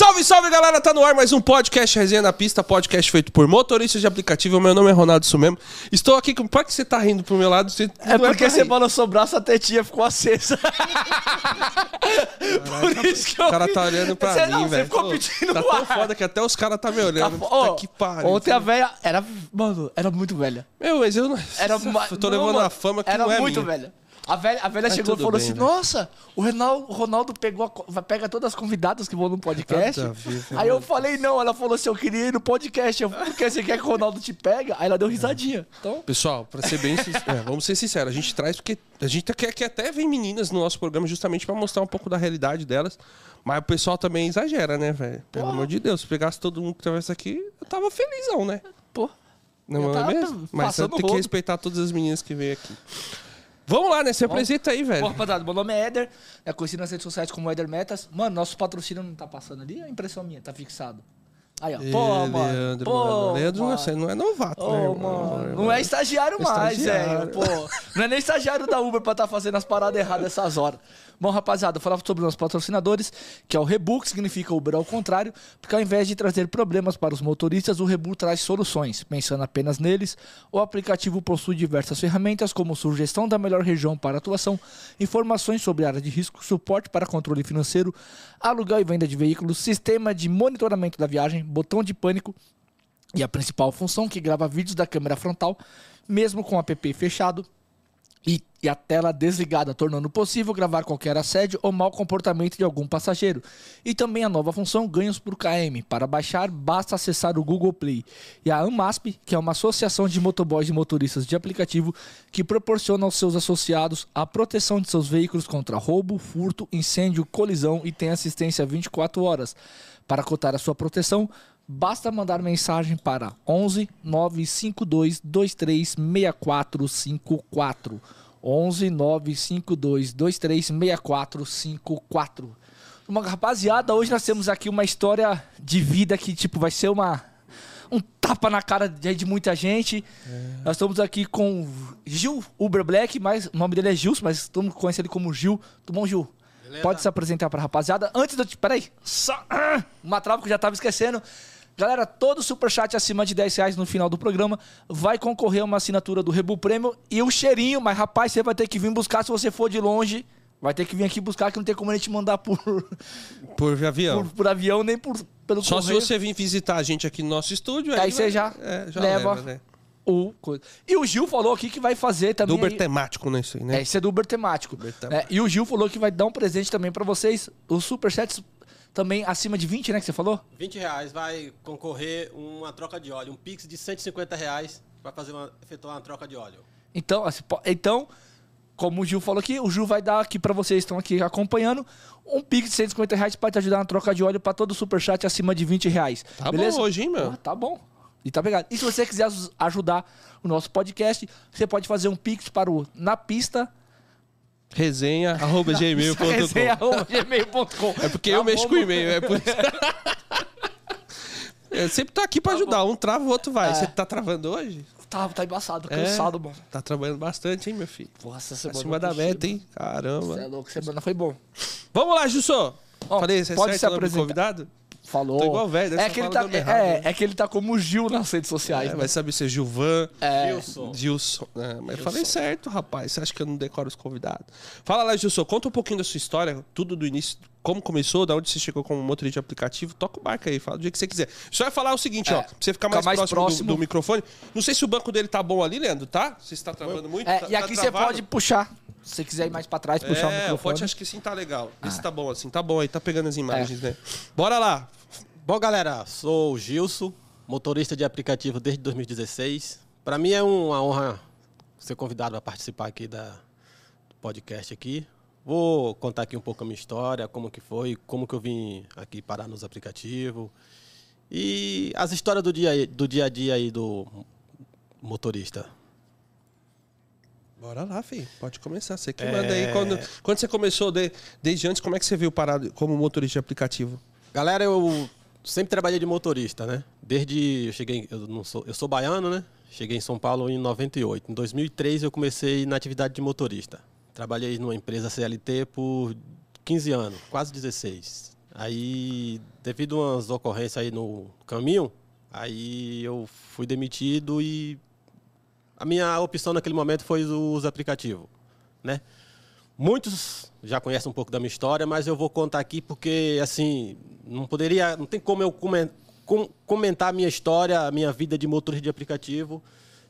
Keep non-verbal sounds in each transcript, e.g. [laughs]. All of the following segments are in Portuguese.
Salve, salve galera, tá no ar mais um podcast Resenha na Pista, podcast feito por motoristas de aplicativo. Meu nome é Ronaldo isso mesmo. Estou aqui com. Por que você tá rindo pro meu lado? Você É não porque pra você balançou o braço, a tetinha ficou acesa. Por isso que eu. O cara tá olhando pra Você mim, não, velho. Você ficou Pô, pedindo Tá tão ar. foda que até os caras tá me olhando. Tá Ô, que pariu. Ontem a velha era. Mano, era muito velha. Meu, mas eu não. Era [laughs] eu tô não, levando mano, a fama que Era não é muito minha. velha. A velha, a velha Mas chegou e falou bem, assim: velho. Nossa, o Ronaldo, o Ronaldo pegou a pega todas as convidadas que vão no podcast. Velho. Aí eu falei: Não, ela falou assim: Eu queria ir no podcast. Eu, porque você quer que o Ronaldo te pega? Aí ela deu risadinha. Então, Pessoal, pra ser bem sincero, é, vamos ser sinceros, a gente traz porque a gente quer que até vem meninas no nosso programa justamente pra mostrar um pouco da realidade delas. Mas o pessoal também exagera, né, velho? Pelo amor de Deus, se pegasse todo mundo que tivesse aqui, eu tava felizão, né? pô. Não Eu é mesmo? Mas passando tem que respeitar todas as meninas que vêm aqui. Vamos lá, né? Se apresenta aí, Bom, velho. rapaziada, meu nome é Éder, é conhecido nas redes sociais como Éder Metas. Mano, nosso patrocínio não tá passando ali, é impressão minha, tá fixado. Aí, ó. Pô, mano. Leandro, pô, mano. Leandro, mano. você não é novato, né? Ô, irmão? mano, não é estagiário mais, velho. Pô, não é nem estagiário da Uber pra estar fazendo as paradas erradas essas horas. Bom, rapaziada, eu falava sobre os patrocinadores, que é o Rebu, que significa Uber ao contrário, porque ao invés de trazer problemas para os motoristas, o Rebu traz soluções. Pensando apenas neles, o aplicativo possui diversas ferramentas, como sugestão da melhor região para atuação, informações sobre área de risco, suporte para controle financeiro, aluguel e venda de veículos, sistema de monitoramento da viagem, botão de pânico, e a principal função que grava vídeos da câmera frontal, mesmo com o app fechado e, e a tela desligada, tornando possível gravar qualquer assédio ou mau comportamento de algum passageiro. E também a nova função Ganhos por KM. Para baixar, basta acessar o Google Play. E a AMASP, que é uma associação de motoboys e motoristas de aplicativo que proporciona aos seus associados a proteção de seus veículos contra roubo, furto, incêndio, colisão e tem assistência 24 horas. Para cotar a sua proteção, basta mandar mensagem para 11 952 23 6454. 11 952 23 6454. Uma rapaziada, hoje nós temos aqui uma história de vida que tipo vai ser uma um tapa na cara de, muita gente. Nós estamos aqui com Gil Uber Black, mas o nome dele é Gilson, mas todo mundo conhece ele como Gil. Tudo bom, Gil? Pode se apresentar pra rapaziada. Antes de eu te. Peraí. Só, ah, uma trava que eu já tava esquecendo. Galera, todo superchat acima de 10 reais no final do programa vai concorrer a uma assinatura do Rebu Prêmio e o cheirinho. Mas, rapaz, você vai ter que vir buscar se você for de longe. Vai ter que vir aqui buscar, que não tem como a gente mandar por, [laughs] Por avião. por, por avião nem por, pelo Só se correio. você vir visitar a gente aqui no nosso estúdio. Aí você vai- já é, já leva leva, né? o coisa. E o Gil falou aqui que vai fazer Do também. Uber aí- temático, né? Isso aí, né? É, esse é do Uber temático. Uber né? temático. E o Gil falou que vai dar um presente também pra vocês. Os superchats também acima de 20, né? Que você falou? 20 reais vai concorrer uma troca de óleo, um Pix de 150 reais para fazer uma, efetuar uma troca de óleo. Então, assim, então, como o Gil falou aqui, o Gil vai dar aqui pra vocês que estão aqui acompanhando um Pix de 150 reais pra te ajudar na troca de óleo pra todo superchat acima de 20 reais. Tá beleza? bom hoje, hein, meu? Porra, tá bom. E tá pegado. E se você quiser aj- ajudar o nosso podcast, você pode fazer um Pix para o Na Pista. Resenha, arroba gmail.com. resenha.gmail.com. É porque eu mexo com e-mail, é por isso. [laughs] Eu sempre tô aqui pra ajudar. Um trava, o outro vai. É. Você tá travando hoje? Tá, tá embaçado, É. cansado, mano. Tá trabalhando bastante, hein, meu filho? Nossa, semana. Acima da meta, hein? Você é Caramba. louco, semana foi bom. Vamos lá, Jussô. Falei, você pode é se certo do apresentar. convidado? Falou. Tô igual velho, deve é que ele tá, o errado, é, né? é que ele tá como Gil nas redes sociais. É, né? vai saber se é Gilvan, É, Gilson. Gilson. É, mas eu falei certo, rapaz. Você acha que eu não decoro os convidados? Fala lá, Gilson. Conta um pouquinho da sua história, tudo do início, como começou, da onde você chegou como motorista de aplicativo. Toca o barco aí, fala do jeito que você quiser. Só vai falar o seguinte, É, ó, pra você ficar mais, mais próximo, do- próximo. Do, microfone. Não sei se o banco dele tá bom ali, Leandro, tá? Você está travando muito? É, Tá- e tá aqui você travado? pode puxar. Se você quiser ir mais pra trás, puxar o É, o microfone. pote acho que sim tá legal. Vê Ah. tá bom assim. Tá bom aí, tá pegando as É. imagens, né? Bora lá. Bom, galera, sou o Gilson, motorista de aplicativo desde 2016. Para mim é uma honra ser convidado para participar aqui da do podcast aqui. Vou contar aqui um pouco a minha história, como que foi, como que eu vim aqui parar nos aplicativos e as histórias do dia, do dia a dia aí do motorista. Bora lá, filho. Pode começar. Você que É. manda aí. Quando, quando você começou, de- desde antes, como é que você veio parar como motorista de aplicativo? Galera, eu sempre trabalhei de motorista, né? Desde eu cheguei, eu não sou, eu sou baiano, né? Cheguei em São Paulo em 98. Em 2003 eu comecei na atividade de motorista. Trabalhei numa empresa CLT por 15 anos, quase 16. Aí, devido a umas ocorrências aí no caminho, aí eu fui demitido e a minha opção naquele momento foi os aplicativos, né? Muitos já conhecem um pouco da minha história, mas eu vou contar aqui porque, assim, não poderia, não tem como eu comentar a minha história, a minha vida de motorista de aplicativo,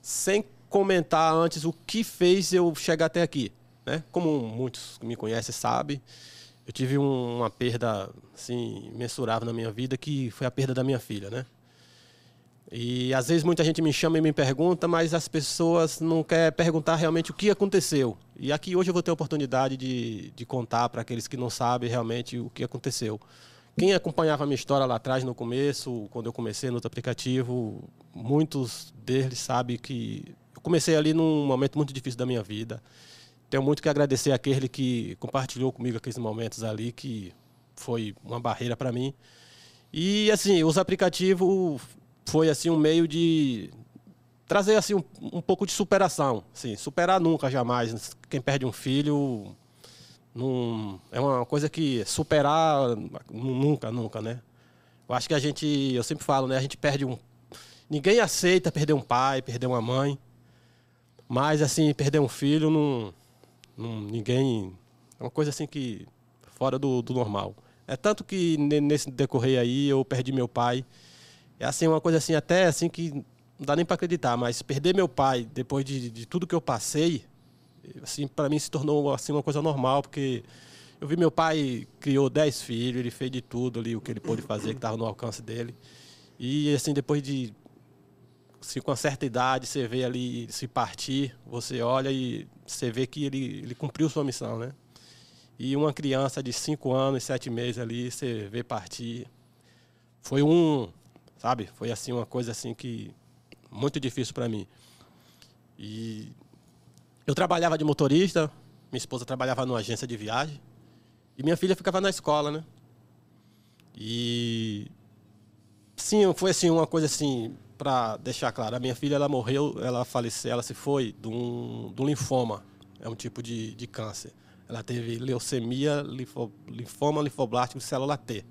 sem comentar antes o que fez eu chegar até aqui. Né? Como muitos que me conhecem sabem, eu tive um, uma perda assim, mensurável na minha vida, que foi a perda da minha filha. Né? E às vezes muita gente me chama e me pergunta, mas as pessoas não querem perguntar realmente o que aconteceu. E aqui hoje eu vou ter a oportunidade de, de contar para aqueles que não sabem realmente o que aconteceu. Quem acompanhava a minha história lá atrás, no começo, quando eu comecei no outro aplicativo, muitos deles sabem que eu comecei ali num momento muito difícil da minha vida. Tenho muito que agradecer àquele que compartilhou comigo aqueles momentos ali, que foi uma barreira para mim. E assim, os aplicativos foi assim um meio de trazer assim um, um pouco de superação, assim, superar nunca jamais. Quem perde um filho não é uma coisa que superar nunca, nunca, né? Eu acho que a gente, eu sempre falo, né, a gente perde um ninguém aceita perder um pai, perder uma mãe. Mas assim, perder um filho não ninguém é uma coisa assim que fora do, do normal. É tanto que nesse decorrer aí eu perdi meu pai é assim uma coisa assim até assim que não dá nem para acreditar, mas perder meu pai depois de, de tudo que eu passei, assim para mim se tornou assim uma coisa normal, porque eu vi meu pai criou dez filhos, ele fez de tudo ali o que ele pôde fazer que estava no alcance dele. E assim depois de assim, com uma certa idade, você vê ali se partir, você olha e você vê que ele, ele cumpriu sua missão, né? E uma criança de cinco anos, sete meses ali, você vê partir. Foi um, sabe? Foi assim uma coisa assim que muito difícil para mim. E eu trabalhava de motorista, minha esposa trabalhava numa agência de viagem e minha filha ficava na escola, né? E sim, foi assim uma coisa assim para deixar claro, a minha filha ela morreu, ela faleceu, ela se foi de um, de um linfoma, é um tipo de, de câncer. Ela teve leucemia, linfoma linfoblástico de célula T.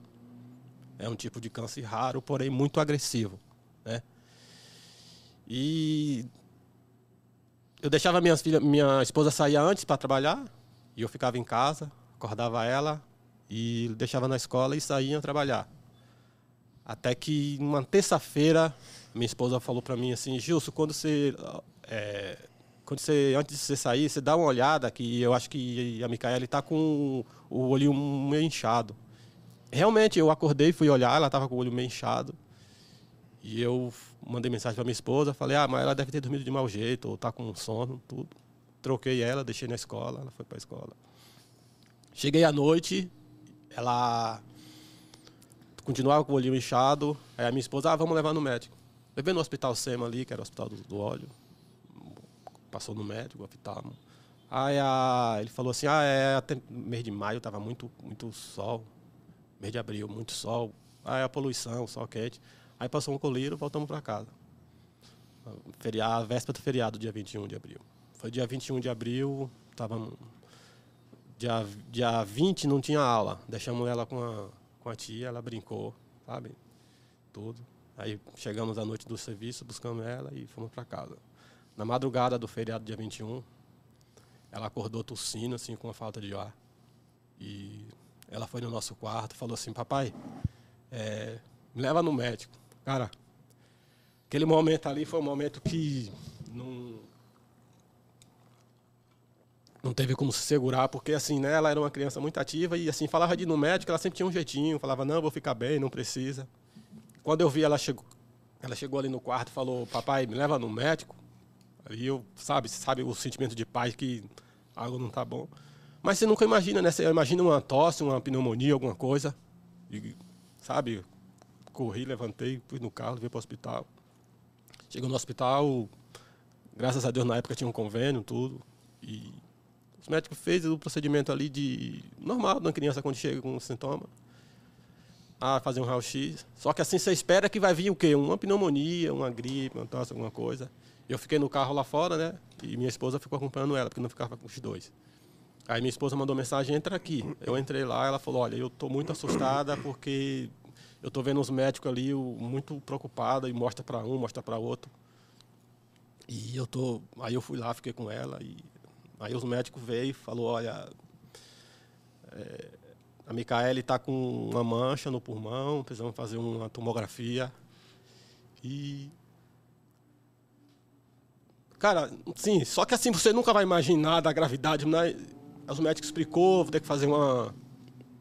É um tipo de câncer raro, porém muito agressivo. Né? E eu deixava minha, filha, minha esposa sair antes para trabalhar, e eu ficava em casa, acordava ela e deixava na escola e saía trabalhar. Até que uma terça-feira, minha esposa falou para mim assim, Gilson, quando você, é, quando você, antes de você sair, você dá uma olhada que eu acho que a Micaela está com o olho meio inchado realmente, eu acordei, fui olhar, ela estava com o olho meio inchado. E eu mandei mensagem para minha esposa, falei, ah, mas ela deve ter dormido de mau jeito, ou tá com sono, tudo. Troquei ela, deixei na escola, ela foi para a escola. Cheguei à noite, ela continuava com o olho inchado, aí a minha esposa, ah, vamos levar no médico. Levei no hospital SEMA ali, que era o hospital do, do óleo. Passou no médico, hospital. Aí a, ele falou assim, ah, é até mês de maio, tava muito, muito sol, mês de abril, muito sol, aí a poluição, sol quente. Aí passou um colírio, voltamos para casa. Feriado, véspera do feriado, dia 21 de abril. Foi dia 21 de abril, tava dia, dia 20 não tinha aula. Deixamos ela com a, com a tia, ela brincou, sabe? Tudo. Aí chegamos à noite do serviço, buscamos ela e fomos para casa. Na madrugada do feriado, dia 21, ela acordou tossindo, assim, com uma falta de ar. E ela foi no nosso quarto, falou assim, papai, é, me leva no médico. Cara, aquele momento ali foi um momento que não, não teve como se segurar, porque assim, né, ela era uma criança muito ativa e assim, falava de ir no médico, ela sempre tinha um jeitinho, falava, não, vou ficar bem, não precisa. Quando eu vi ela chegou, ela chegou ali no quarto falou, papai, me leva no médico. Aí eu, sabe, sabe o sentimento de pai que algo não tá bom. Mas você nunca imagina, né? Você imagina uma tosse, uma pneumonia, alguma coisa. E, sabe? Corri, levantei, fui no carro, veio para o hospital. Chegou no hospital, graças a Deus na época tinha um convênio, tudo. E os médicos fez o procedimento ali de normal uma criança quando chega com sintoma. Ah, fazer um raio-x. Só que assim você espera que vai vir o quê? Uma pneumonia, uma gripe, uma tosse, alguma coisa. Eu fiquei no carro lá fora, né? E minha esposa ficou acompanhando ela, porque não ficava com os dois. Aí minha esposa mandou mensagem, entra aqui. Eu entrei lá, ela falou, olha, eu estou muito assustada porque eu estou vendo os médicos ali muito preocupados e mostra para um, mostra para outro. E eu tô, aí eu fui lá, fiquei com ela e aí os médicos veio e falou, olha, é, a Micaele está com uma mancha no pulmão, precisamos fazer uma tomografia. E cara, sim, só que assim você nunca vai imaginar da gravidade, né? Os médicos explicou, vou ter que fazer uma,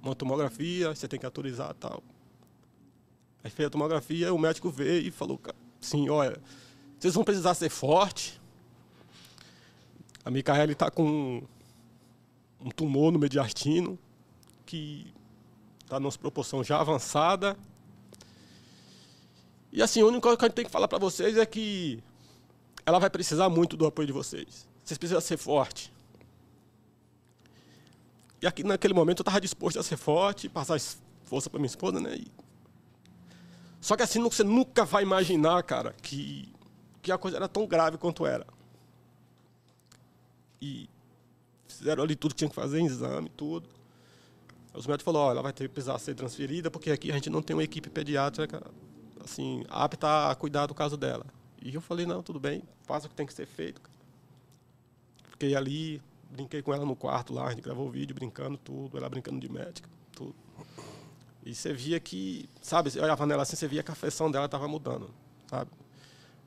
uma tomografia, você tem que autorizar tal. Aí fez a tomografia, o médico veio e falou, sim, olha, vocês vão precisar ser forte. A Micaele está com um tumor no mediastino que está numa proporção já avançada. E assim, a única coisa que a gente tem que falar para vocês é que ela vai precisar muito do apoio de vocês. Vocês precisam ser forte. E aqui naquele momento eu estava disposto a ser forte, passar força para minha esposa, né? E... Só que assim você nunca vai imaginar, cara, que, que a coisa era tão grave quanto era. E fizeram ali tudo que tinha que fazer, exame, tudo. Os médicos falaram, oh, ela vai ter precisar ser transferida, porque aqui a gente não tem uma equipe pediátrica assim, apta a cuidar do caso dela. E eu falei, não, tudo bem, faça o que tem que ser feito. Fiquei ali, brinquei com ela no quarto lá, a gente gravou o vídeo brincando tudo, ela brincando de médica. E você via que, sabe, eu olhava nela assim, você via que a afeição dela estava mudando, sabe?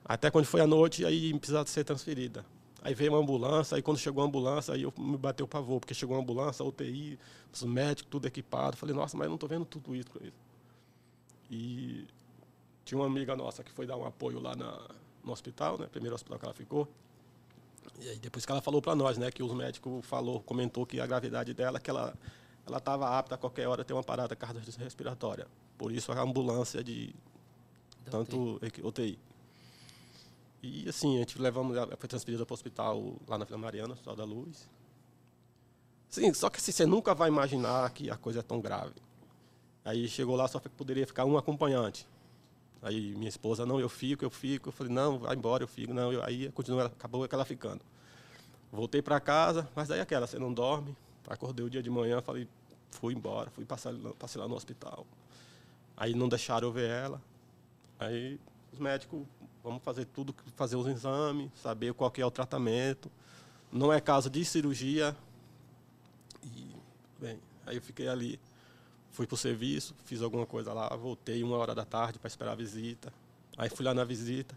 Até quando foi à noite, aí precisava ser transferida. Aí veio uma ambulância, aí quando chegou a ambulância, aí eu me bateu o pavor, porque chegou uma ambulância, a UTI, os médicos, tudo equipado. Falei, nossa, mas não estou vendo tudo isso. E tinha uma amiga nossa que foi dar um apoio lá na, no hospital, né? Primeiro hospital que ela ficou. E aí depois que ela falou para nós, né, que os médicos falou, comentou que a gravidade dela, que ela ela estava apta a qualquer hora a ter uma parada cardiorrespiratória. Por isso a ambulância de da tanto UTI. UTI. E assim, a gente levamos, ela foi transferida para o hospital lá na Vila Mariana, Hospital da Luz. Sim, só que assim, você nunca vai imaginar que a coisa é tão grave. Aí chegou lá, só que poderia ficar um acompanhante. Aí minha esposa, não, eu fico, eu fico. Eu falei, não, vai embora, eu fico. Não, eu, aí continua, acabou aquela ficando. Voltei para casa, mas daí aquela, você não dorme. Acordei o dia de manhã, falei, fui embora, fui passar, passei lá no hospital. Aí não deixaram eu ver ela. Aí os médicos, vamos fazer tudo, fazer os exames, saber qual que é o tratamento. Não é caso de cirurgia. E, bem, aí eu fiquei ali Fui para o serviço, fiz alguma coisa lá, voltei uma hora da tarde para esperar a visita. Aí fui lá na visita.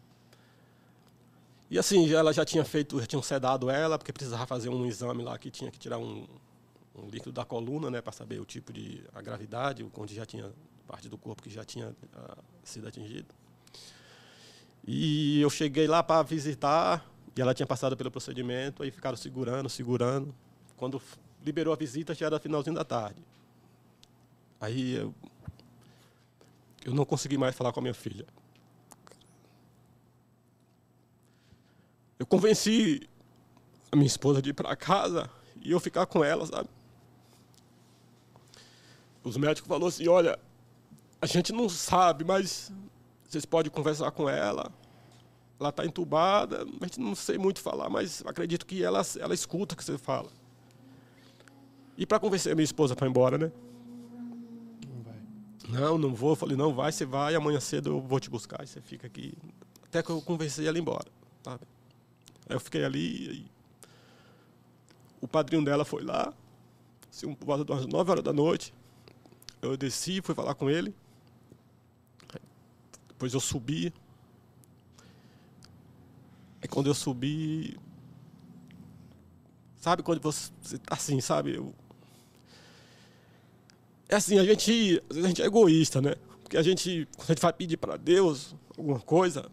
E assim, ela já tinha feito, já tinham sedado ela, porque precisava fazer um exame lá que tinha que tirar um, um líquido da coluna, né, para saber o tipo de a gravidade, onde já tinha parte do corpo que já tinha uh, sido atingido. E eu cheguei lá para visitar, e ela tinha passado pelo procedimento, aí ficaram segurando, segurando. Quando liberou a visita, já era finalzinho da tarde. Aí eu, eu não consegui mais falar com a minha filha. Eu convenci a minha esposa de ir para casa e eu ficar com ela, sabe? Os médicos falaram assim, olha, a gente não sabe, mas vocês podem conversar com ela. Ela está entubada, a gente não sei muito falar, mas acredito que ela, ela escuta o que você fala. E para convencer a minha esposa para ir embora, né? Não, não vou. Eu falei, não, vai, você vai, amanhã cedo eu vou te buscar e você fica aqui. Até que eu conversei ela embora. Sabe? Aí eu fiquei ali o padrinho dela foi lá, assim, por volta das 9 horas da noite. Eu desci, fui falar com ele. Depois eu subi. Aí quando eu subi. Sabe quando você. Assim, sabe? Eu, é assim, a gente, a gente é egoísta, né? Porque a gente, quando a gente vai pedir para Deus alguma coisa,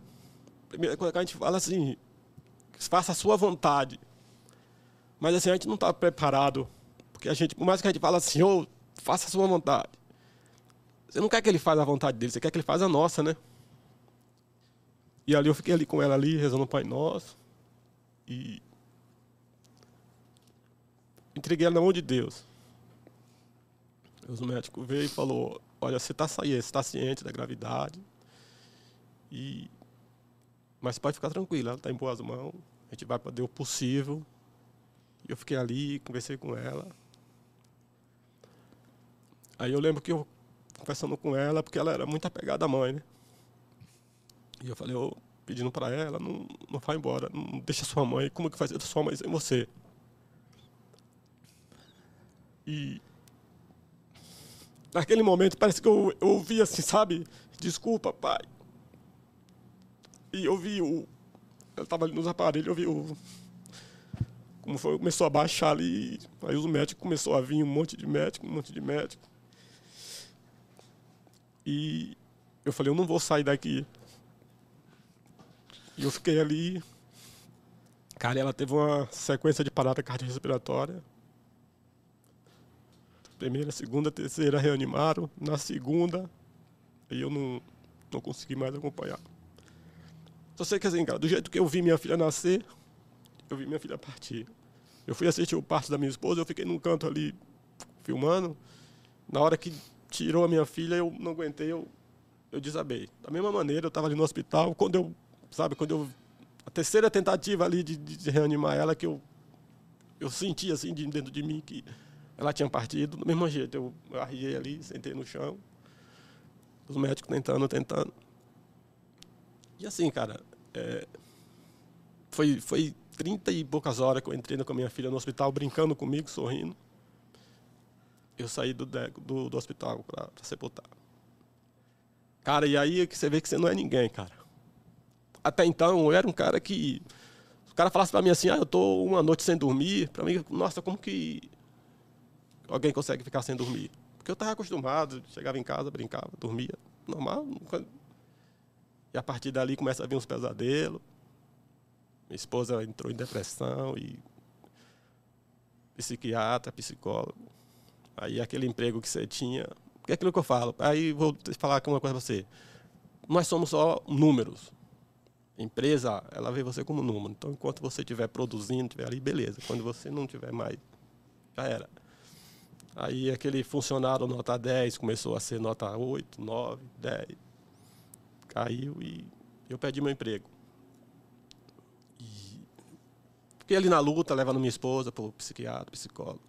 primeira coisa que a gente fala assim, faça a sua vontade. Mas assim, a gente não está preparado. Porque a gente, por mais que a gente fala assim, oh, faça a sua vontade. Você não quer que ele faça a vontade dele, você quer que ele faça a nossa, né? E ali eu fiquei ali com ela ali, rezando o Pai Nosso. E entreguei ela na mão de Deus. Os médicos veio e falou, olha, você está está ciente da gravidade. E mas pode ficar tranquilo, ela está em boas mãos. A gente vai fazer o possível. Eu fiquei ali, conversei com ela. Aí eu lembro que eu conversando com ela, porque ela era muito apegada à mãe, né? E eu falei, eu pedindo para ela, não, não vai embora, não deixa sua mãe, como que faz sua mãe sem você? E naquele momento parece que eu, eu ouvi assim, sabe? Desculpa, pai. E eu vi o. Eu estava ali nos aparelhos, eu vi o. Como foi, começou a baixar ali. Aí os médicos começou a vir um monte de médico, um monte de médico. E eu falei, eu não vou sair daqui. E eu fiquei ali. Cara, ela teve uma sequência de parada cardiorrespiratória. Primeira, segunda, terceira reanimaram. Na segunda, aí eu não, não consegui mais acompanhar. Só sei que assim, cara, do jeito que eu vi minha filha nascer, eu vi minha filha partir. Eu fui assistir o parto da minha esposa, eu fiquei num canto ali filmando. Na hora que tirou a minha filha, eu não aguentei, eu, eu desabei. Da mesma maneira, eu estava ali no hospital, quando eu, sabe, quando eu. A terceira tentativa ali de, de reanimar ela, que eu, eu senti assim de dentro de mim que ela tinha partido, do mesmo jeito. Eu, eu arriei ali, sentei no chão, os médicos tentando, tentando. E assim, cara, é, foi, foi 30 e poucas horas que eu entrei com a minha filha no hospital, brincando comigo, sorrindo. Eu saí do, do, do hospital para sepultar. Cara, e aí é que você vê que você não é ninguém, cara. Até então, eu era um cara que. O cara falasse para mim assim, ah, eu tô uma noite sem dormir. Para mim, nossa, como que alguém consegue ficar sem dormir? Porque eu estava acostumado, chegava em casa, brincava, dormia, normal. Nunca... E a partir dali começa a vir uns pesadelos. Minha esposa entrou em depressão e psiquiatra, psicólogo. Aí aquele emprego que você tinha. É aquilo que eu falo. Aí vou falar uma coisa para você. Nós somos só números. Empresa, ela vê você como número. Então, enquanto você estiver produzindo, estiver ali, beleza. Quando você não tiver mais, já era. Aí aquele funcionário nota 10 começou a ser nota 8, 9, 10. Caiu e eu perdi meu emprego. E fiquei ali na luta, levando minha esposa para o psiquiatra, psicólogo.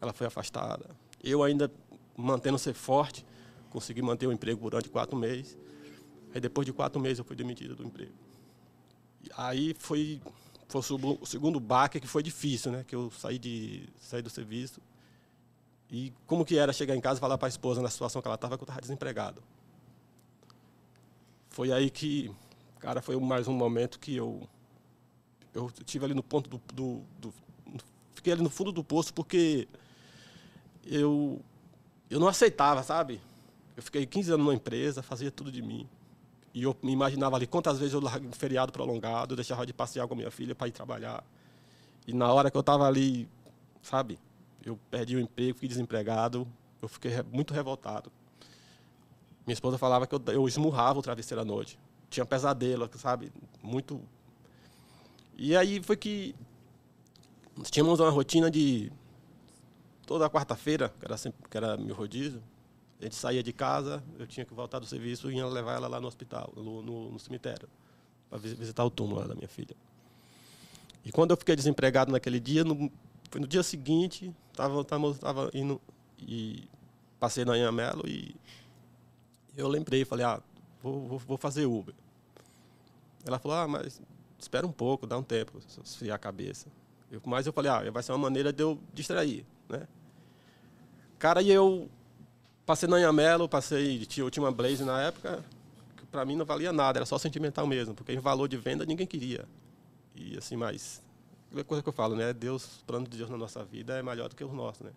Ela foi afastada. Eu ainda mantendo ser forte, consegui manter o emprego durante quatro meses. Aí depois de quatro meses eu fui demitido do emprego. Aí foi, foi o segundo baque que foi difícil, né? Que eu saí, de, saí do serviço. E como que era chegar em casa e falar para a esposa na situação que ela estava, que eu estava desempregado. Foi aí que, cara, foi mais um momento que eu eu tive ali no ponto do, do, do fiquei ali no fundo do poço porque eu, eu não aceitava, sabe? Eu fiquei 15 anos numa empresa, fazia tudo de mim. E eu me imaginava ali quantas vezes eu larguei um feriado prolongado, deixava de passear com a minha filha para ir trabalhar. E na hora que eu estava ali, sabe? Eu perdi o emprego, fiquei desempregado, eu fiquei muito revoltado. Minha esposa falava que eu, eu esmurrava o travesseiro à noite. Tinha pesadelo, sabe? Muito. E aí foi que tínhamos uma rotina de toda quarta-feira, que era, sempre, que era meu rodízio, a gente saía de casa, eu tinha que voltar do serviço e ia levar ela lá no hospital, no, no, no cemitério, para visitar o túmulo da minha filha. E quando eu fiquei desempregado naquele dia, no, no dia seguinte, estava tava, tava indo e passei na Anhamelo e eu lembrei, falei, ah, vou, vou, vou, fazer Uber. Ela falou, ah, mas espera um pouco, dá um tempo, esfriar a cabeça. Eu, mas eu falei, ah, vai ser uma maneira de eu distrair, né? Cara, e eu passei na Anhamelo, passei, eu tinha uma Blaze na época, que para mim não valia nada, era só sentimental mesmo, porque em valor de venda ninguém queria. E assim, mas aquela coisa que eu falo, né? Deus, o plano de Deus na nossa vida é melhor do que o nosso, né?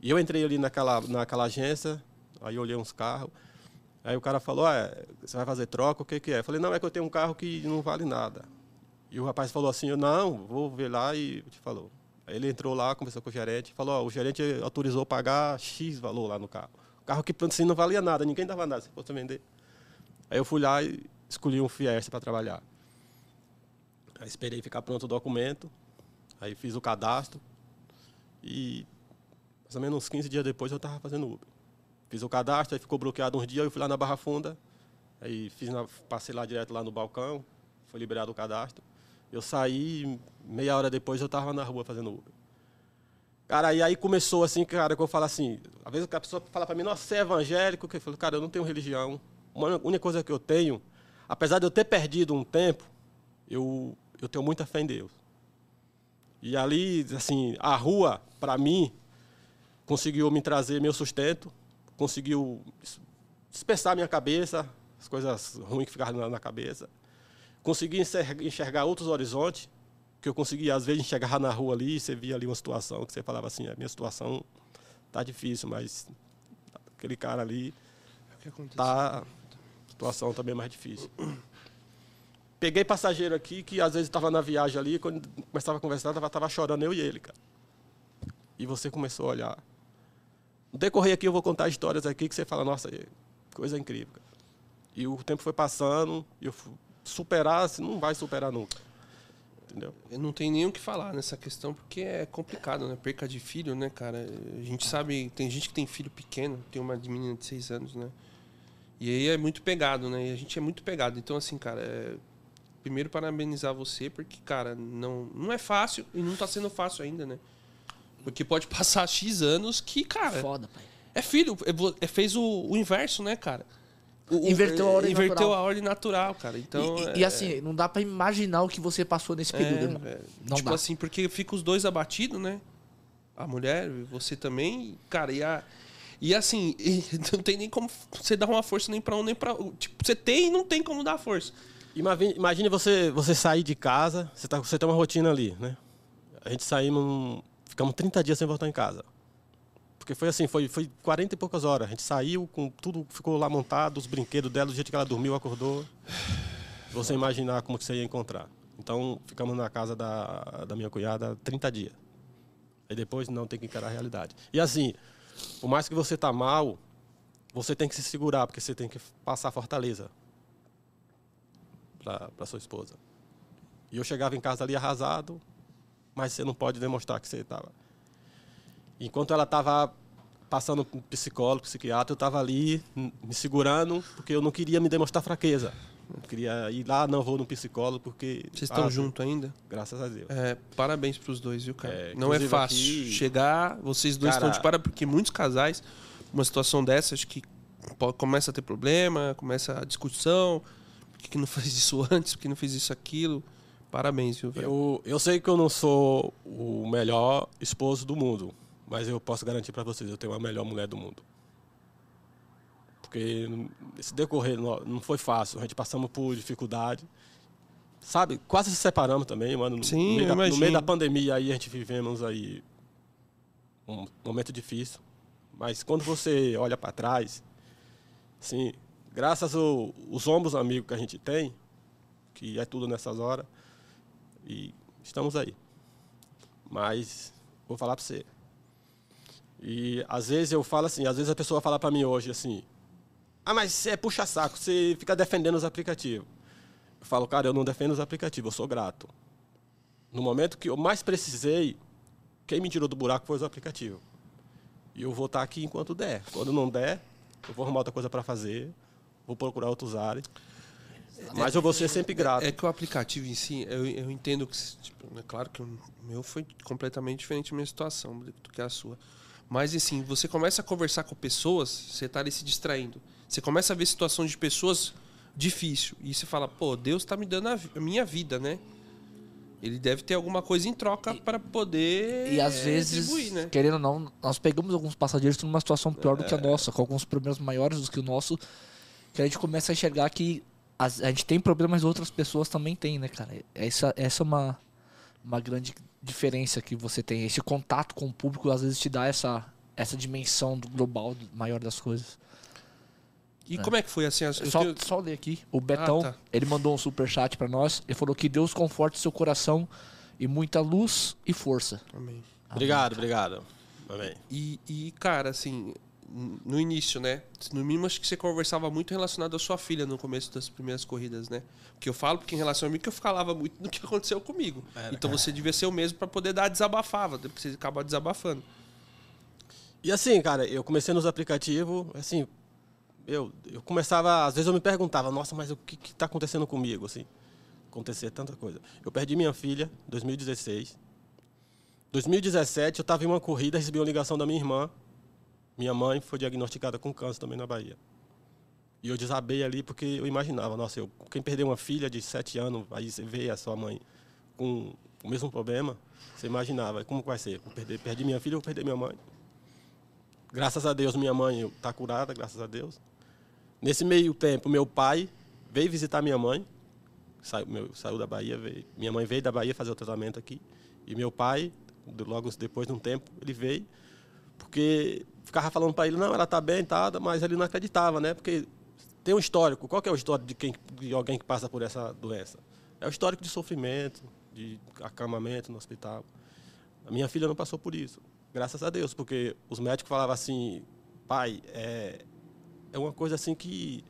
E eu entrei ali naquela, naquela agência, aí olhei uns carros, aí o cara falou, ah, você vai fazer troca, o que que é? Eu falei, não, é que eu tenho um carro que não vale nada. E o rapaz falou assim, eu, não, vou ver lá e te falou. Aí ele entrou lá, conversou com o gerente, falou: o gerente autorizou pagar X valor lá no carro. O carro que assim, não valia nada, ninguém dava nada se fosse vender. Aí eu fui lá e escolhi um Fiesta para trabalhar. Aí esperei ficar pronto o documento, aí fiz o cadastro e mais ou menos uns 15 dias depois eu estava fazendo Uber. Fiz o cadastro, aí ficou bloqueado uns dias, eu fui lá na Barra Funda, aí fiz na, passei lá direto lá no balcão, foi liberado o cadastro. Eu saí, meia hora depois eu estava na rua fazendo Uber. Cara, e aí começou assim, cara, que eu falo assim, às vezes a pessoa fala para mim, nossa, você é evangélico, eu falo, cara, eu não tenho religião. Uma única coisa que eu tenho, apesar de eu ter perdido um tempo, eu, eu tenho muita fé em Deus. E ali, assim, a rua, para mim, conseguiu me trazer meu sustento, conseguiu dispersar minha cabeça, as coisas ruins que ficavam na, na cabeça. Consegui enxergar, outros horizontes, que eu conseguia, às vezes, enxergar na rua ali, você via ali uma situação que você falava assim, a minha situação tá difícil, mas aquele cara ali tá situação também mais difícil. [clears throat] Peguei passageiro aqui que às vezes estava na viagem ali, quando começava a conversar, tava, tava chorando eu e ele, cara. E você começou a olhar. No decorrer aqui eu vou contar histórias aqui que você fala, nossa, coisa incrível. Cara. E o tempo foi passando, eu fui superar, você não vai superar nunca. Entendeu? Eu não tenho nem o que falar nessa questão, porque é complicado, né? Perca de filho, né, cara? A gente sabe, tem gente que tem filho pequeno, tem uma de menina de seis anos, né? E aí é muito pegado, né? E a gente é muito pegado. Então, assim, cara, é... primeiro parabenizar você, porque, cara, não, não é fácil e não tá sendo fácil ainda, né? Porque pode passar X anos que, cara, Foda, pai. é filho, é é- fez o, o inverso, né, cara? O- Inverteu a ordem Inverteu natural. a ordem natural, cara. Então, e, e- é- e assim, não dá pra imaginar o que você passou nesse período, irmão. é, Não tipo dá. assim, porque fica os dois abatidos, né? A mulher, você também, cara, e a. E assim, e [laughs] não tem nem como você dar uma força nem pra um nem pra outro. Tipo, você tem e não tem como dar força. Imagine, imagine você, você sair de casa, você, tá, você tem uma rotina ali, né? A gente saímos, ficamos 30 dias sem voltar em casa. Porque foi assim, foi, foi 40 e poucas horas. A gente saiu, com tudo ficou lá montado, os brinquedos dela, do jeito que ela dormiu, acordou. Você imaginar como que você ia encontrar. Então, ficamos na casa da, da minha cunhada 30 dias. Aí depois, não, tem que encarar a realidade. E assim, por mais que você tá mal, você tem que se segurar, porque você tem que passar fortaleza para sua esposa. E eu chegava em casa ali arrasado, mas você não pode demonstrar que você estava. Enquanto ela estava passando com psicólogo, psiquiatra, eu estava ali m- me segurando, porque eu não queria me demonstrar fraqueza. Eu queria ir lá, não vou no psicólogo, porque. Vocês estão ah, juntos ainda? Graças a Deus. É, parabéns pros dois, viu, cara? É, não é fácil aqui- chegar, vocês dois Cara- estão de para porque muitos casais, uma situação dessa, acho que começa a ter problema, começa a discussão, por que, que não [laughs] fez isso antes, por que não fez isso aquilo. Parabéns, viu, velho? Eu, eu sei que eu não sou o melhor esposo do mundo, mas eu posso garantir para vocês, eu tenho a melhor mulher do mundo. Porque esse decorrer não foi fácil, a gente passamos por dificuldade. Sabe, quase se separamos também, mano. No, Sim, no, meio da, no meio da pandemia aí a gente vivemos aí um momento difícil. Mas quando você olha para trás, assim, graças ao- os ombros amigos que a gente tem, que é tudo nessas horas, e estamos aí. Mas vou falar para você. E às vezes eu falo assim, às vezes a pessoa fala para mim hoje assim: "Ah, mas você é puxa saco, você fica defendendo os aplicativos". Eu falo: "Cara, eu não defendo os aplicativos, eu sou grato". No momento que eu mais precisei, quem me tirou do buraco foi os aplicativos. E eu vou estar aqui enquanto der. Quando não der, eu vou arrumar outra coisa para fazer, vou procurar outros áreas. Mas eu vou ser sempre grato. É que o aplicativo em si, eu, eu entendo que, tipo, é claro que o meu foi completamente diferente da minha situação do que a sua. Mas assim, você começa a conversar com pessoas, você tá ali se distraindo. Você começa a ver situações de pessoas difícil e você fala, pô, Deus tá me dando a, minha vida, né? Ele deve ter alguma coisa em troca para poder E às é, vezes, né? querendo ou não, nós pegamos alguns passageiros numa situação pior do que a nossa, com alguns problemas maiores do que o nosso, que a gente começa a enxergar que a gente tem problemas e outras pessoas também têm, né, cara? Essa, essa é uma, uma grande diferença que você tem. Esse contato com o público às vezes te dá essa, essa dimensão do global maior das coisas. E como é que foi assim? as- eu Só, só ler aqui. O Betão, tá. ele mandou um super chat pra nós. Ele falou que Deus conforte seu coração e muita luz e força. Amém. Obrigado, obrigado. Amém. E, e, cara, assim, no início, né? No mínimo, acho que você conversava muito relacionado à sua filha no começo das primeiras corridas, né? Porque eu falo porque em relação a mim que eu falava muito do que aconteceu comigo. Então você devia ser o mesmo pra poder dar desabafava, porque você acaba desabafando. E assim, cara, eu comecei nos aplicativos, assim, eu, eu começava, às vezes eu me perguntava, nossa, mas o que está acontecendo comigo, assim? Acontecer tanta coisa. Eu perdi minha filha em 2016. 2017, eu estava em uma corrida, recebi uma ligação da minha irmã. Minha mãe foi diagnosticada com câncer também na Bahia. E eu desabei ali porque eu imaginava, nossa, eu, quem perdeu uma filha de sete anos, aí você vê a sua mãe com o mesmo problema, você imaginava, como vai ser? Perder, perdi minha filha, vou perder minha mãe. Graças a Deus, minha mãe está curada, graças a Deus. Nesse meio tempo, meu pai veio visitar minha mãe, saiu, meu, saiu da Bahia, veio, minha mãe veio da Bahia fazer o tratamento aqui, e meu pai logo depois de um tempo, ele veio, porque ficava falando para ele, não, ela está bem, tá, mas ele não acreditava, né? Porque tem um histórico. Qual é o histórico de, quem, de alguém que passa por essa doença? É o histórico de sofrimento, de acamamento no hospital. A minha filha não passou por isso, graças a Deus, porque os médicos falavam assim, pai, é, é uma coisa assim que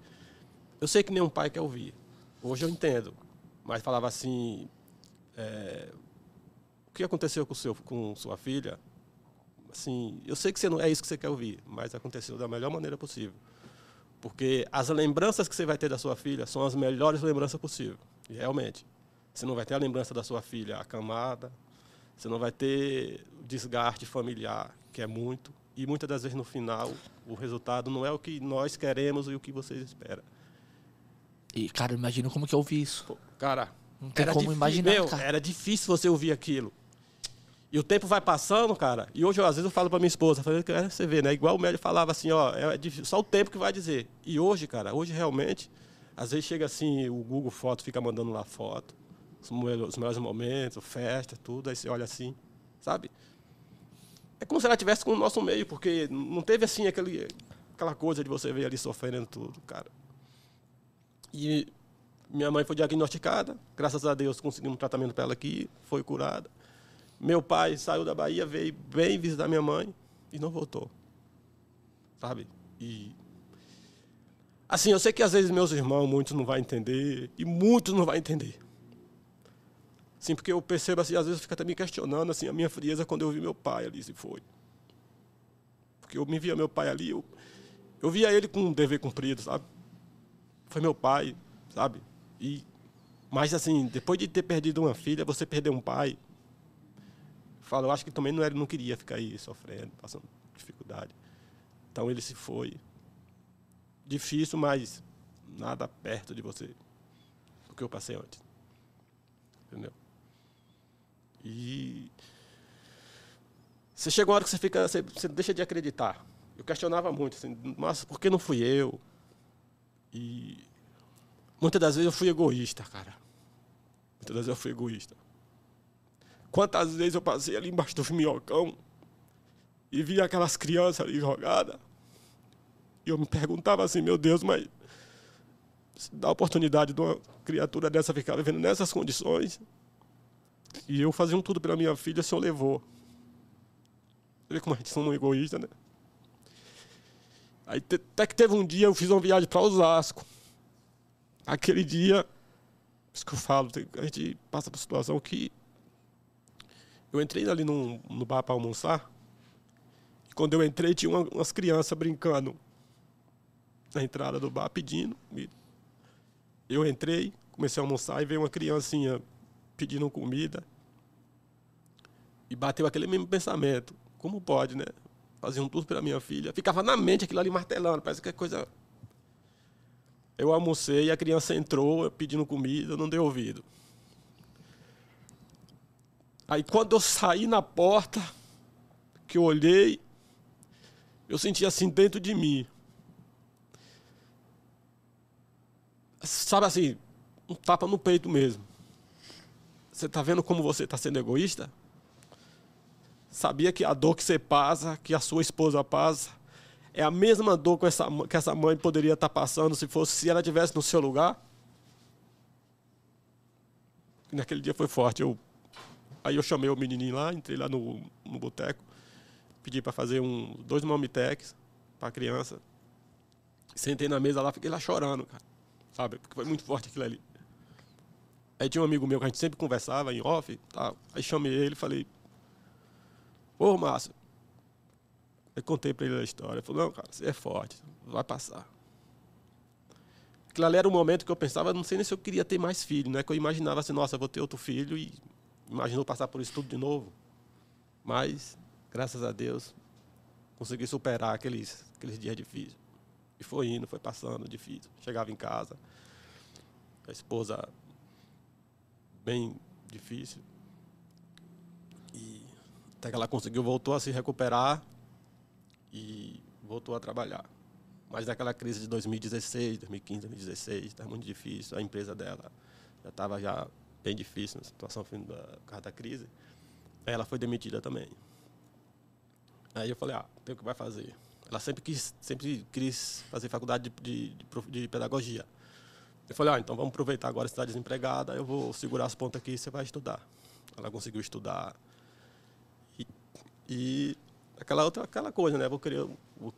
eu sei que nenhum pai quer ouvir. Hoje eu entendo, mas falava assim, é, o que aconteceu com, seu, com sua filha, assim, eu sei que você não é isso que você quer ouvir, mas aconteceu da melhor maneira possível. Porque as lembranças que você vai ter da sua filha são as melhores lembranças possíveis. E realmente. Você não vai ter a lembrança da sua filha acamada, você não vai ter o desgaste familiar, que é muito. E muitas das vezes no final, o resultado não é o que nós queremos e o que vocês esperam. E, cara, imagina como que eu ouvi isso. Pô, cara, Não tem era como imaginar, meu, cara. Era difícil você ouvir aquilo. E o tempo vai passando, cara. E hoje, às vezes, eu falo pra minha esposa, falei, "É, você vê, né? Igual o médico falava assim, ó, é difícil, só o tempo que vai dizer. E hoje, cara, hoje realmente, às vezes chega assim, o Google Foto fica mandando lá foto, os, melhores momentos, festa, tudo, aí você olha assim, sabe? É como se ela estivesse com o nosso meio, porque não teve assim aquele, aquela coisa de você ver ali sofrendo tudo, cara. E minha mãe foi diagnosticada, graças a Deus conseguimos um tratamento para ela aqui, foi curada. Meu pai saiu da Bahia, veio bem visitar minha mãe e não voltou. Sabe? E assim, eu sei que às vezes meus irmãos, muitos não vão entender e muitos não vão entender. Sim, porque eu percebo assim, às vezes fica até me questionando assim a minha frieza quando eu vi meu pai ali se foi. Porque eu me via meu pai ali, eu, eu via ele com um dever cumprido, sabe? Foi meu pai, sabe? E mas assim, depois de ter perdido uma filha, você perder um pai, falo, eu acho que também não era, não queria ficar aí sofrendo, passando dificuldade. Então ele se foi. Difícil, mas nada perto de você do que eu passei antes. Entendeu? E você chega uma hora que você fica, você, você deixa de acreditar. Eu questionava muito, assim, nossa, por que não fui eu? E muitas das vezes eu fui egoísta, cara. Muitas das vezes eu fui egoísta. Quantas vezes eu passei ali embaixo do minhocão e via aquelas crianças ali jogadas. E eu me perguntava assim, meu Deus, mas se dá a oportunidade de uma criatura dessa ficar vivendo nessas condições. E eu fazia um tudo pela minha filha, o senhor levou. Vê como a gente são egoísta, né? Aí até que teve um dia, eu fiz uma viagem para Osasco. Aquele dia, isso que eu falo, a gente passa por situação que eu entrei ali num, no bar para almoçar. E quando eu entrei, tinha uma- umas crianças brincando na entrada do bar, pedindo. Eu entrei, comecei a almoçar e veio uma criancinha pedindo comida. E bateu aquele mesmo pensamento. Como pode, né? Faziam tudo pela minha filha. Ficava na mente aquilo ali martelando, parece que é coisa. Eu almocei, a criança entrou pedindo comida, não dei ouvido. Aí quando eu saí na porta, que eu olhei, eu senti assim dentro de mim. Sabe assim, um tapa no peito mesmo. Você tá vendo como você tá sendo egoísta? Sabia que a dor que você passa, que a sua esposa passa, é a mesma dor que essa, que essa mãe poderia estar passando se fosse se ela tivesse no seu lugar? Naquele dia foi forte. Eu, aí eu chamei o menininho lá, entrei lá no, no boteco, pedi para fazer um, dois mamitex para criança. Sentei na mesa lá, fiquei lá chorando, cara. Sabe? Porque foi muito forte aquilo ali. Aí tinha um amigo meu que a gente sempre conversava em off, aí chamei ele e falei, ô Márcio, eu contei pra ele a história. Ele falou, não, cara, você é forte, vai passar. Aquilo ali era um momento que eu pensava, não sei nem se eu queria ter mais filho, né? Que eu imaginava assim, nossa, eu vou ter outro filho e imaginou passar por isso tudo de novo. Mas, graças a Deus, consegui superar aqueles, aqueles dias difíceis. E foi indo, foi passando, difícil. Chegava em casa, a esposa bem difícil. E até que ela conseguiu, voltou a se recuperar e voltou a trabalhar. Mas naquela crise de 2016, 2015, 2016, estava muito difícil. A empresa dela já estava já bem difícil na situação da causa da crise. Ela foi demitida também. Aí eu falei, ah, tem o que vai fazer. Ela sempre quis, sempre quis fazer faculdade de, de, de, de pedagogia. Eu falei, ah, então vamos aproveitar agora, você está desempregada, eu vou segurar as pontas aqui e você vai estudar. Ela conseguiu estudar. E, e aquela outra aquela coisa, né? Vou querer vou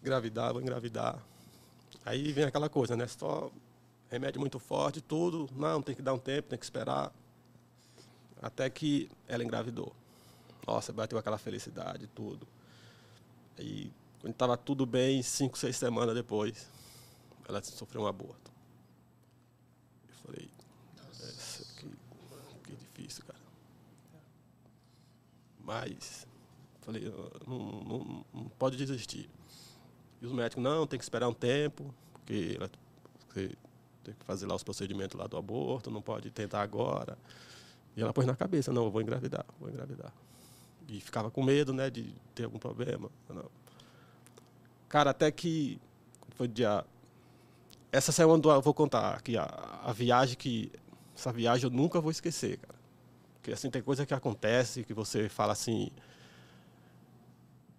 engravidar, vou engravidar. Aí vem aquela coisa, né? Só remédio muito forte, tudo. Não, tem que dar um tempo, tem que esperar. Até que ela engravidou. Nossa, bateu aquela felicidade, tudo. Aí, quando estava tudo bem, cinco, seis semanas depois, ela sofreu um aborto. Eu falei, que, que difícil, cara. Mas, falei, não, não, não, pode desistir. E os médicos, não, tem que esperar um tempo, porque você tem que fazer lá os procedimentos lá do aborto, não pode tentar agora. E ela pôs na cabeça, não, eu vou engravidar, vou engravidar. E ficava com medo, né, de ter algum problema. Não. Cara, até que foi dia essa semana eu vou contar aqui a, a viagem que essa viagem eu nunca vou esquecer, cara. Porque assim tem coisa que acontece que você fala assim,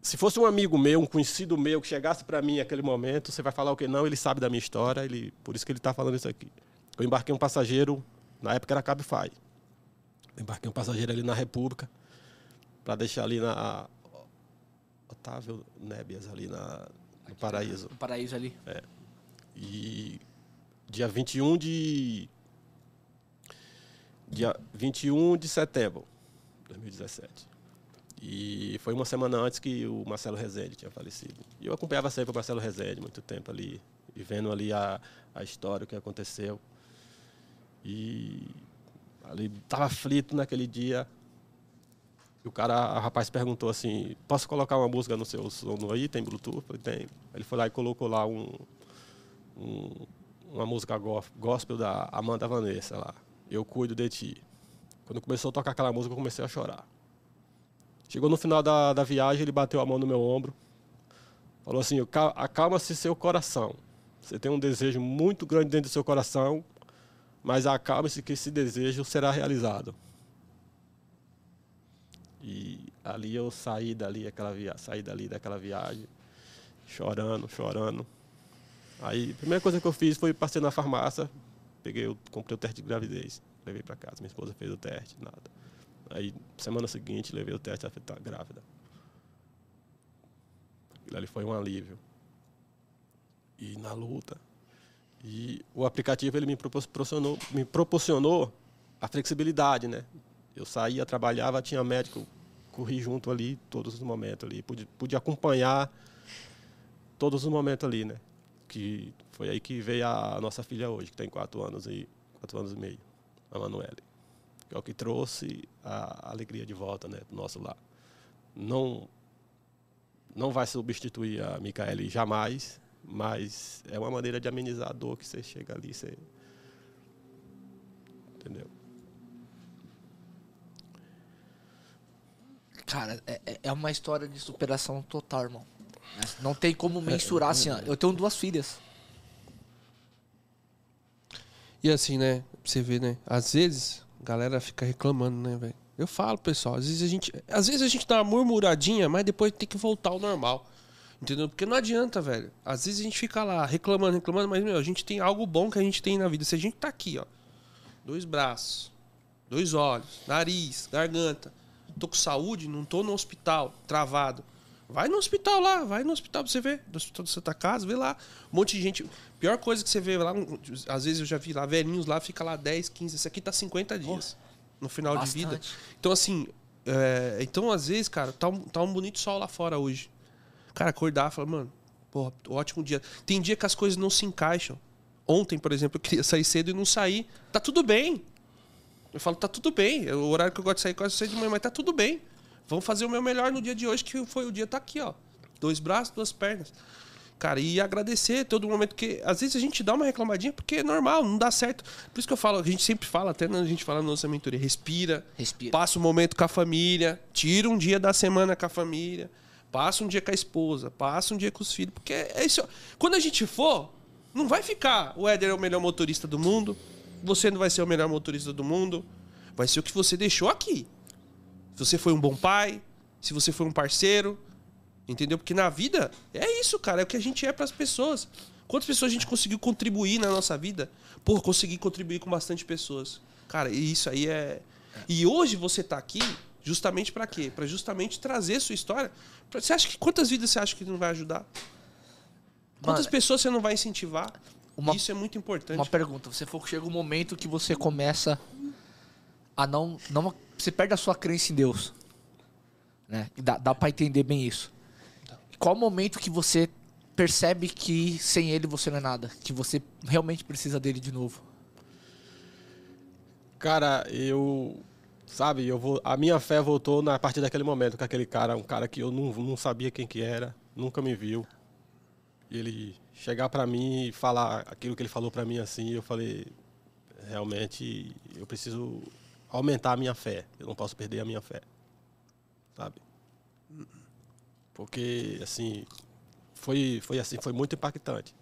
se fosse um amigo meu, um conhecido meu que chegasse para mim naquele momento, você vai falar o que não, ele sabe da minha história, ele, por isso que ele está falando isso aqui. Eu embarquei um passageiro, na época era Cabify. Eu embarquei um passageiro ali na República para deixar ali na Otávio Nébias ali na no Paraíso. No Paraíso ali. É. E dia 21 de dia 21 de setembro de 2017. E foi uma semana antes que o Marcelo Rezende tinha falecido. E eu acompanhava sempre o Marcelo Rezende, muito tempo ali, e vendo ali a, a história, o que aconteceu. E ali estava aflito naquele dia. E o cara, o rapaz perguntou assim: Posso colocar uma música no seu som aí? Tem Bluetooth? Falei: Tem. Ele foi lá e colocou lá um, um, uma música gospel da Amanda Vanessa lá. Eu cuido de ti. Quando começou a tocar aquela música, eu comecei a chorar. Chegou no final da, da viagem, ele bateu a mão no meu ombro. Falou assim: acalma-se seu coração. Você tem um desejo muito grande dentro do seu coração, mas acalme-se que esse desejo será realizado. E ali eu saí dali, aquela via... saí dali daquela viagem, chorando, chorando. Aí, a primeira coisa que eu fiz foi passei na farmácia, peguei, comprei o teste de gravidez, levei para casa. Minha esposa fez o teste, nada. Aí, semana seguinte, levei o teste, ela tá grávida. Aquilo ali foi um alívio. E na luta. E o aplicativo ele me proporcionou, me proporcionou a flexibilidade, né? Eu saía, trabalhava, tinha médico, corri junto ali todos os momentos ali, pude, pude acompanhar todos os momentos ali, né? que foi aí que veio a nossa filha hoje, que tem quatro anos e quatro anos e meio, a Manuele. Que é o que trouxe a alegria de volta, né, do nosso lar. Não não vai substituir a Micaele jamais, mas é uma maneira de amenizar a dor que você chega ali, você entendeu? Cara, é, é uma história de superação total, irmão. Não tem como mensurar assim, ó. Eu tenho duas filhas. E assim, né? Você vê, né? Às vezes, galera fica reclamando, né, velho? Eu falo, pessoal, às vezes a gente. Às vezes a gente dá uma murmuradinha, mas depois tem que voltar ao normal. Entendeu? Porque não adianta, velho. Às vezes a gente fica lá reclamando, reclamando, mas, meu, a gente tem algo bom que a gente tem na vida. Se a gente tá aqui, ó. Dois braços, dois olhos, nariz, garganta. Tô com saúde, não tô no hospital, travado. Vai no hospital lá, vai no hospital pra você ver. No hospital da Santa Casa, vê lá. Um monte de gente. Pior coisa que você vê lá, às vezes eu já vi lá, velhinhos lá, fica lá 10, 15. Esse aqui tá 50 dias oh, no final bastante. de vida. Então, assim, é, então às vezes, cara, tá um, tá um bonito sol lá fora hoje. Cara, acordar e falar, mano, porra, ótimo dia. Tem dia que as coisas não se encaixam. Ontem, por exemplo, eu queria sair cedo e não sair. Tá tudo bem. Eu falo, tá tudo bem. É o horário que eu gosto de sair quase seis de manhã, mas tá tudo bem. Vamos fazer o meu melhor no dia de hoje, que foi o dia tá aqui, ó. Dois braços, duas pernas. Cara, e agradecer todo momento que às vezes a gente dá uma reclamadinha porque é normal, não dá certo. Por isso que eu falo, a gente sempre fala, até a gente fala na nossa mentoria, respira, Respira. passa um momento com a família, tira um dia da semana com a família, passa um dia com a esposa, passa um dia com os filhos, porque é isso. Quando a gente for, não vai ficar o Éder é o melhor motorista do mundo, você não vai ser o melhor motorista do mundo, vai ser o que você deixou aqui. Se você foi um bom pai, se você foi um parceiro, entendeu? Porque na vida é isso, cara, é o que a gente é para as pessoas. Quantas pessoas a gente conseguiu contribuir na nossa vida? Pô, consegui contribuir com bastante pessoas. Cara, e isso aí é. E hoje você tá aqui justamente para quê? Para justamente trazer sua história. Você acha que quantas vidas você acha que não vai ajudar? Quantas Mano, pessoas você não vai incentivar? Uma- Isso é muito importante. Uma pergunta, você que chega um momento que você começa a não, não você perde a sua crença em Deus, né? Dá, dá para entender bem isso. Qual o momento que você percebe que sem ele você não é nada, que você realmente precisa dele de novo? Cara, eu. Sabe, eu vou, a minha fé voltou na partir daquele momento com aquele cara, um cara que eu não, não sabia quem que era, nunca me viu. E ele chegar pra mim e falar aquilo que ele falou pra mim assim, eu falei, realmente eu preciso aumentar a minha fé. Eu não posso perder a minha fé. Sabe? Porque assim, foi foi assim, foi muito impactante.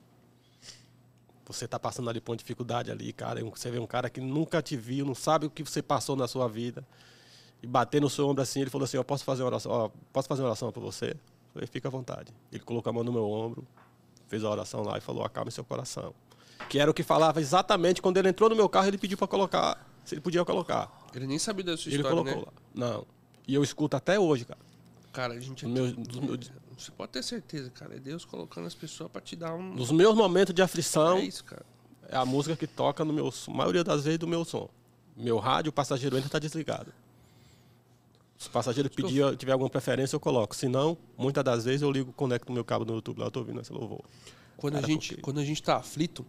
Você tá passando ali por uma dificuldade ali, cara. Você vê um cara que nunca te viu, não sabe o que você passou na sua vida. E bater no seu ombro assim, ele falou assim, eu posso fazer uma oração, ó, posso fazer uma oração para você? Eu falei, fica à vontade. Ele colocou a mão no meu ombro, fez a oração lá e falou, acalme seu coração. Que era o que falava exatamente quando ele entrou no meu carro, ele pediu para colocar, se ele podia colocar. Ele nem sabia da sua ele história, colocou né? lá. Não. E eu escuto até hoje, cara. Cara, a gente é Meu- tudo- dos meus- Você pode ter certeza, cara. É Deus colocando as pessoas pra te dar um. Nos meus momentos de aflição, É isso, cara. é a música que toca no meu maioria das vezes do meu som. Meu rádio, o passageiro entra está desligado. Se o passageiro pedir, tiver alguma preferência, eu coloco. Se não, muitas das vezes eu ligo, conecto o meu cabo no YouTube lá, eu tô ouvindo esse louvor. Quando a, gente, porque- quando a gente tá aflito,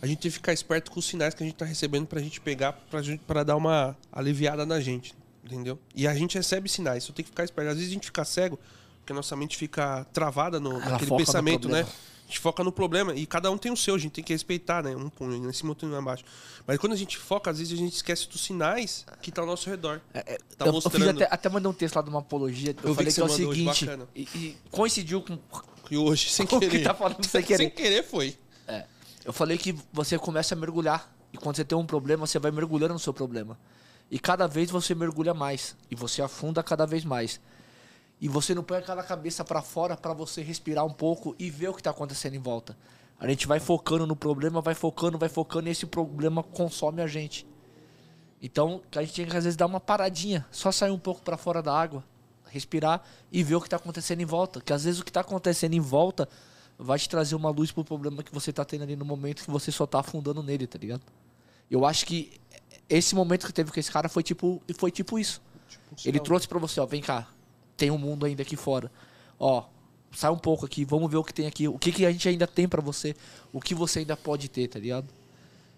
a gente tem que ficar esperto com os sinais que a gente tá recebendo pra gente pegar, pra, gente, pra dar uma aliviada na gente. Entendeu? E a gente recebe sinais, só tem que ficar esperto. Às vezes a gente fica cego, porque a nossa mente fica travada no, Ela naquele foca no pensamento, né? A gente foca no problema e cada um tem o seu, a gente tem que respeitar, né? Um punho em cima, outro em baixo. Mas quando a gente foca, às vezes a gente esquece dos sinais que tá ao nosso redor. Tá É, eu, eu mostrando. até, até mandei um texto lá de uma apologia. Eu, vi falei que que, é o seguinte. E, e coincidiu com E hoje, sem o que querer. tá falando sem querer. Sem querer foi. É. Eu falei que você começa a mergulhar. E quando você tem um problema, você vai mergulhando no seu problema. E cada vez você mergulha mais. E você afunda cada vez mais. E você não põe aquela cabeça pra fora pra você respirar um pouco e ver o que tá acontecendo em volta. A gente vai focando no problema, vai focando, vai focando e esse problema consome a gente. Então, a gente tem que às vezes dar uma paradinha, só sair um pouco pra fora da água, respirar e ver o que tá acontecendo em volta. Que às vezes o que tá acontecendo em volta vai te trazer uma luz pro problema que você tá tendo ali no momento que você só tá afundando nele, tá ligado? Eu acho que esse momento que teve com esse cara foi tipo, foi tipo isso. Ele trouxe pra você, ó, vem cá. Tem um mundo ainda aqui fora. Ó, sai um pouco aqui, vamos ver o que tem aqui, o que, que a gente ainda tem pra você, o que você ainda pode ter, tá ligado?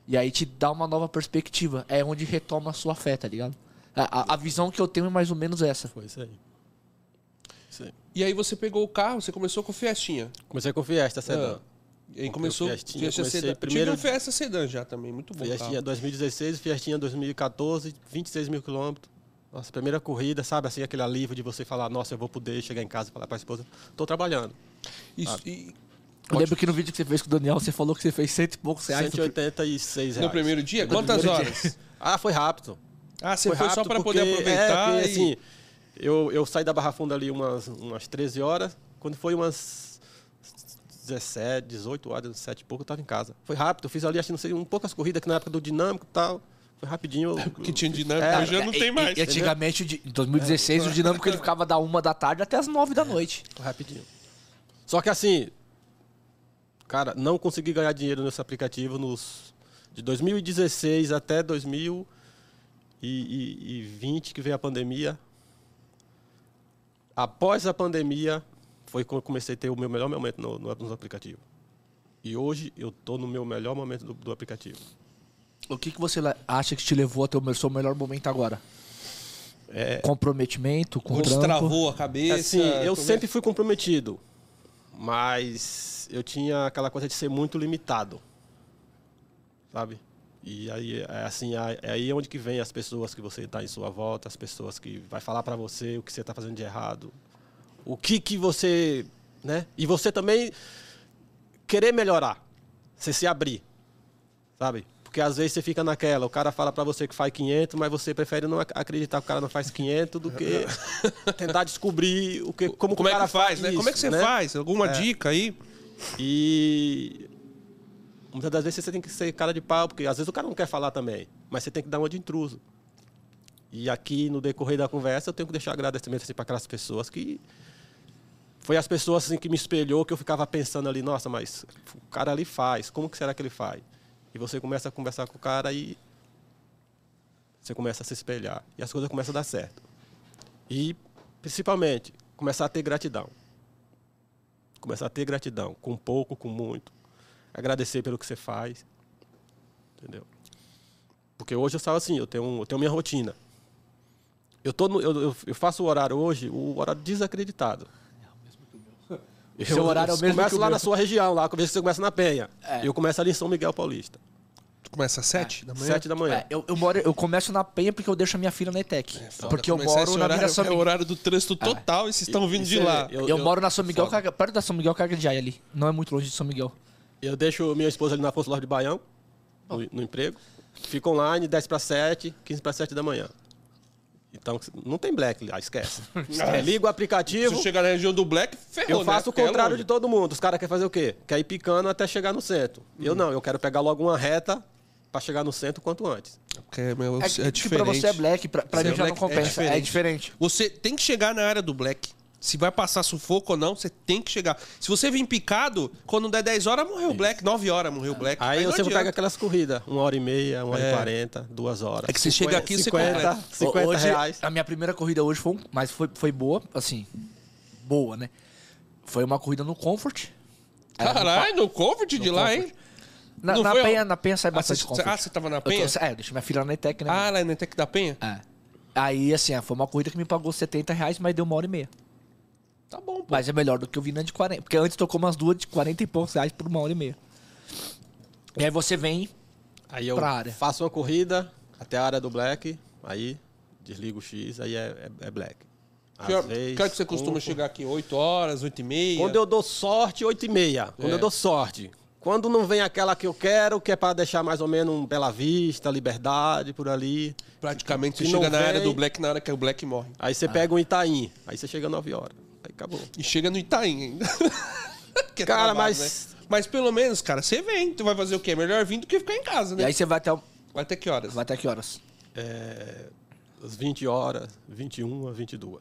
E aí te dá uma nova perspectiva. É onde retoma a sua fé, tá ligado? A, a- a visão que eu tenho é mais ou menos essa. Foi isso aí. Isso aí. E aí você pegou o carro, você começou com o Fiestinha. Comecei com Fiesta, sedã. Ah, E aí Comprei começou o Fiestinha, Fiesta comecei Sedan. primeiro- Eu tive um Fiesta Sedan já também, muito bom. Fiestinha carro. 2016, Fiestinha 2014, 26 mil quilômetros. Nossa, primeira corrida, sabe? Assim, aquele alívio de você falar, nossa, eu vou poder chegar em casa e falar pra esposa, tô trabalhando. Isso, e Eu lembro que no vídeo que você fez com o Daniel, você falou que você fez cento e poucos reais. no- 186 reais. no primeiro dia, No quantas primeiro horas? [laughs] Ah, foi rápido. Ah, você foi, só rápido para poder aproveitar É, porque, e... assim, eu, eu saí da Barra Funda ali umas, umas 13 horas. Quando foi umas 17, 18 horas, 7 e pouco, eu tava em casa. Foi rápido. Eu fiz ali, acho que não sei, um poucas corridas, que na época do dinâmico e tal. Foi rapidinho. eu- [laughs] que tinha dinâmica, É, hoje já não E- tem e- mais. E, antigamente, di- em 2016, o dinâmico ele ficava da uma da tarde até as nove da noite. Foi rapidinho. Só que assim, cara, não consegui ganhar dinheiro nesse aplicativo nos de 2016 até 2020 que veio a pandemia. Após a pandemia foi quando eu comecei a ter o meu melhor momento no, no, no aplicativo. E hoje eu tô no meu melhor momento do, do aplicativo. O que, que você acha que te levou até o meu- seu melhor momento agora? Comprometimento com o Quando travou a cabeça. Assim, eu como é- sempre fui comprometido, mas eu tinha aquela coisa de ser muito limitado, sabe? E aí é assim, é é aí onde que vem as pessoas que você está em sua volta, as pessoas que vai falar para você o que você está fazendo de errado, o que que você, né? E você também querer melhorar, você se abrir, sabe? Porque às vezes você fica naquela, o cara fala para você que faz 500, mas você prefere não ac- acreditar que o cara não faz 500 do que [laughs] tentar descobrir o que, como, Como que é o cara que faz, né? isso, Como é que você né? faz? Alguma dica aí? E muitas das vezes você tem que ser cara de pau, porque às vezes o cara não quer falar também, mas você tem que dar uma de intruso. E aqui no decorrer da conversa eu tenho que deixar agradecimento assim, para aquelas pessoas que foi as pessoas assim que me espelhou que eu ficava pensando ali, nossa, mas o cara ali faz, como que será que ele faz? E você começa a conversar com o cara e você começa a se espelhar e as coisas começam a dar certo. E principalmente começar a ter gratidão. Começar a ter gratidão, com pouco, com muito. Agradecer pelo que você faz. Entendeu? Porque hoje eu estava assim, eu tenho, eu tenho minha rotina. Eu, tô no- eu- eu faço o horário hoje, o horário desacreditado. Eu, Seu horário é o eu mesmo começo lá meu. na sua região, lá, que você começa na Penha. É. E eu começo ali em São Miguel Paulista. Começa às sete da manhã? Sete da manhã. É, eu, eu, moro, eu começo na penha porque eu deixo a minha filha na ETEC. Foda, porque eu moro esse na horário, São É o Miguel. horário do trânsito total e vocês estão vindo de é- lá. Eu, eu- moro na São Miguel. Carga- perto da São Miguel Carga de Jai ali. Não é muito longe de São Miguel. Eu deixo minha esposa ali na Força Loja de Baião, no, no emprego. Fico online, 10 para 7, 15 para 7 da manhã. Então, não tem black lá, esquece. [laughs] É, ligo o Se aplicativo, você chegar na região do Black, ferrou, eu faço né? o é contrário longe. de todo mundo. Os caras querem fazer o quê? Quer ir picando até chegar no centro. Eu não, eu quero pegar logo uma reta para chegar no centro quanto antes. Porque, meu, É, é, que, que diferente. pra você é black, pra, pra mim é já black, não é compensa. diferente. É diferente. Você tem que chegar na área do Black. Se vai passar sufoco ou não, você tem que chegar. Se você vir picado, quando der 10 horas, morreu o Black. 9 horas morreu o Black. Aí não você adianta. pega aquelas corridas, uma hora e meia, uma hora É. e quarenta, duas horas. É que você chega aqui e você 50, completa. 50 hoje, reais. A minha primeira corrida hoje foi, um- mas foi, foi boa, assim, boa, né? Foi uma corrida no Comfort. No Caralho, no Comfort de No lá, Comfort. hein? Na, na foi a- Penha, na Penha sai Ah, bastante você, Comfort. ah, você tava na Eu tô- Penha? é, eu deixei minha filha na ETEC, né? Ah, lá na Tec da Penha? É. Aí, assim, é, foi uma corrida que me pagou 70 reais, mas deu uma hora e meia. Tá bom, pô. Mas é melhor do que eu vi na de 40. Porque antes tocou umas duas de 40 e poucos reais por uma hora e meia. E aí você vem. Aí eu pra área. faço uma corrida até a área do black, aí desligo o X, aí é, é- é black. Às Que hora vezes, que hora que você costuma cumpro. chegar aqui? 8 horas, 8 e meia? Quando eu dou sorte, 8 e meia. Quando É. eu dou sorte. Quando não vem aquela que eu quero, que é para deixar mais ou menos um Bela Vista, Liberdade, por ali. Praticamente você Se chega na área vem- do Black na hora que o Black morre. Aí você pega um Itaim, aí você chega 9 horas. Aí acabou. E chega no Itaim ainda. [laughs] É Cara, trabalho, mas- né? Mas pelo menos, cara, você vem. Tu vai fazer o quê? Melhor vir do que ficar em casa, E né? aí você vai até, o- Vai até que horas? vai até que horas? É, às 20 horas, 21 a 22.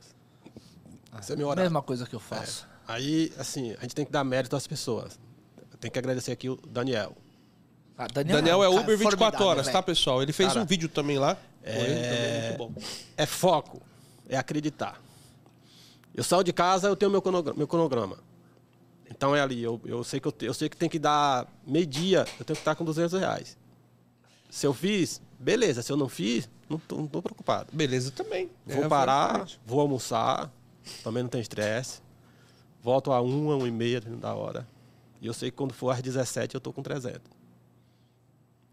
Esse é meu horário. Mesma coisa que eu faço. Aí, assim, a gente tem que dar mérito às pessoas. Tem que agradecer aqui o Daniel. Ah, Daniel é um cara Uber 24 formidável, horas, velho. tá, pessoal? Ele fez Cara, um vídeo também lá. É... Também, muito bom. É foco, é acreditar. Eu saio de casa, eu tenho meu cronogra- meu cronograma. Então é ali, eu, eu, sei que eu, eu sei que tem que dar meio-dia, eu tenho que estar com 200 reais. Se eu fiz, beleza. Se eu não fiz, não tô, não tô preocupado. Beleza também. Vou É, parar, vou almoçar, também não tem estresse. Volto a uma, uma e meia da hora. E eu sei que quando for às 17 eu tô com 300.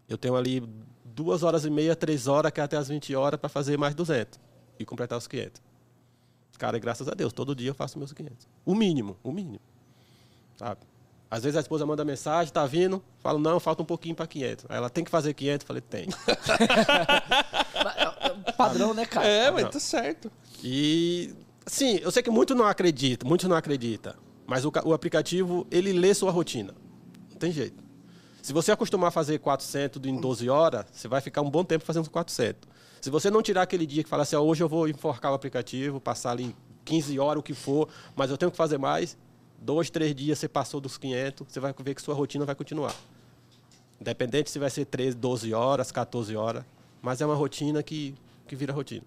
Eu tenho ali duas horas e meia, três horas, que é até as 20 horas, para fazer mais 200 e completar os 500. Cara, graças a Deus, todo dia eu faço meus 500. O mínimo, o mínimo. Sabe? Às vezes a esposa manda mensagem, tá vindo, falo, não, falta um pouquinho para 500. Aí ela tem que fazer 500, eu falei, tem. [laughs] Padrão, né, cara? É, mas tá certo. E, assim, eu sei que muito não acredita, muito não acredita. Mas o, o aplicativo, ele lê sua rotina. Não tem jeito. Se você acostumar a fazer 400 em 12 horas, você vai ficar um bom tempo fazendo 400. Se você não tirar aquele dia que fala assim, ó, hoje eu vou enforcar o aplicativo, passar ali 15 horas, o que for, mas eu tenho que fazer mais, dois, três dias você passou dos 500, você vai ver que sua rotina vai continuar. Independente se vai ser 13, 12 horas, 14 horas, mas é uma rotina que, que vira rotina.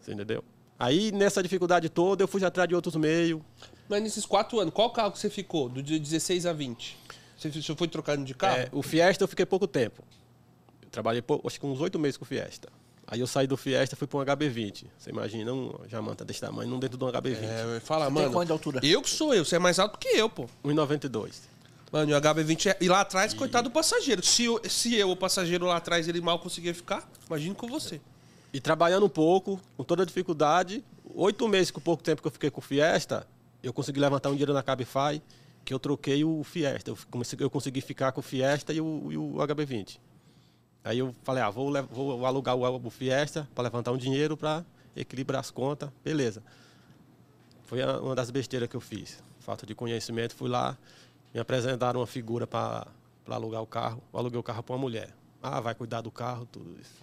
Você entendeu? Aí, nessa dificuldade toda, eu fui atrás de outros meios. Mas nesses quatro anos, qual carro que você ficou? Do dia 16 a 20? Você, você foi trocando de carro? É, o Fiesta eu fiquei pouco tempo. Trabalhei, acho que uns oito meses com o Fiesta. Aí eu saí do Fiesta e fui para um HB20. Você imagina um jamanta desse tamanho, não dentro de um HB20. É, fala, Tem mano. quanto de altura? Eu que sou eu, você é mais alto que eu, pô. 1,92. Mano, e o HB20 é... E lá atrás, coitado do passageiro. Se eu, se eu, o passageiro lá atrás, ele mal conseguia ficar, imagine com você. E trabalhando um pouco, com toda a dificuldade, oito meses com pouco tempo que eu fiquei com o Fiesta, eu consegui levantar um dinheiro na Cabify, que eu troquei o Fiesta. Eu consegui, eu consegui ficar com o Fiesta e o, e o HB20. Aí eu falei, ah, vou, vou alugar o, o Fiesta para levantar um dinheiro para equilibrar as contas. Beleza. Foi uma das besteiras que eu fiz. Falta de conhecimento, fui lá, me apresentaram uma figura para alugar o carro. Eu aluguei o carro para uma mulher. Ah, vai cuidar do carro, tudo isso.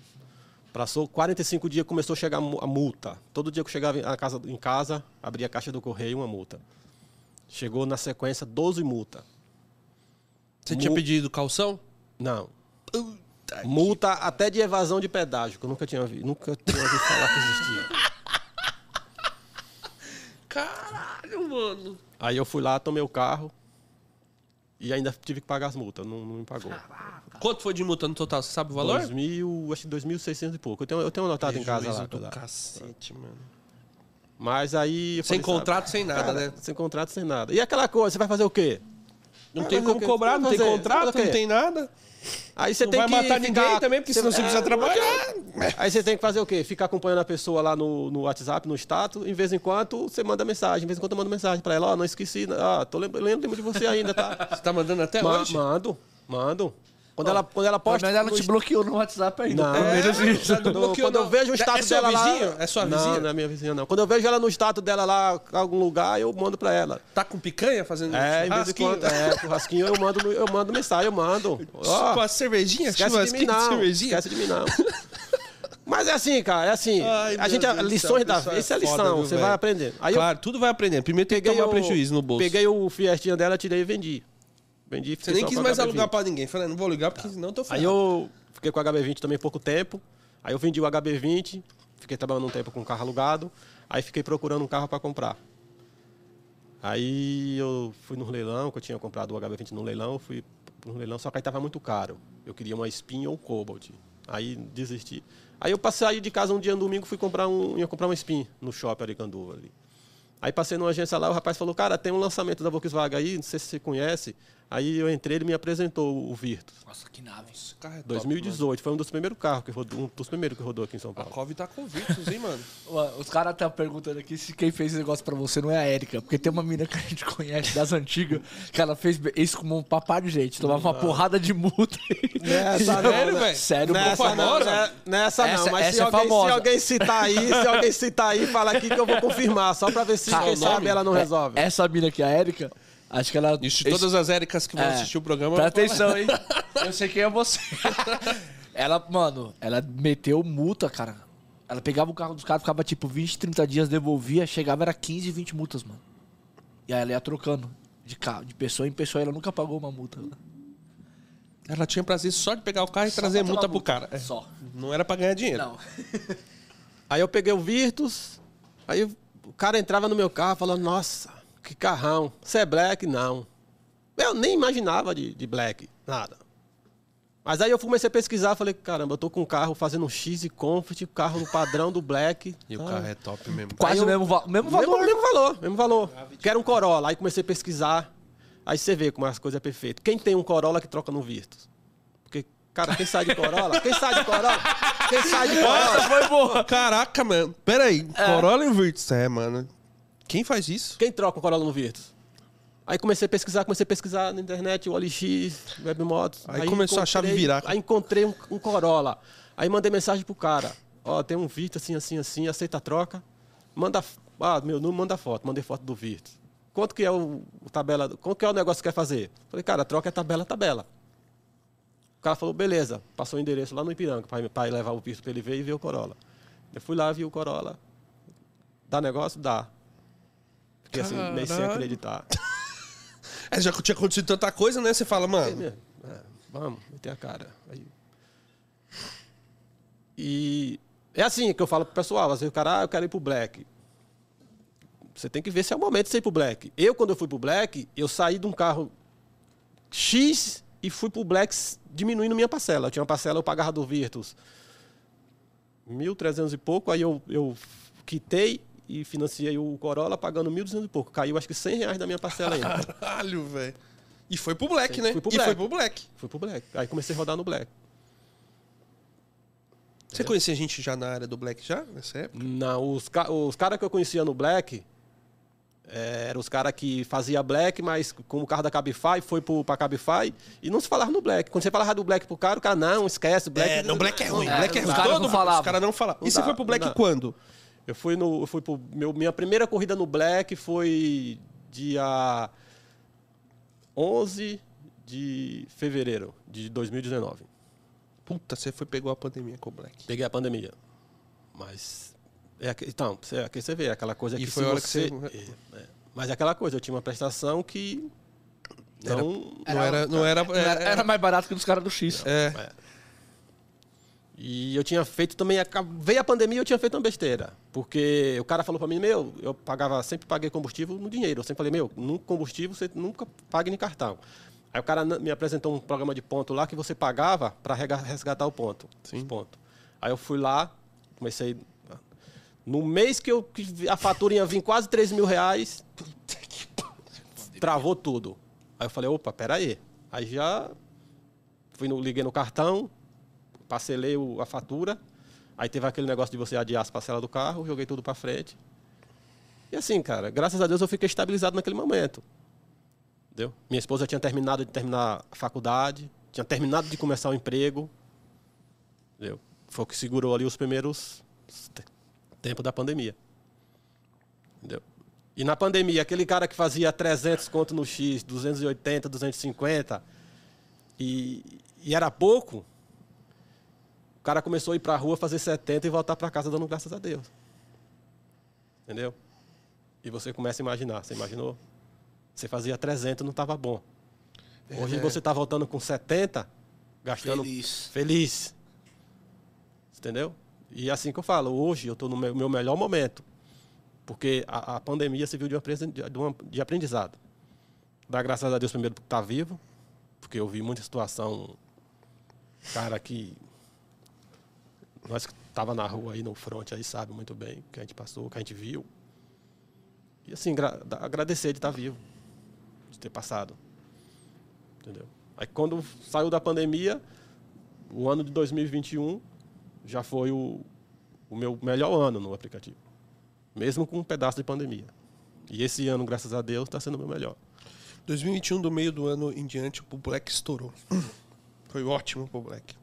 Passou 45 dias, começou a chegar a multa. Todo dia que eu chegava em casa, em casa abria a caixa do correio, uma multa. Chegou na sequência 12 multas. Você tinha pedido calção? Não. Multa até de evasão de pedágio, que eu nunca tinha ouvido, nunca tinha ouvido falar que existia. [laughs] Caralho, mano. Aí eu fui lá, tomei o carro e ainda tive que pagar as multas, não, não me pagou. Quanto foi de multa no total? Você sabe o valor? 2000, acho que 2.600 e pouco. Eu tenho, eu tenho anotado em casa lá. Prejuízo do lá. cacete, mano. Mas aí... Sem falei, contrato, sabe, sem nada, cara, né? Sem contrato, sem nada. E aquela coisa, você vai fazer o quê? Não Vai tem como cobrar, não tem contrato, não quê? tem nada. Aí você Não tem vai que matar ficar- ninguém também, porque senão você precisa trabalhar. Aí você tem que fazer o quê? Ficar acompanhando a pessoa lá no, no WhatsApp, no status. Em vez em quando você manda mensagem. Em vez em quando eu mando mensagem pra ela. Ó, não esqueci. Ah, tô lembra- lembro de você ainda, tá? Você tá mandando até Ma- hoje? mando, mando. Quando ela, quando ela Mas posta... ela não te bloqueou no WhatsApp ainda. Não. É, menos isso. não No- bloqueou, quando eu não. vejo o É status sua dela lá. É sua Não, vizinha? não é minha vizinha, não. Quando eu vejo ela no status dela lá, em algum lugar, eu mando pra ela. Tá com picanha fazendo É, em vez churrasquinho? quando. É, [laughs] churrasquinho, eu mando, eu mando mensagem, eu mando. Ó, Com a cervejinha? esquece de mim, Churrasquinho de não. cervejinha? Esquece de mim, não. [laughs] Mas é assim, cara, é assim. Ai, a gente, Deus do lições céu, da vida, isso é é foda, lição, você velho? vai aprendendo. Aí eu Claro, tudo vai aprendendo. Primeiro tem que peguei tomar o, prejuízo no bolso. Peguei o Fiestinha dela, tirei e vendi. Vendi, Você nem quis mais HB20. alugar pra ninguém. Falei, não vou ligar porque senão eu tô Aí ferrado. eu fiquei com o HB20 também pouco tempo. Aí eu vendi o HB20, fiquei trabalhando um tempo com o carro alugado. Aí fiquei procurando um carro para comprar. Aí eu fui no leilão, que eu tinha comprado o HB20 no leilão, fui no leilão, só que aí tava muito caro. Eu queria uma Spin ou um Cobalt. Aí desisti. Aí eu passei aí de casa um dia no domingo, fui comprar um, ia comprar uma Spin no shopping Aricanduva ali. Aí passei numa agência lá, o rapaz falou, cara, tem um lançamento da Volkswagen aí, não sei se você conhece. Aí eu entrei, ele me apresentou o Virtus. Nossa, que nave. Esse carro é top, 2018, foi um dos primeiros carros que rodou, um dos primeiros que rodou aqui em São mano. A Paulo. Cove tá com Virtus, hein, mano? [laughs] Os caras estão perguntando aqui se quem fez esse negócio pra você não é a Erika. Porque tem uma mina que a gente conhece das antigas que ela fez isso com um papá de gente. Tomava uma porrada de multa. Nessa [laughs] não, Sério, né? velho? Sério, Nessa não, famosa? né? nessa Essa- não, mas essa se, é alguém, famosa. se alguém citar aí, se alguém citar aí, fala aqui que eu vou confirmar, só pra ver se Cara, quem o sabe nome? ela não resolve. Essa mina aqui, a Erika, acho que ela. Isso de todas as Éricas que vão É. assistir o programa. Presta atenção, hein? [laughs] Eu sei quem é você. [laughs] ela, mano, ela meteu multa, cara. Ela pegava o carro dos caras, ficava tipo 20, 30 dias, devolvia, chegava, era 15, 20 multas, mano. E aí ela ia trocando de carro, de pessoa em pessoa, e ela nunca pagou uma multa. Ela tinha prazer só de pegar o carro e Só trazer multa tomar pro cara. É. Só. Não era pra ganhar dinheiro. Não. Aí eu peguei o Virtus, aí o cara entrava no meu carro falando, nossa, que carrão, você é black? Não. Eu nem imaginava de, de black, nada. Mas aí eu comecei a pesquisar, falei, caramba, eu tô com um carro fazendo um X e Comfort, carro no padrão do black. [laughs] E o Ah, carro é top mesmo. Quase o mesmo, va- mesmo Mesmo, valor. mesmo valor, mesmo valor. Quero um Corolla. Aí comecei a pesquisar. Aí você vê como as coisas é perfeitas. Quem tem um Corolla que troca no Virtus? Porque, cara, quem sai de Corolla? Quem sai de Corolla? Quem sai de Corolla? foi boa. Caraca, mano. Pera aí. Corolla e Virtus. É, mano. Quem faz isso? Quem troca um Corolla no Virtus? Aí comecei a pesquisar, comecei a pesquisar na internet, o OLX, Webmotos. Aí começou a chave virar. Aí encontrei um, um Corolla. Aí mandei mensagem pro cara. Ó, tem um Virtus assim, assim, assim, aceita a troca. Manda, ah, meu número, manda foto. Mandei foto do Virtus. Quanto que é o, o tabela, quanto que é o negócio que quer fazer? Falei, cara, troca é tabela, tabela. O cara falou, beleza. Passou o endereço lá no Ipiranga para levar o Virtus pra ele ver e ver o Corolla. Eu fui lá, vi o Corolla. Dá negócio? Dá. Fiquei assim, meio sem Caralho. acreditar. [laughs] É, já tinha acontecido tanta coisa, né? Você fala, mano. É, vamos, meter a cara. Aí. E é assim que eu falo pro pessoal. Vezes o cara, ah, eu quero ir pro Black. Você tem que ver se é o momento de você ir pro Black. Eu, quando eu fui pro Black, eu saí de um carro X e fui pro Black diminuindo minha parcela. Eu tinha uma parcela, eu pagava do Virtus 1.300 e pouco, aí eu, eu quitei e financiei o Corolla pagando 1.200 e pouco. Caiu acho que 100 reais da minha parcela ainda. [laughs] Caralho, velho. E foi pro Black, né? Fui pro E Black. foi pro Black. Fui pro Black. Aí comecei a rodar no Black. Você conhecia gente já na área do Black já, nessa época? Não, os, ca- os caras que eu conhecia no Black eh, eram os caras que fazia Black, mas com o carro da Cabify, foi pro, pra Cabify e não se falava no Black. Quando você falava do Black pro cara, o cara, não, esquece, Black. é, não, Black é ruim. É, Black é os ruim. caras Todo não mundo- falavam. Os caras não falavam. Não E você foi pro Black quando? Eu fui no. Eu fui pro. Meu, minha primeira corrida no Black foi dia 11 de fevereiro de 2019. Puta, você foi pegou a pandemia com o Black. Peguei a pandemia. Mas. É, então, você, aqui você vê, aquela coisa E que foi se a hora que você. você- é, é. mas é aquela coisa, eu tinha uma prestação que. Era- Não. Não era. Não era, Era, era, mais barato que dos caras do X. é. E eu tinha feito também. Veio a pandemia eu tinha feito uma besteira. Porque o cara falou pra mim, meu, eu pagava, sempre paguei combustível no dinheiro. Eu sempre falei, meu, no combustível você nunca paga em cartão. Aí o cara me apresentou um programa de ponto lá que você pagava para resgatar o ponto. Os pontos. Aí eu fui lá, comecei. No mês que, eu, que a fatura ia vir quase 3 mil reais, [laughs] travou tudo. Aí eu falei, opa, peraí. Aí já fui no, liguei no cartão, parcelei a fatura. Aí teve aquele negócio de você adiar as parcelas do carro, joguei tudo para frente. E assim, cara, graças a Deus eu fiquei estabilizado naquele momento. Entendeu? Minha esposa tinha terminado de terminar a faculdade, tinha terminado de começar o emprego. Entendeu? Foi o que segurou ali os primeiros te- tempos da pandemia. Entendeu? E na pandemia, aquele cara que fazia 300 conto no X, 280, 250, e, e era pouco, cara começou a ir para a rua fazer 70 e voltar para casa dando graças a Deus. Entendeu? E você começa a imaginar. Você imaginou? Você fazia 300 não estava bom. Hoje É. você está voltando com 70, gastando Feliz. feliz. Entendeu? E é assim que eu falo, hoje eu estou no meu, melhor momento. Porque a, a pandemia serviu de, uma, de, uma- de aprendizado. Dar graças a Deus primeiro por estar vivo, porque eu vi muita situação, cara, que nós que tava na rua aí no front aí sabe muito bem o que a gente passou, o que a gente viu. E assim, agradecer de estar vivo, de ter passado. Entendeu? Aí quando saiu da pandemia, o ano de 2021 já foi o, o meu melhor ano no aplicativo. Mesmo com um pedaço de pandemia. E esse ano, graças a Deus, está sendo o meu melhor. 2021, do meio do ano em diante, o Black estourou. [coughs] Foi ótimo pro Black.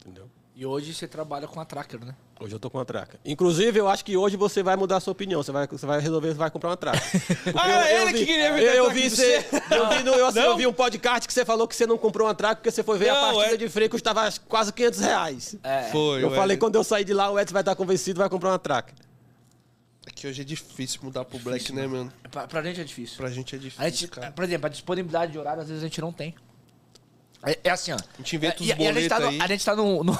Entendeu? E hoje você trabalha com a Tracker, né? Hoje eu tô com uma traca. Inclusive, eu acho que hoje você vai mudar a sua opinião. Você vai, você vai resolver, você vai comprar uma traca. [laughs] Ah, era ele que queria vender a eu vi você, eu vi, no, eu, assim, eu vi um podcast que você falou que você não comprou uma traca porque você foi ver a Não, partida é- de freio que custava quase 500 reais. É. Foi. eu falei, quando eu sair de lá, o Edson vai estar convencido vai comprar uma traca. É que hoje é difícil mudar pro Black, né, mano? Pra, pra gente é difícil. Pra gente é difícil, A gente, cara. por exemplo, a disponibilidade de horário às vezes a gente não tem. É, é assim, ó. A gente inventa os e a gente tá, no- a gente tá num, [laughs] num,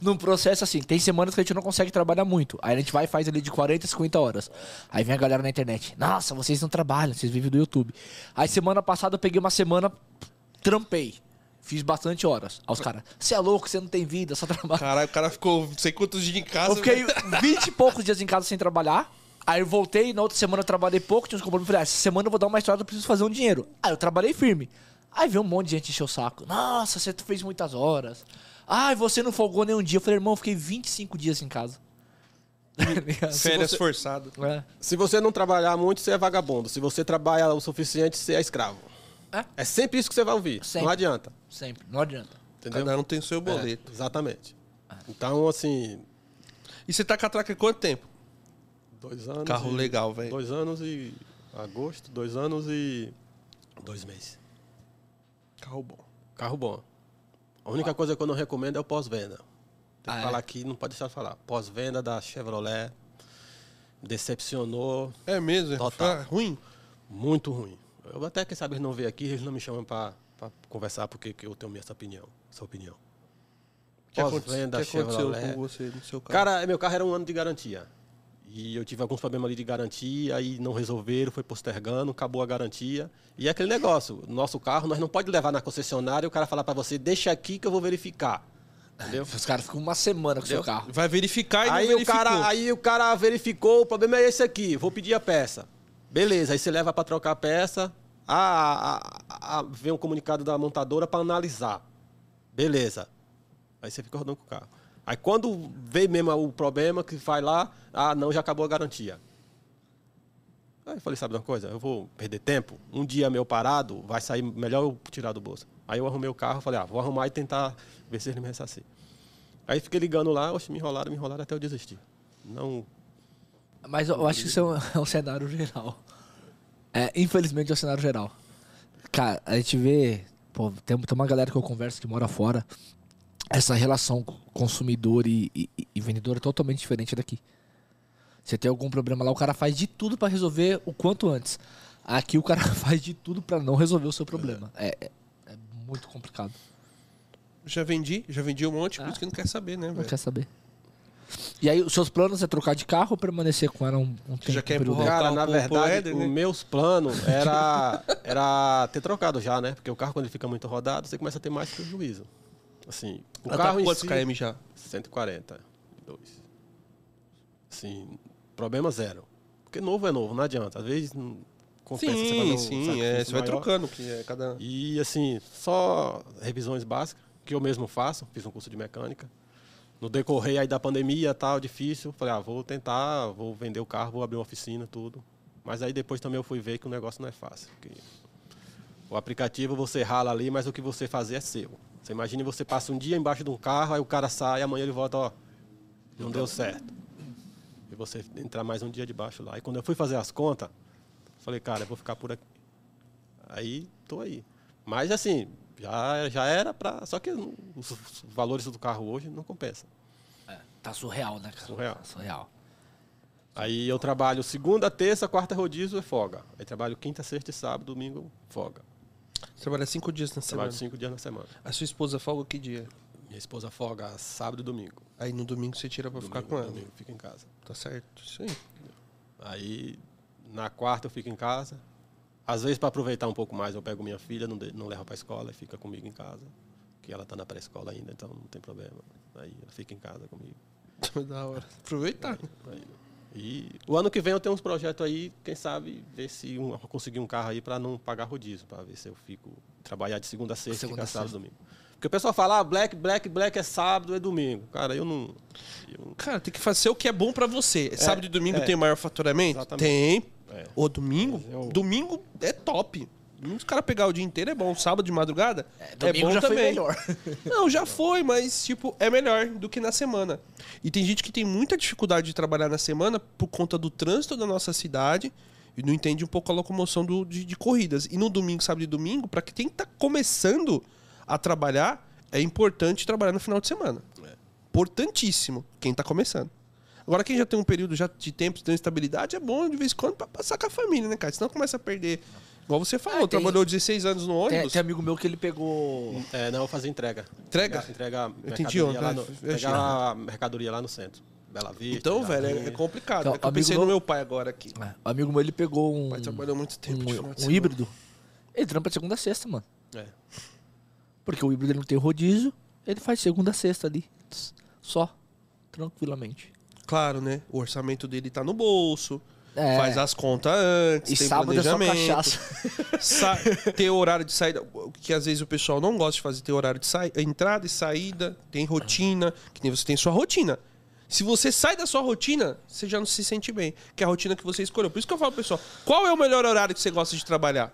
num processo assim, tem semanas que a gente não consegue trabalhar muito. Aí a gente vai e faz ali de 40 a 50 horas. Aí vem a galera na internet. Nossa, vocês não trabalham, vocês vivem do YouTube. Aí semana passada eu peguei uma semana, trampei. Fiz bastante horas. Aí os caras, você é louco, você não tem vida, só [laughs] trabalha. Caralho, o cara ficou não sei quantos dias em casa. Eu fiquei velho. [laughs] 20 e poucos dias em casa sem trabalhar. Aí eu voltei, na outra semana eu trabalhei pouco, tinha uns compromissos. Falei, ah, essa semana eu vou dar uma estrada, eu preciso fazer um dinheiro. Aí eu trabalhei firme. Aí veio um monte de gente encher o saco. Nossa, você fez muitas horas. Ai, você não folgou nenhum dia. Eu falei, irmão, eu fiquei 25 dias em casa. [laughs] Férias você- forçado. É. Se você não trabalhar muito, você é vagabundo. Se você trabalha o suficiente, você é escravo. É? É sempre isso que você vai ouvir. Sempre. Não adianta. Sempre, não adianta. Entendeu? Cada um tem o seu boleto. É, exatamente. Então, assim, E você tá com a traca há quanto tempo? dois anos. Carro e- legal, velho. Dois anos e. Agosto, dois anos e. Dois meses. Carro bom. Carro bom. A única coisa que eu não recomendo é o pós-venda. Tem que Ah, falar é? aqui, não pode deixar de falar. Pós-venda da Chevrolet. Decepcionou. É mesmo? é Total. ruim? Muito ruim. Eu até, quem sabe, eles não veem aqui, eles não me chamam para conversar, porque que eu tenho essa opinião. Essa opinião. Que, Pós-venda, que aconteceu Chevrolet. com você no seu carro? Cara, meu carro era um ano de garantia. E eu tive alguns problemas ali de garantia, aí não resolveram, foi postergando, acabou a garantia. E é aquele negócio, nosso carro nós não pode levar na concessionária e o cara falar para você, deixa aqui que eu vou verificar. Entendeu? Os caras ficam uma semana com o seu carro. Vai verificar e Aí não o, cara, aí o cara verificou, o problema é esse aqui, vou pedir a peça. Beleza, aí você leva para trocar a peça, ah, ah, ah, vem um comunicado da montadora para analisar. Beleza. Aí você fica rodando com o carro. Aí quando vem mesmo o problema, que vai lá, ah, não, já acabou a garantia. Aí eu falei, sabe de uma coisa? Eu vou perder tempo. Um dia meu parado, vai sair melhor eu tirar do bolso. Aí eu arrumei o carro, falei, ah, vou arrumar e tentar ver se ele me ressarcir. Aí fiquei ligando lá, oxe, me enrolaram, me enrolaram até eu desistir. Não. Mas eu, eu acho que isso é um, [laughs] é um cenário geral. É, infelizmente é um cenário geral. Cara, a gente vê. Pô, tem, tem uma galera que eu converso que mora fora. Essa relação consumidor e, e- e vendedor é totalmente diferente daqui. Você tem algum problema lá, o cara faz de tudo pra resolver o quanto antes. Aqui o cara [laughs] faz de tudo pra não resolver o seu problema. É, é- é muito complicado. Já vendi, já vendi um monte, por Ah. isso que não quer saber, né, Não velho? quer saber. E aí, os seus planos é trocar de carro ou permanecer com ela um, um tempo? já quer um? Cara, na verdade, Éder, né? os meus planos era, era ter trocado já, né? Porque o carro, quando ele fica muito rodado, você começa a ter mais prejuízo. Assim, o Ah, carro tá quantos si, km já? 142. Assim, problema zero. Porque novo é novo, não adianta. Às vezes não compensa você fazer Sim, um sim, é, você vai maior. trocando, que é cada... E assim, só revisões básicas, que eu mesmo faço, fiz um curso de mecânica. No decorrer aí da pandemia tal, difícil, falei, ah, vou tentar, vou vender o carro, vou abrir uma oficina, tudo. Mas aí depois também eu fui ver que o negócio não é fácil. o aplicativo você rala ali, mas o que você fazer é seu. Você imagina você passa um dia embaixo de um carro, aí o cara sai, amanhã ele volta, ó, não deu certo. E você entrar mais um dia debaixo lá. E quando eu fui fazer as contas, falei, cara, eu vou ficar por aqui. Aí, tô aí. Mas assim, já, já era pra. Só que os, os valores do carro hoje não compensam. Tá surreal, né, cara? Surreal. Tá surreal. Aí eu trabalho segunda, terça, quarta rodízio é folga. Aí trabalho quinta, sexta e sábado, domingo, folga. Trabalha cinco dias na semana. Trabalho cinco dias na semana. A sua esposa folga que dia? Minha esposa folga sábado e domingo. Aí no domingo você tira pra ficar Domingo- com ela. Domingo fica em casa. Tá certo, isso aí. Aí na quarta eu fico em casa. Às vezes, para aproveitar um pouco mais, eu pego minha filha, não, de- não levo para a escola e fica comigo em casa. Que ela tá na pré-escola ainda, então não tem problema. Aí ela fica em casa comigo. [laughs] da hora. Aproveitar. Aí, e o ano que vem eu tenho uns projetos aí, quem sabe, ver se um, conseguir um carro aí para não pagar rodízio, para ver se eu fico trabalhar de segunda a sexta, Segunda ficar a sábado e domingo. Porque o pessoal fala, ah, black, black, black é sábado, é domingo. Cara, eu não. eu- Cara, tem que fazer o que é bom pra você. Sábado e domingo é. tem maior faturamento? Exatamente. Tem. É. Ô, domingo? Eu- Domingo é top. Os caras pegar o dia inteiro é bom. Sábado de madrugada é, domingo bom já foi também. melhor. [laughs] Não, já foi, mas, tipo, é melhor do que na semana. E tem gente que tem muita dificuldade de trabalhar na semana por conta do trânsito da nossa cidade e não entende um pouco a locomoção do- de, de corridas. E no domingo, sábado e domingo, para quem tá começando a trabalhar, é importante trabalhar no final de semana. Importantíssimo, quem tá começando. Agora, quem já tem um período já de tempo, tem estabilidade, é bom de vez em quando pra passar com a família, né, cara? Senão começa a perder. Igual você falou, Ah, tem- trabalhou 16 anos no Tem, ônibus. tem amigo meu que ele pegou. É, não, eu vou fazer entrega. Entrega? Entrega entendi mercadoria onde, lá no, Eu achei. pegar a mercadoria lá no centro. Bela Vista. Então, velho, é, é complicado. Então, é eu pensei meu- no meu pai agora aqui. É, o amigo meu ele pegou um. O pai trabalhou muito tempo um, um híbrido. Ele trampa de segunda a sexta, mano. É. Porque o híbrido ele não tem rodízio, ele faz segunda a sexta ali. Só. Tranquilamente. Claro, né? O orçamento dele tá no bolso. É. Faz as contas antes, E tem sábado é só planejamento. cachaça. [laughs] Sa ter horário de saída, o que às vezes o pessoal não gosta de fazer, ter horário de saída, entrada e saída, tem rotina, que nem você tem sua rotina. Se você sai da sua rotina, você já não se sente bem, que é a rotina que você escolheu. Por isso que eu falo, pro pessoal, qual é o melhor horário que você gosta de trabalhar?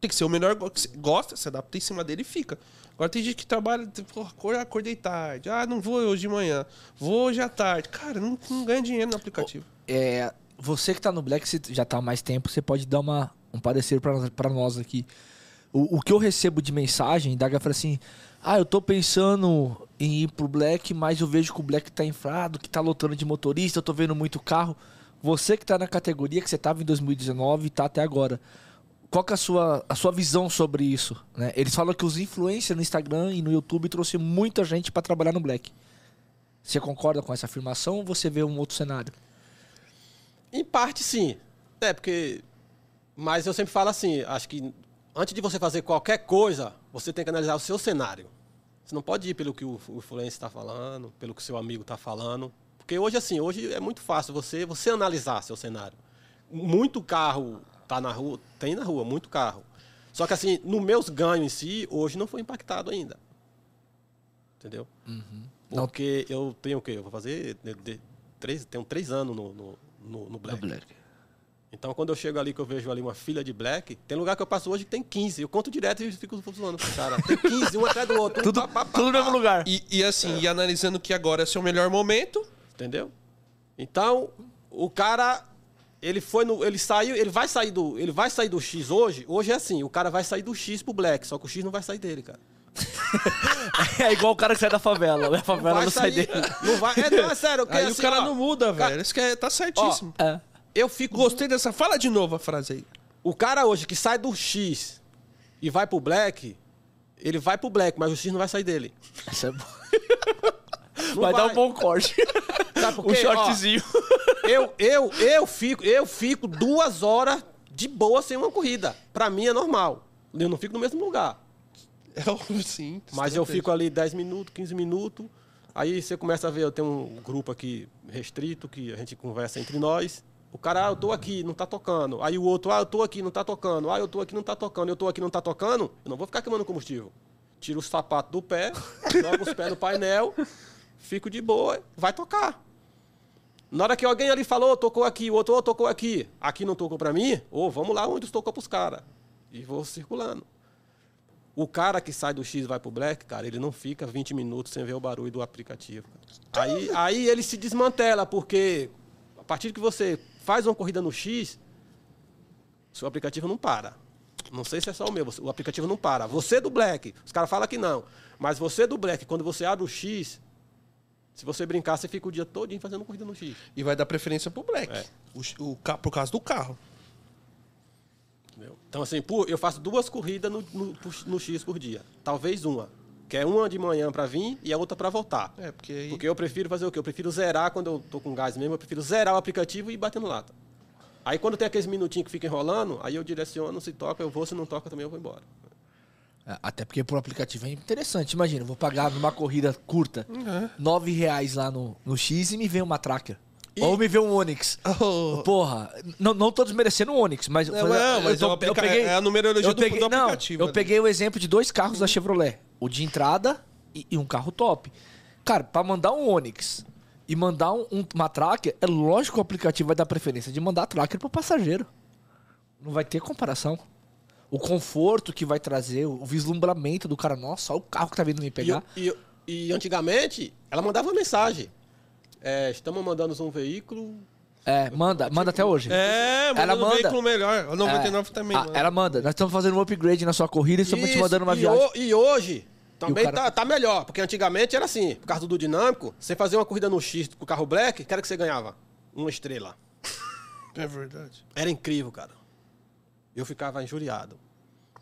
Tem que ser o melhor que você gosta, se adapta em cima dele e fica. Agora tem gente que trabalha, tipo, pô, acordei tarde, ah, não vou hoje de manhã, vou hoje à tarde. Cara, não, não ganha dinheiro no aplicativo. É, você que tá no Black, você já tá há mais tempo, você pode dar uma, um parecer pra nós aqui. O, o que eu recebo de mensagem, da galera assim: Ah, eu tô pensando em ir pro Black, mas eu vejo que o Black tá inflado, que tá lotando de motorista, eu tô vendo muito carro. Você que tá na categoria que você tava em 2019 e tá até agora. Qual que é a sua, a sua visão sobre isso? né? Eles falam que os influencers no Instagram e no YouTube trouxe muita gente pra trabalhar no Black. Você concorda com essa afirmação ou você vê um outro cenário? Em parte, sim. É, porque. Mas eu sempre falo assim: acho que antes de você fazer qualquer coisa, você tem que analisar o seu cenário. Você não pode ir pelo que o, influencer está falando, pelo que o seu amigo está falando. Porque hoje, assim, hoje é muito fácil você, você analisar seu cenário. Muito carro tá na rua, tem na rua, muito carro. Só que assim, no meus ganhos em si, hoje não foi impactado ainda. Entendeu? Não- Porque eu tenho o quê? Eu vou fazer de- de- três, tenho três anos no, no, no, no Black. Black. Então, quando eu chego ali, que eu vejo ali uma fila de Black, tem lugar que eu passo hoje que tem 15. Eu conto direto e fico pro cara. Tem 15, um atrás do outro. um Tudo, pá, pá, pá, tudo no mesmo lugar. E, e assim, e analisando que agora é seu melhor momento. Entendeu? Então, o cara ele foi no ele saiu, ele vai sair do, ele vai sair do X hoje. Hoje é assim, o cara vai sair do X pro Black, só que o X não vai sair dele, cara. [laughs] É igual o cara que sai da favela. A favela vai não sai dele. não vai, é, não, é sério, Aí assim, o cara ó, não muda, cara- velho. Isso que é, tá certíssimo. É. Eu fico Gostei dessa. Fala de novo a frase aí. O cara hoje que sai do X e vai pro Black, ele vai pro Black, mas o X não vai sair dele. Isso é bom. [laughs] Não Vai, dar um bom corte. [laughs] Sabe um quê? Ó, shortzinho. Eu, eu, eu, fico, eu fico duas horas de boa sem uma corrida. Pra mim é normal. Eu não fico no mesmo lugar. É, sim. [laughs] Mas eu fico ali 10 minutos, 15 minutos. Aí você começa a ver, eu tenho um grupo aqui restrito que a gente conversa entre nós. O cara, ah, eu tô aqui, não tá tocando. Aí o outro, ah, eu tô aqui, não tá tocando. Ah, eu tô aqui, não tá tocando. Eu tô aqui, não tá tocando. Eu não vou ficar queimando combustível. Tiro os sapatos do pé, [laughs] jogo os pés no painel, fico de boa, vai tocar. Na hora que alguém ali falou, tocou aqui, o outro oh, tocou aqui, aqui não tocou pra mim, ou vamos lá onde tocou pros caras. E vou circulando. O cara que sai do X e vai pro Black, cara, ele não fica 20 minutos sem ver o barulho do aplicativo. cara. Aí, aí ele se desmantela, porque a partir que você faz uma corrida no X, seu aplicativo não para. Não sei se é só o meu, o aplicativo não para. Você do Black, os caras falam que não. Mas você do Black, quando você abre o X, se você brincar, você fica o dia todo fazendo corrida no X. E vai dar preferência pro Black. É. O, o, ca- por causa do carro. Entendeu? Então, assim, por- eu faço duas corridas no, no, no X por dia. Talvez uma. Que é uma de manhã para vir e a outra para voltar. É, porque aí. Porque eu prefiro fazer o quê? Eu prefiro zerar quando eu tô com gás mesmo, eu prefiro zerar o aplicativo e ir batendo lata. Aí quando tem aqueles minutinhos que fica enrolando, aí eu direciono, se toca, eu vou, se não toca também eu vou embora. É, Até porque pro aplicativo é interessante. Imagina, eu vou pagar numa corrida curta nove reais lá no, no X e me vem uma Tracker. E- Ou me vê um Onix. Oh. Porra, não, não tô desmerecendo o Onix, mas... Não, não, mas é o aplica- é a numerologia eu do- peguei, do não, aplicativo eu ali. peguei o exemplo de dois carros da Chevrolet. O de entrada e, e um carro top. Cara, pra mandar um Onix e mandar um- um- uma Tracker, é lógico que o aplicativo vai dar preferência de mandar a Tracker pro passageiro. Não vai ter comparação. O conforto que vai trazer, o vislumbramento do cara. Nossa, olha o carro que tá vindo me E, pegar. e, e antigamente, ela mandava mensagem. É, estamos mandando um veículo. É, manda, manda até hoje. É, manda Ela um manda. veículo melhor. O 99 É. também. Ah, manda. ela manda. Nós estamos fazendo um upgrade na sua corrida e estamos te mandando uma e viagem. ho- E, hoje também cara- tá, tá melhor, porque antigamente era assim, por causa do dinâmico, você fazia uma corrida no X com o carro black, que era que você ganhava? Uma estrela. É verdade. Era incrível, cara. Eu ficava injuriado.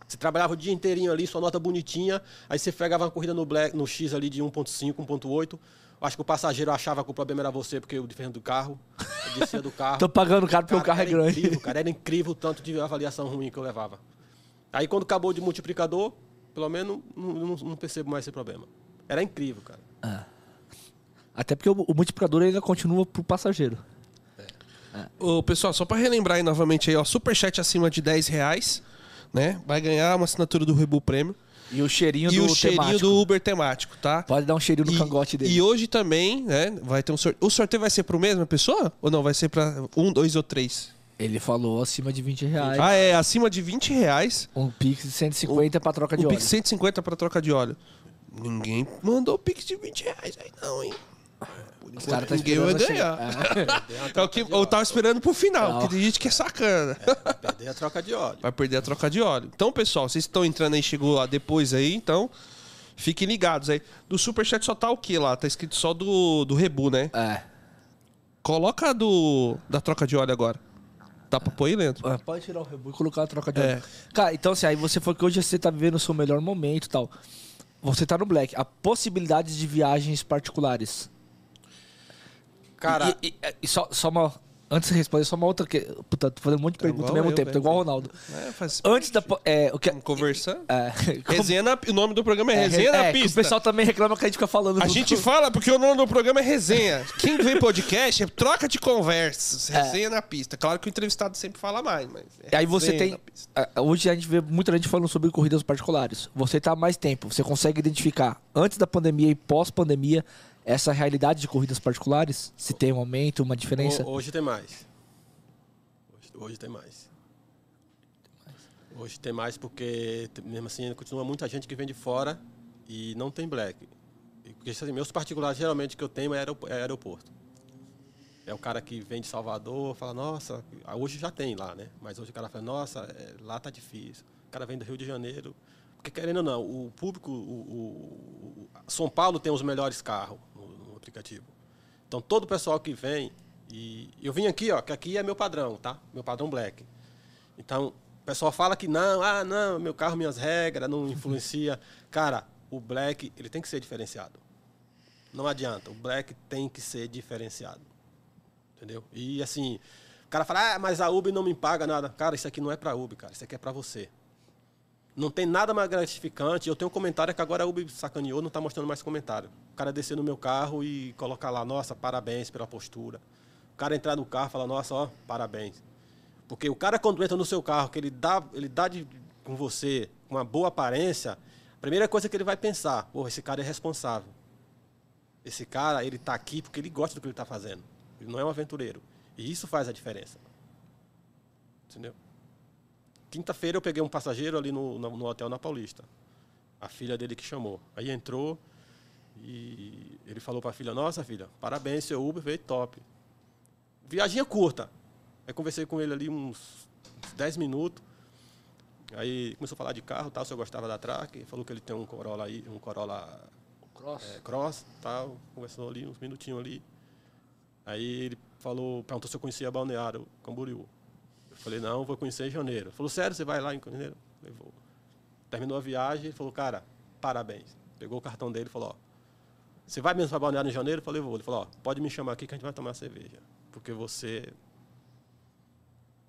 Você trabalhava o dia inteirinho ali, sua nota bonitinha, aí você pegava uma corrida no, black, no X ali de 1.5, 1.8. Acho que o passageiro achava que o problema era você, porque eu diferente do carro. Eu descia do [laughs] carro. Tô pagando caro porque o carro é grande. Incrível, cara, era incrível o tanto de avaliação ruim que eu levava. Aí quando acabou de multiplicador, pelo menos não, não- não percebo mais esse problema. Era incrível, cara. Até porque o, o multiplicador ainda continua pro passageiro. Ô, pessoal, só pra relembrar aí novamente aí, ó, superchat acima de 10 reais, né? Vai ganhar uma assinatura do Rebu Prêmio. E o cheirinho E do o cheirinho temático. do Uber temático, tá? Pode dar um cheirinho no E- cangote dele. E hoje também, né? Vai ter um sorteio. O sorteio vai ser pro mesma pessoa? Ou não? Vai ser pra um, dois ou três? Ele falou acima de 20 reais. Ah, é. Acima de 20 reais. Um Pix de 150 pra troca de o óleo. Pix 150 pra troca de óleo. Ninguém mandou o Pix de 20 reais aí, não, hein? Os caras tá ninguém vai ganhar. [laughs] chegar. É o que eu tava esperando pro final, Não. porque tem gente que é sacana. Perder a troca de óleo. Vai perder a troca de óleo. Então, pessoal, vocês estão entrando aí, chegou lá depois aí, então fiquem ligados aí. Do Superchat só tá o que lá? Tá escrito só do, do Rebu, né? É. Coloca do da troca de óleo agora. Dá pra pôr aí, Leandro? Ah, Pode tirar o rebu e colocar a troca de É. óleo. Cara, então assim, aí você falou que hoje você tá vivendo o seu melhor momento e tal. Você tá no Black. A possibilidades de viagens particulares. Cara, E, e- e só, só uma, Antes de responder, só uma outra. Que... Puta, tô fazendo um monte de Tá perguntas ao mesmo eu, tempo, tô igual o Ronaldo. É, faz Antes da. É, o que. Vamos conversando. É, [laughs] como- Resenha na... O nome do programa é é, Resenha na é, que Pista. O pessoal também reclama que a gente fica falando. A do- gente fala porque o nome do programa é resenha. Quem vê podcast é troca de conversas. Resenha na pista. Claro que o entrevistado sempre fala mais, mas. é E aí você tem. na Hoje a gente vê muita gente falando sobre corridas particulares. Você tá há mais tempo. Você consegue identificar antes da pandemia e pós-pandemia essa realidade de corridas particulares? Se tem um aumento, uma diferença? Ho- Hoje tem mais. Hoje, hoje tem mais. Hoje tem mais porque, mesmo assim, continua muita gente que vem de fora e não tem black. Porque assim, meus particulares, geralmente, que eu tenho é é aeroporto. É o cara que vem de Salvador, fala, nossa, ah, hoje já tem lá, né? Mas hoje o cara fala, nossa, é, lá tá difícil. O cara vem do Rio de Janeiro. Porque, querendo ou não, o público, o, o- o- São Paulo tem os melhores carros aplicativo. Então, todo o pessoal que vem, e eu vim aqui, ó, que aqui é meu padrão, tá? Meu padrão black. Então, o pessoal fala que não, ah, não, meu carro, minhas regras, não influencia. [laughs] Cara, o black, ele tem que ser diferenciado. Não adianta, o black tem que ser diferenciado. Entendeu? E assim, o cara fala, ah, mas a Uber não me paga nada. Cara, isso aqui não é pra Uber, cara, isso aqui é pra você. Não tem nada mais gratificante. Eu tenho um comentário que agora a Uber sacaneou, não está mostrando mais comentário. O cara descer no meu carro e colocar lá, nossa, parabéns pela postura. O cara entrar no carro e falar, nossa, ó, parabéns. Porque o cara, quando entra no seu carro, que ele dá, ele dá de, com você uma boa aparência, a primeira coisa que ele vai pensar, pô, esse cara é responsável. Esse cara, ele está aqui porque ele gosta do que ele está fazendo. Ele não é um aventureiro. E isso faz a diferença. Entendeu? Quinta-feira eu peguei um passageiro ali no, no, no hotel na Paulista. A filha dele que chamou. Aí entrou e ele falou para a filha: Nossa, filha, parabéns, seu Uber veio top. Viaginha curta. Aí conversei com ele ali uns, uns 10 minutos. Aí começou a falar de carro, tal, se eu gostava da Track. Falou que ele tem um Corolla aí, um Corolla Cross. é, cross, tal, conversou ali uns minutinhos ali. Aí ele falou, perguntou se eu conhecia Balneário Camboriú. Eu falei, não, vou conhecer em janeiro. Ele falou, sério, você vai lá em janeiro? Eu falei, vou. Terminou a viagem, ele falou, cara, parabéns. Pegou o cartão dele e falou, ó, você vai mesmo para Balneário em janeiro? Eu falei, vou. Ele falou, ó, pode me chamar aqui que a gente vai tomar cerveja. Porque você.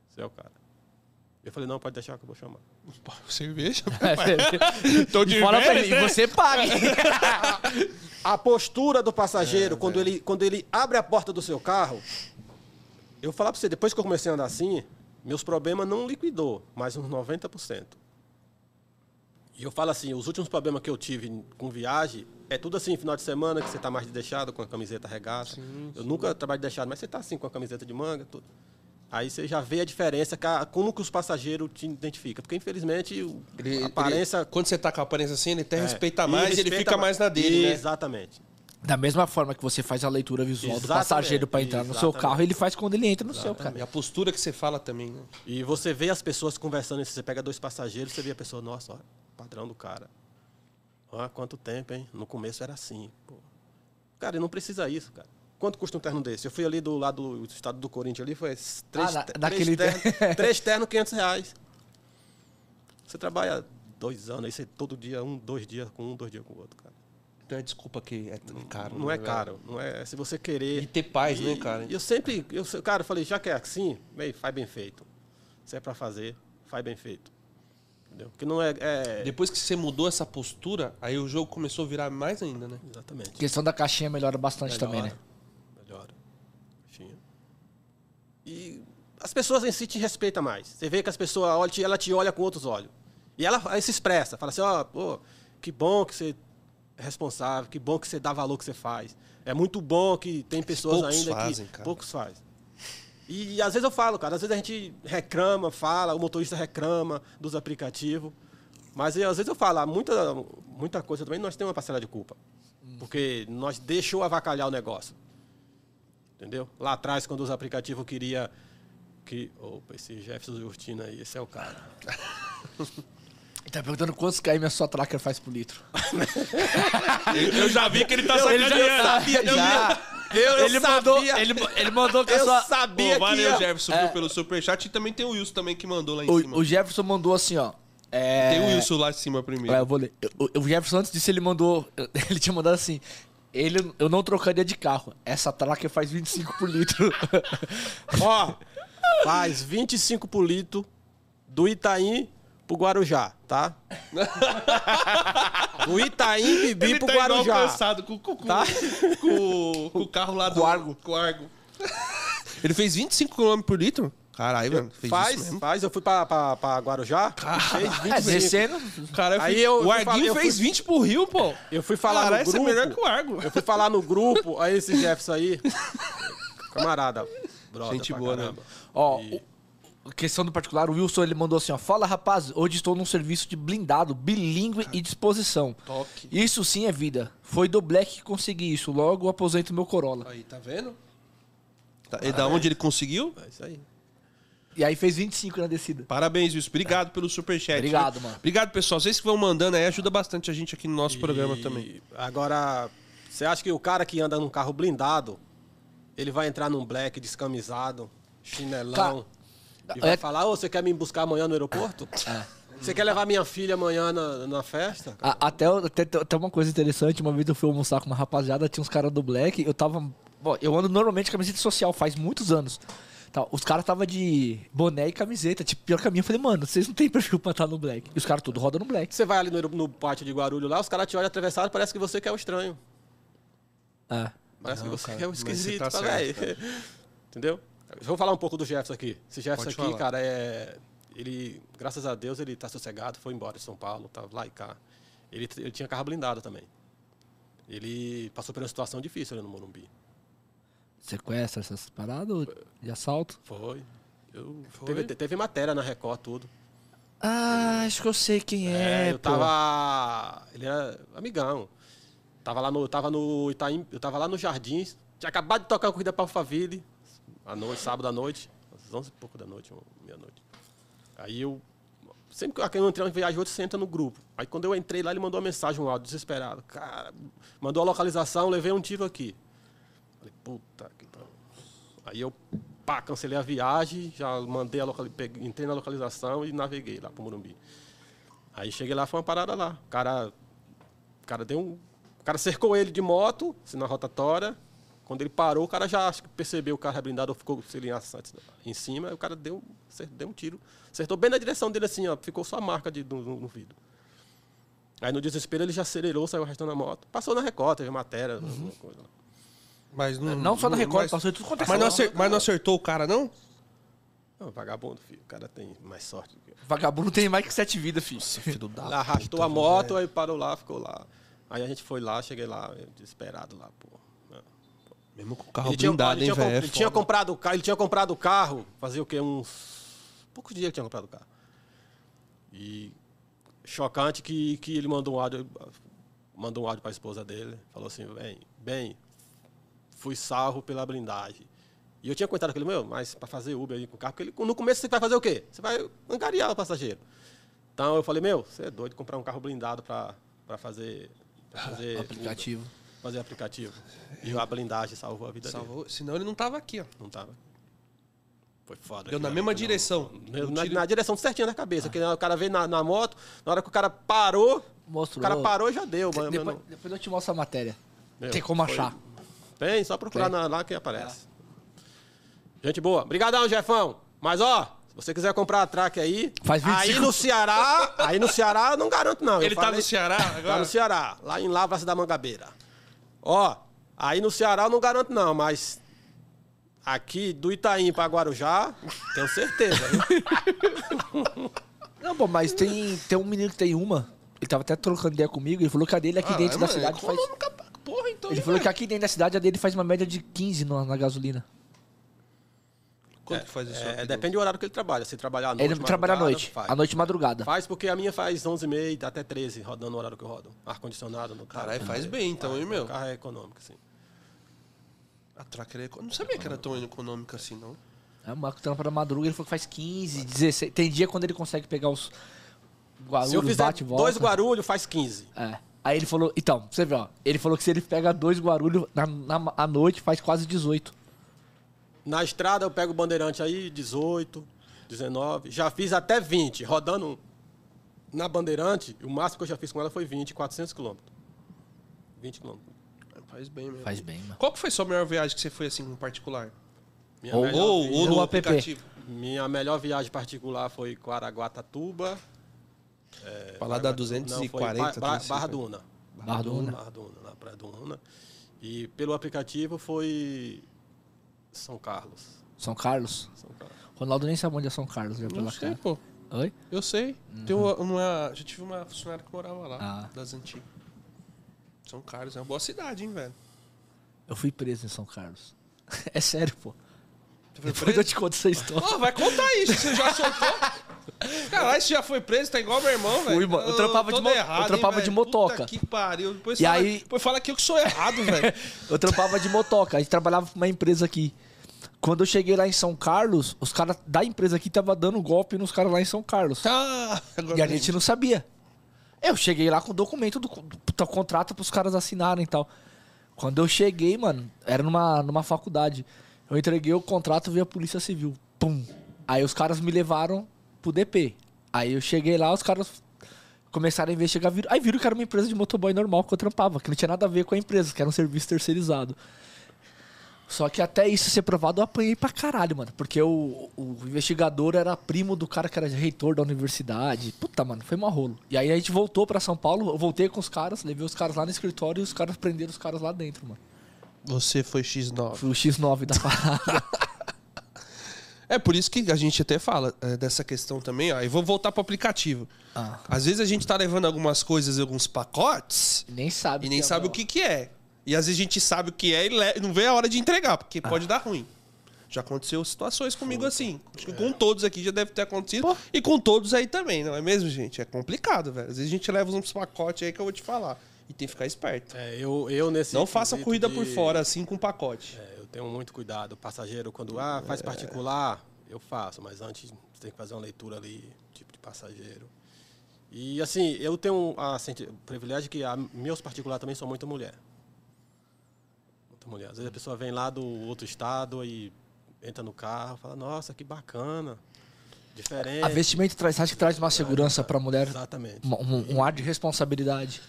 Você é o cara. Eu falei, não, pode deixar que eu vou chamar. [laughs] Cerveja? [laughs] É, [laughs] Tô de fala pra ele, né? e você paga. A postura do passageiro, É, quando, ele, quando ele abre a porta do seu carro, eu vou falar para você, depois que eu comecei a andar assim, meus problemas não liquidou, mas uns 90%. E eu falo assim, os últimos problemas que eu tive com viagem, é tudo assim, final de semana, que você está mais de deixado, com a camiseta regata. eu nunca trabalho de deixado, mas você está assim, com a camiseta de manga, tudo. Aí você já vê a diferença, como que os passageiros te identificam. Porque, infelizmente, Ele- a aparência... ele- quando você tá com a aparência assim, ele até é, respeita mais e ele respeita fica ma- mais na dele, né? Exatamente. Da mesma forma que você faz a leitura visual do Exatamente, passageiro pra entrar no seu exatamente. carro, ele faz quando ele entra no seu, E cara. a postura que você fala também, né? E você vê as pessoas conversando, você pega dois passageiros, você vê a pessoa, nossa, ó, padrão do cara. Ó, quanto tempo, hein? No começo era assim. Pô. Cara, não precisa isso, cara. Quanto custa um terno desse? Eu fui ali do lado do estado do Corinthians ali, foi três, Ah, na- [laughs] três, terno, três ternos, 500 reais. Você trabalha dois anos, aí você todo dia, um, dois dias com um, dois dias com o outro, cara. Então é desculpa que é caro. Não né, é velho? caro, não é. Se você querer. E ter paz, E- né, cara? E eu sempre, eu, cara, eu falei, já que é assim, bem, faz bem feito. Se é pra fazer, faz bem feito. Entendeu? Porque não é. é- Depois que você mudou essa postura, aí o jogo começou a virar mais ainda, né? Exatamente. A questão da caixinha melhora bastante também, né? Melhora. Tinha. E as pessoas em si te respeitam mais. Você vê que as pessoas olham, ela te olha com outros olhos. E ela aí se expressa, fala assim, ó, pô, que bom que você é responsável, que bom que você dá valor que você faz. É muito bom que tem pessoas poucos ainda fazem, que cara. poucos fazem. E, às vezes eu falo, cara, às vezes a gente reclama, fala, o motorista reclama dos aplicativos. Mas às vezes eu falo, ah, muita, muita coisa também nós temos uma parcela de culpa. Porque nós deixou avacalhar o negócio. Entendeu? Lá atrás, quando os aplicativos queria que. Opa, esse Jefferson Urtina aí, esse é o cara. [laughs] Ele tá perguntando quantos km a sua tracker faz por litro. [laughs] Eu já vi que ele tá Ele já sabia já. Eu, eu ele, sabia. mandou, ele, ele mandou que Eu sua... sabia Pô, valeu, que ia- Jefferson, viu, pelo superchat. E também tem o Wilson também que mandou lá em cima. O, o Jefferson mandou assim, ó. é- Tem o Wilson lá em cima primeiro. É, eu vou ler. O, o Jefferson, antes disso, ele mandou. [laughs] Ele tinha mandado assim. Ele, eu não trocaria de carro. Essa tracker faz 25 por litro. Ó, faz 25 por litro do Itaim pro Guarujá, tá? [laughs] do Itaim Bibi Ele pro tá igual Guarujá. cansado com, com, Tá? com, com o carro lá do... O Argo. Com o Argo. Ele fez 25 km por litro? Caralho, mano. Fez Faz, faz. Eu fui pra, pra, pra Guarujá, 25. é, descendo. Cara, Aí Aí eu- o eu Arguinho eu fez fui- 20 pro Rio, pô. Eu fui falar Caralho, no é grupo. melhor que o Argo. Eu fui falar no grupo, aí esse Jefferson aí. [laughs] Camarada. Gente boa, né? caramba. Ó, E- o- questão do particular, o Wilson ele mandou assim, ó. Fala, rapaz, hoje estou num serviço de blindado, bilíngue e disposição. Toque. Isso sim é vida. Foi do Black que consegui isso. Logo aposento meu Corolla. Aí, tá vendo? Tá, e da onde ele conseguiu? É isso aí. E aí fez 25 na descida. Parabéns, Wilson. Obrigado pelo superchat. Obrigado, viu? mano. Obrigado, pessoal. Vocês que vão mandando aí, ajuda bastante a gente aqui no nosso programa E também. Agora, você acha que o cara que anda num carro blindado, ele vai entrar num black descamisado, chinelão, e vai É- falar, ô, você quer me buscar amanhã no aeroporto? Você quer levar minha filha amanhã na, na festa? A- até, até, até uma coisa interessante, uma vez eu fui almoçar com uma rapaziada, tinha uns caras do Black, eu tava. Bom, eu ando normalmente de camiseta social, faz muitos anos. Tá, os caras tava de boné e camiseta, tipo, pior que a minha. Eu falei, mano, vocês não tem perfil pra estar no Black. E os caras tudo rodam no Black. Você vai ali no, no pátio de Guarulhos lá, os caras te olham atravessado, parece que você quer o estranho. É. Parece Não, que você cara, quer o você esquisito, tá tá, certo, velho? [laughs] Entendeu? Eu vou falar um pouco do Jefferson aqui. Esse Jefferson Pode aqui, falar. cara, é. Ele, graças a Deus, ele tá sossegado, foi embora de São Paulo, tava lá e cá. Ele, ele tinha carro blindado também. Ele passou por uma situação difícil ali no Morumbi. Sequestra essas paradas ou de assalto? Foi. Eu- Foi? Teve, teve matéria na Record, tudo. Ah, acho que eu sei quem é. eu pô. tava. Ele era amigão. Tava lá no, tava no Itaim, eu tava lá no Jardins. Tinha acabado de tocar uma corrida pra Alphaville, à noite, sábado à noite, às 11 e pouco da noite, meia-noite. Aí eu. Sempre que eu entrei uma viagem, outro você entra no grupo. Aí quando eu entrei lá, ele mandou uma mensagem, um áudio desesperado. Cara, mandou a localização, levei um tiro aqui. Falei, puta que. Aí eu, pá, cancelei a viagem, já mandei a local... peguei- entrei na localização e naveguei lá pro Morumbi. Aí cheguei lá, foi uma parada lá. O cara, o cara deu um. O cara cercou ele de moto, assim, na rotatória. Quando ele parou, o cara já acho que percebeu o carro é blindado, ficou se ele em cima, aí o cara deu, deu um tiro. Acertou bem na direção dele assim, ó. Ficou só a marca de, no, no vidro. Aí no desespero ele já acelerou, saiu arrastando a moto. Passou na Record, teve matéria, alguma coisa. Mas não, Não só na Record, mas, passou em tudo quanto é mas, não canal. acer- mas não acertou o cara, não? Não, vagabundo, filho. O cara tem mais sorte do que eu. Vagabundo tem mais que sete vidas, filho. Filho da arrastou puta, a moto, velho. aí parou lá, ficou lá. Aí a gente foi lá, cheguei lá, desesperado lá, pô. Mesmo com o carro Ele tinha, blindado, ele hein, tinha, com- é ele tinha foda. comprado o carro, ele tinha comprado o carro, fazia o quê? Uns poucos dias que tinha comprado o carro. E chocante que, que ele mandou um áudio, mandou um áudio para a esposa dele, falou assim, bem, bem, fui salvo pela blindagem. E eu tinha comentado com ele, meu, mas para fazer Uber aí com o carro, porque ele, no começo você vai fazer o quê? Você vai angariar o passageiro. Então eu falei, meu, você é doido de comprar um carro blindado para fazer, pra [laughs] fazer Uber, Aplicativo. Fazer aplicativo. E a blindagem salvou a vida dele. Salvou, senão ele não tava aqui, ó. Não tava. Foi foda. Deu na mesma não. direção. Na, No na- na direção certinha da cabeça. Que o cara veio na, na moto, na hora que o cara parou, Mostrou. o cara parou já deu. Mas, Depois, não- depois eu te mostro a matéria. meu, Tem como foi- achar. Tem, só procurar Tem. na- lá que aparece. Gente boa. Obrigadão, Jefão. Mas, ó, se você quiser comprar a track aí, Faz 25. aí no Ceará, aí no Ceará eu não garanto não. Eu Ele tá falei- no Ceará Tá agora? no Ceará, lá em Lavras da Mangabeira. Ó, aí no Ceará eu não garanto não, mas aqui do Itaim pra Guarujá, tenho certeza. viu? [laughs] Não, pô, mas tem, tem um menino que tem uma. Ele tava até trocando ideia comigo. Ele falou que a dele aqui dentro da cidade faz. Porra, então. Ele hein, falou que aqui dentro da cidade a dele faz uma média de 15 na, na gasolina. Quanto que faz isso? É, depende do horário que ele trabalha. Se trabalhar à noite, Ele trabalha à noite. Faz. À noite e madrugada. Faz porque a minha faz 11h30 até 13 rodando no horário que eu rodo. Ar-condicionado no carro. Caralho, faz bem então, hein, meu? O carro é econômico, sim. A Tracker é eco- Não sabia que era tão econômica assim, não. É, o Marco trampa na madruga, ele falou que faz 15, 16. Tem dia quando ele consegue pegar os Guarulhos, Se eu fizer bate dois Guarulhos, faz 15. É. Aí ele falou, então, você ver, ó. Ele falou que se ele pega dois Guarulhos na, na, à noite, faz quase 18. Na estrada eu pego o bandeirante aí, 18, 19. Já fiz até 20. Rodando na bandeirante, o máximo que eu já fiz com ela foi 20, 400 quilômetros. 20 quilômetros. Faz bem mesmo. Faz bem, mano. Qual que foi a sua melhor viagem que você foi assim, em particular? Minha, Ou- melhor, Ou, ou no app. aplicativo? minha melhor viagem particular foi Quaraguatatuba. Pra lá da Não, foi 240, Ba- Ba- 250. Barra Duna. Barra do Una. Barra Duna, na Praia do Una. E pelo aplicativo foi São Carlos. São Carlos. São Carlos. Ronaldo nem sabe onde é São Carlos, já pela sei, cara. pô. Oi? Eu sei. Tem uma, uma- já tive uma funcionária que morava lá, Ah. das antigas. São Carlos é uma boa cidade, hein, velho? Eu fui preso em São Carlos. [laughs] É sério, pô. Depois eu te conto essa história. Pô, vai contar isso, você já soltou? Caralho, você já foi preso, tá igual meu irmão, velho. Fui, mano. Eu trampava de mo- eu hein, trampava de velho? motoca. Puta que pariu. Depois E fala, aí- depois fala que eu que sou errado, velho. [laughs] Eu trampava de motoca, a gente trabalhava pra uma empresa aqui. Quando eu cheguei lá em São Carlos, os caras da empresa aqui tava dando golpe nos caras lá em São Carlos. Tá. Agora E a gente não sabia. Eu cheguei lá com o documento do, do, do contrato pros caras assinarem e tal. Quando eu cheguei, mano, era numa, numa faculdade. Eu entreguei o contrato, veio a polícia civil. Pum. Aí os caras me levaram pro DP. Aí eu cheguei lá, os caras começaram a investigar. Aí viram que era uma empresa de motoboy normal que eu trampava, que não tinha nada a ver com a empresa, que era um serviço terceirizado. Só que até isso ser provado, eu apanhei pra caralho, mano. Porque o, o investigador era primo do cara que era reitor da universidade. Puta, mano, foi mó rolo. E aí a gente voltou pra São Paulo, eu voltei com os caras, levei os caras lá no escritório e os caras prenderam os caras lá dentro, mano. Você foi X9. Fui o X9 da parada. [laughs] [laughs] É por isso que a gente até fala é, dessa questão também, ó. E vou voltar pro aplicativo. Ah. Às vezes a gente tá levando algumas coisas, alguns pacotes, nem sabe. e nem é sabe bom. o que que é. E às vezes a gente sabe o que é e não vê a hora de entregar, porque pode dar ruim. Já aconteceu situações comigo assim. Acho que com todos aqui já deve ter acontecido. E com todos aí também, não é mesmo, gente? É complicado, velho. Às vezes a gente leva uns pacotes aí que eu vou te falar. E tem que ficar esperto. É, eu, eu nesse. não faça corrida de- por fora assim com pacote. É, eu tenho muito cuidado. O passageiro, quando ah, faz particular, eu faço, mas antes você tem que fazer uma leitura ali, tipo de passageiro. E assim, eu tenho a, senti- o privilégio que a, meus particulares também são muito mulher. Muita mulher. Às vezes a pessoa vem lá do outro estado e entra no carro, fala, nossa, que bacana. Diferente. A vestimenta traz, acho que traz uma segurança pra mulher, Exatamente. um, um- um ar de responsabilidade.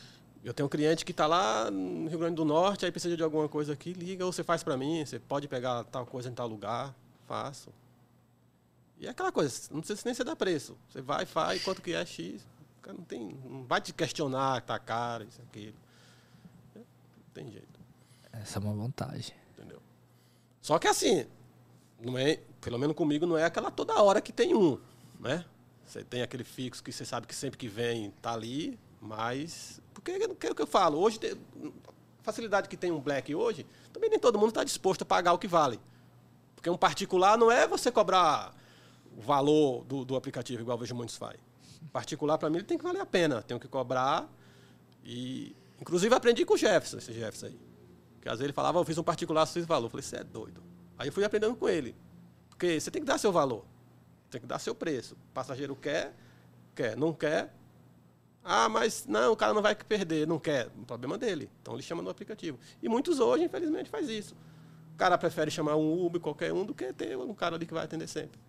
Eu tenho um cliente que está lá no Rio Grande do Norte, aí precisa de alguma coisa aqui, liga ou você faz para mim, você pode pegar tal coisa em tal lugar, faço. E é aquela coisa, não precisa nem você dar preço. Você vai, faz, quanto que é X. O cara não, tem, não vai te questionar, tá caro, isso, aquilo. Não tem jeito, Essa é uma vantagem. entendeu? Só que assim, não é, pelo menos comigo, não é aquela toda hora que tem um, né? Você tem aquele fixo que você sabe que sempre que vem tá ali, mas. Porque é o que eu falo, hoje, facilidade que tem um black hoje, também nem todo mundo está disposto a pagar o que vale. Porque um particular não é você cobrar o valor do, do aplicativo, igual vejo muitos faz. Particular, para mim, ele tem que valer a pena. Tenho que cobrar. E. Inclusive, aprendi com o Jefferson, esse Jefferson aí. Porque às vezes ele falava, eu fiz um particular, fiz valor. Eu falei, você é doido. Aí eu fui aprendendo com ele. Porque você tem que dar seu valor. Tem que dar seu preço. O passageiro quer, quer. Não quer. Ah, mas não, o cara não vai perder, não quer. O problema dele. Então ele chama no aplicativo. E muitos hoje, infelizmente, faz isso. O cara prefere chamar um Uber, qualquer um, do que ter um cara ali que vai atender sempre.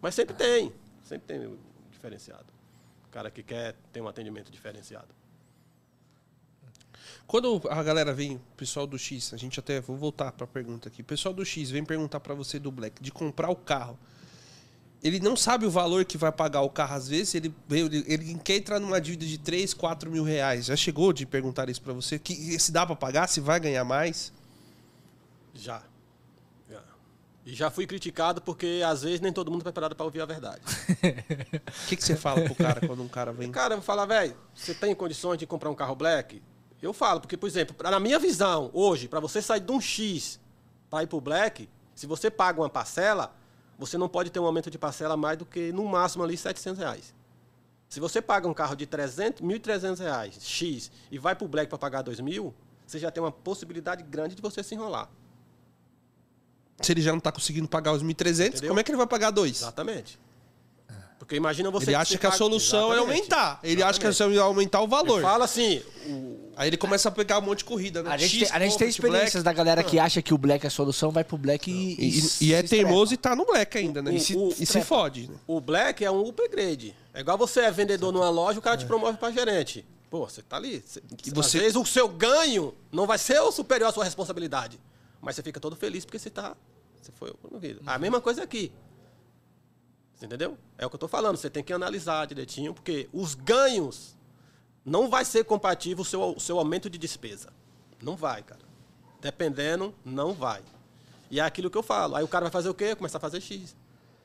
Mas sempre tem. Sempre tem um diferenciado. O cara que quer ter um atendimento diferenciado. Quando a galera vem, o pessoal do X, a gente até vou voltar para a pergunta aqui. Pessoal do X vem perguntar para você do Black de comprar o carro. Ele não sabe o valor que vai pagar o carro às vezes, ele, ele, ele quer entrar numa dívida de 3, 4 mil reais. Já chegou de perguntar isso para você? Que, se dá para pagar, se vai ganhar mais? Já. já. E já fui criticado porque às vezes nem todo mundo está preparado para ouvir a verdade. [laughs] O que, que você fala pro cara quando um cara vem? Cara, eu vou falar, velho, você tem condições de comprar um carro black? Eu falo, porque, por exemplo, na minha visão, hoje, para você sair de um X para ir para o black, se você paga uma parcela, você não pode ter um aumento de parcela mais do que, no máximo, ali, 700 reais. Se você paga um carro de 300, 1.300 reais, X, e vai para o black para pagar 2.000, você já tem uma possibilidade grande de você se enrolar. Se ele já não tá conseguindo pagar os 1.300, Entendeu? como é que ele vai pagar dois? Exatamente. Porque imagina você... Ele acha que a solução é Exatamente. aumentar. Ele acha que a Exatamente. solução é aumentar o valor. Fala assim, o, Aí ele começa a pegar um monte de corrida, né? A gente, X, tem, a gente tem experiências Black. da galera que acha que o black é a solução, vai pro black e. E, e se é teimoso e tá no black ainda, né? O- E se, o- e se fode, né? O black é um upgrade. É igual você é vendedor numa loja, o cara te promove para gerente. Pô, você tá ali. Você, E você- Às vezes o seu ganho não vai ser o superior à sua responsabilidade. Mas você fica todo feliz porque você tá. Você foi promovido. A mesma coisa aqui. Você entendeu? É o que eu tô falando. Você tem que analisar direitinho, porque os ganhos não vai ser compatível o seu, o seu aumento de despesa. Não vai, cara. Dependendo, não vai. E é aquilo que eu falo. Aí o cara vai fazer o quê? Começar a fazer X.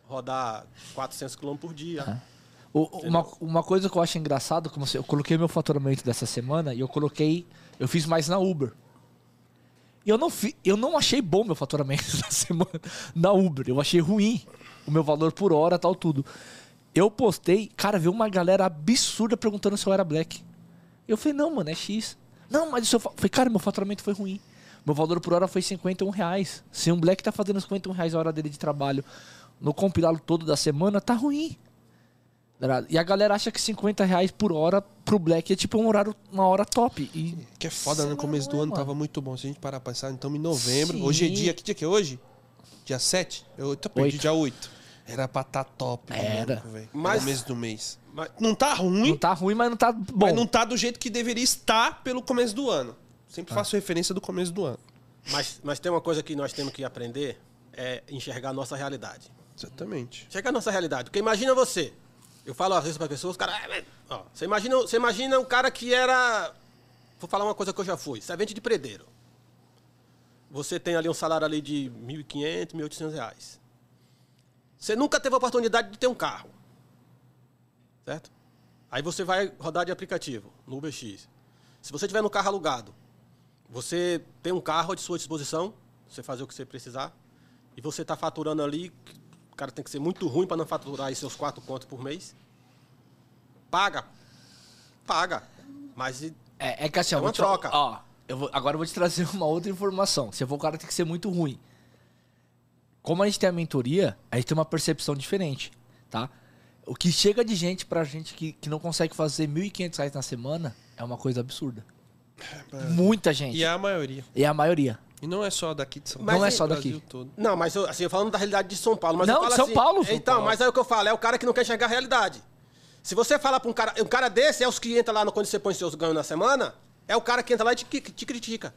Rodar 400 km por dia. O- uma, uma coisa que eu acho engraçado, como se eu coloquei meu faturamento dessa semana e eu coloquei, eu fiz mais na Uber. E eu não, fi, eu não achei bom meu faturamento [laughs] da semana na Uber. Eu achei ruim o meu valor por hora, tal, tudo. Eu postei, cara, veio uma galera absurda perguntando se eu era black. Eu falei, não, mano, é X. Não, mas isso eu fa- falei, cara, meu faturamento foi ruim. Meu valor por hora foi 51 reais. Se um black tá fazendo 51 reais a hora dele de trabalho no compilado todo da semana, tá ruim. E a galera acha que 50 reais por hora pro Black é tipo um horário, uma hora top. E Que é foda, né? no começo do é, ano mano. tava muito bom. Se a gente parar pra pensar, então em novembro. Sim. Hoje é dia. Que dia que é hoje? Dia 7? Eu tô perdi Oito. dia 8. Era pra tá top. Era. maluco, velho. Mas- Começo do mês. Mas- Não tá ruim, não tá ruim, mas não tá bom. mas não tá do jeito que deveria estar pelo começo do ano. Sempre Ah. faço referência do começo do ano. Mas, mas tem uma coisa que nós temos que aprender, é enxergar a nossa realidade. Exatamente. Enxergar a nossa realidade. Porque imagina você. Eu falo às vezes para pessoas, os caras... "Ah, mas-" ó, você, imagina, você imagina um cara que era... Vou falar uma coisa que eu já fui. Servente de predeiro. Você tem ali um salário ali de 1.500, 1.800 reais. Você nunca teve a oportunidade de ter um carro. Certo? Aí você vai rodar de aplicativo, no UberX. Se você tiver no carro alugado, você tem um carro à sua disposição, você fazer o que você precisar, e você está faturando ali, o cara tem que ser muito ruim para não faturar aí seus quatro contos por mês. Paga. Paga. Mas É, é que assim, É uma troca. Ó, eu vou- agora eu vou te trazer [laughs] uma outra informação. Se for o cara tem que ser muito ruim. Como a gente tem a mentoria, a gente tem uma percepção diferente, tá? O que chega de gente pra gente que, que não consegue fazer 1.500 reais na semana é uma coisa absurda. Muita gente. E é a maioria. E é a maioria. E não é só daqui de São Mas Paulo. é só Brasil daqui. todo. Não, mas eu, assim, eu falando da realidade de São Paulo. Mas Não, eu falo de São assim, Paulo, São Então, Paulo. mas aí o que eu falo, é o cara que não quer enxergar a realidade. Se você falar pra um cara, um cara desse, é os que entram lá no, quando você põe seus ganhos na semana, é o cara que entra lá e te, te critica.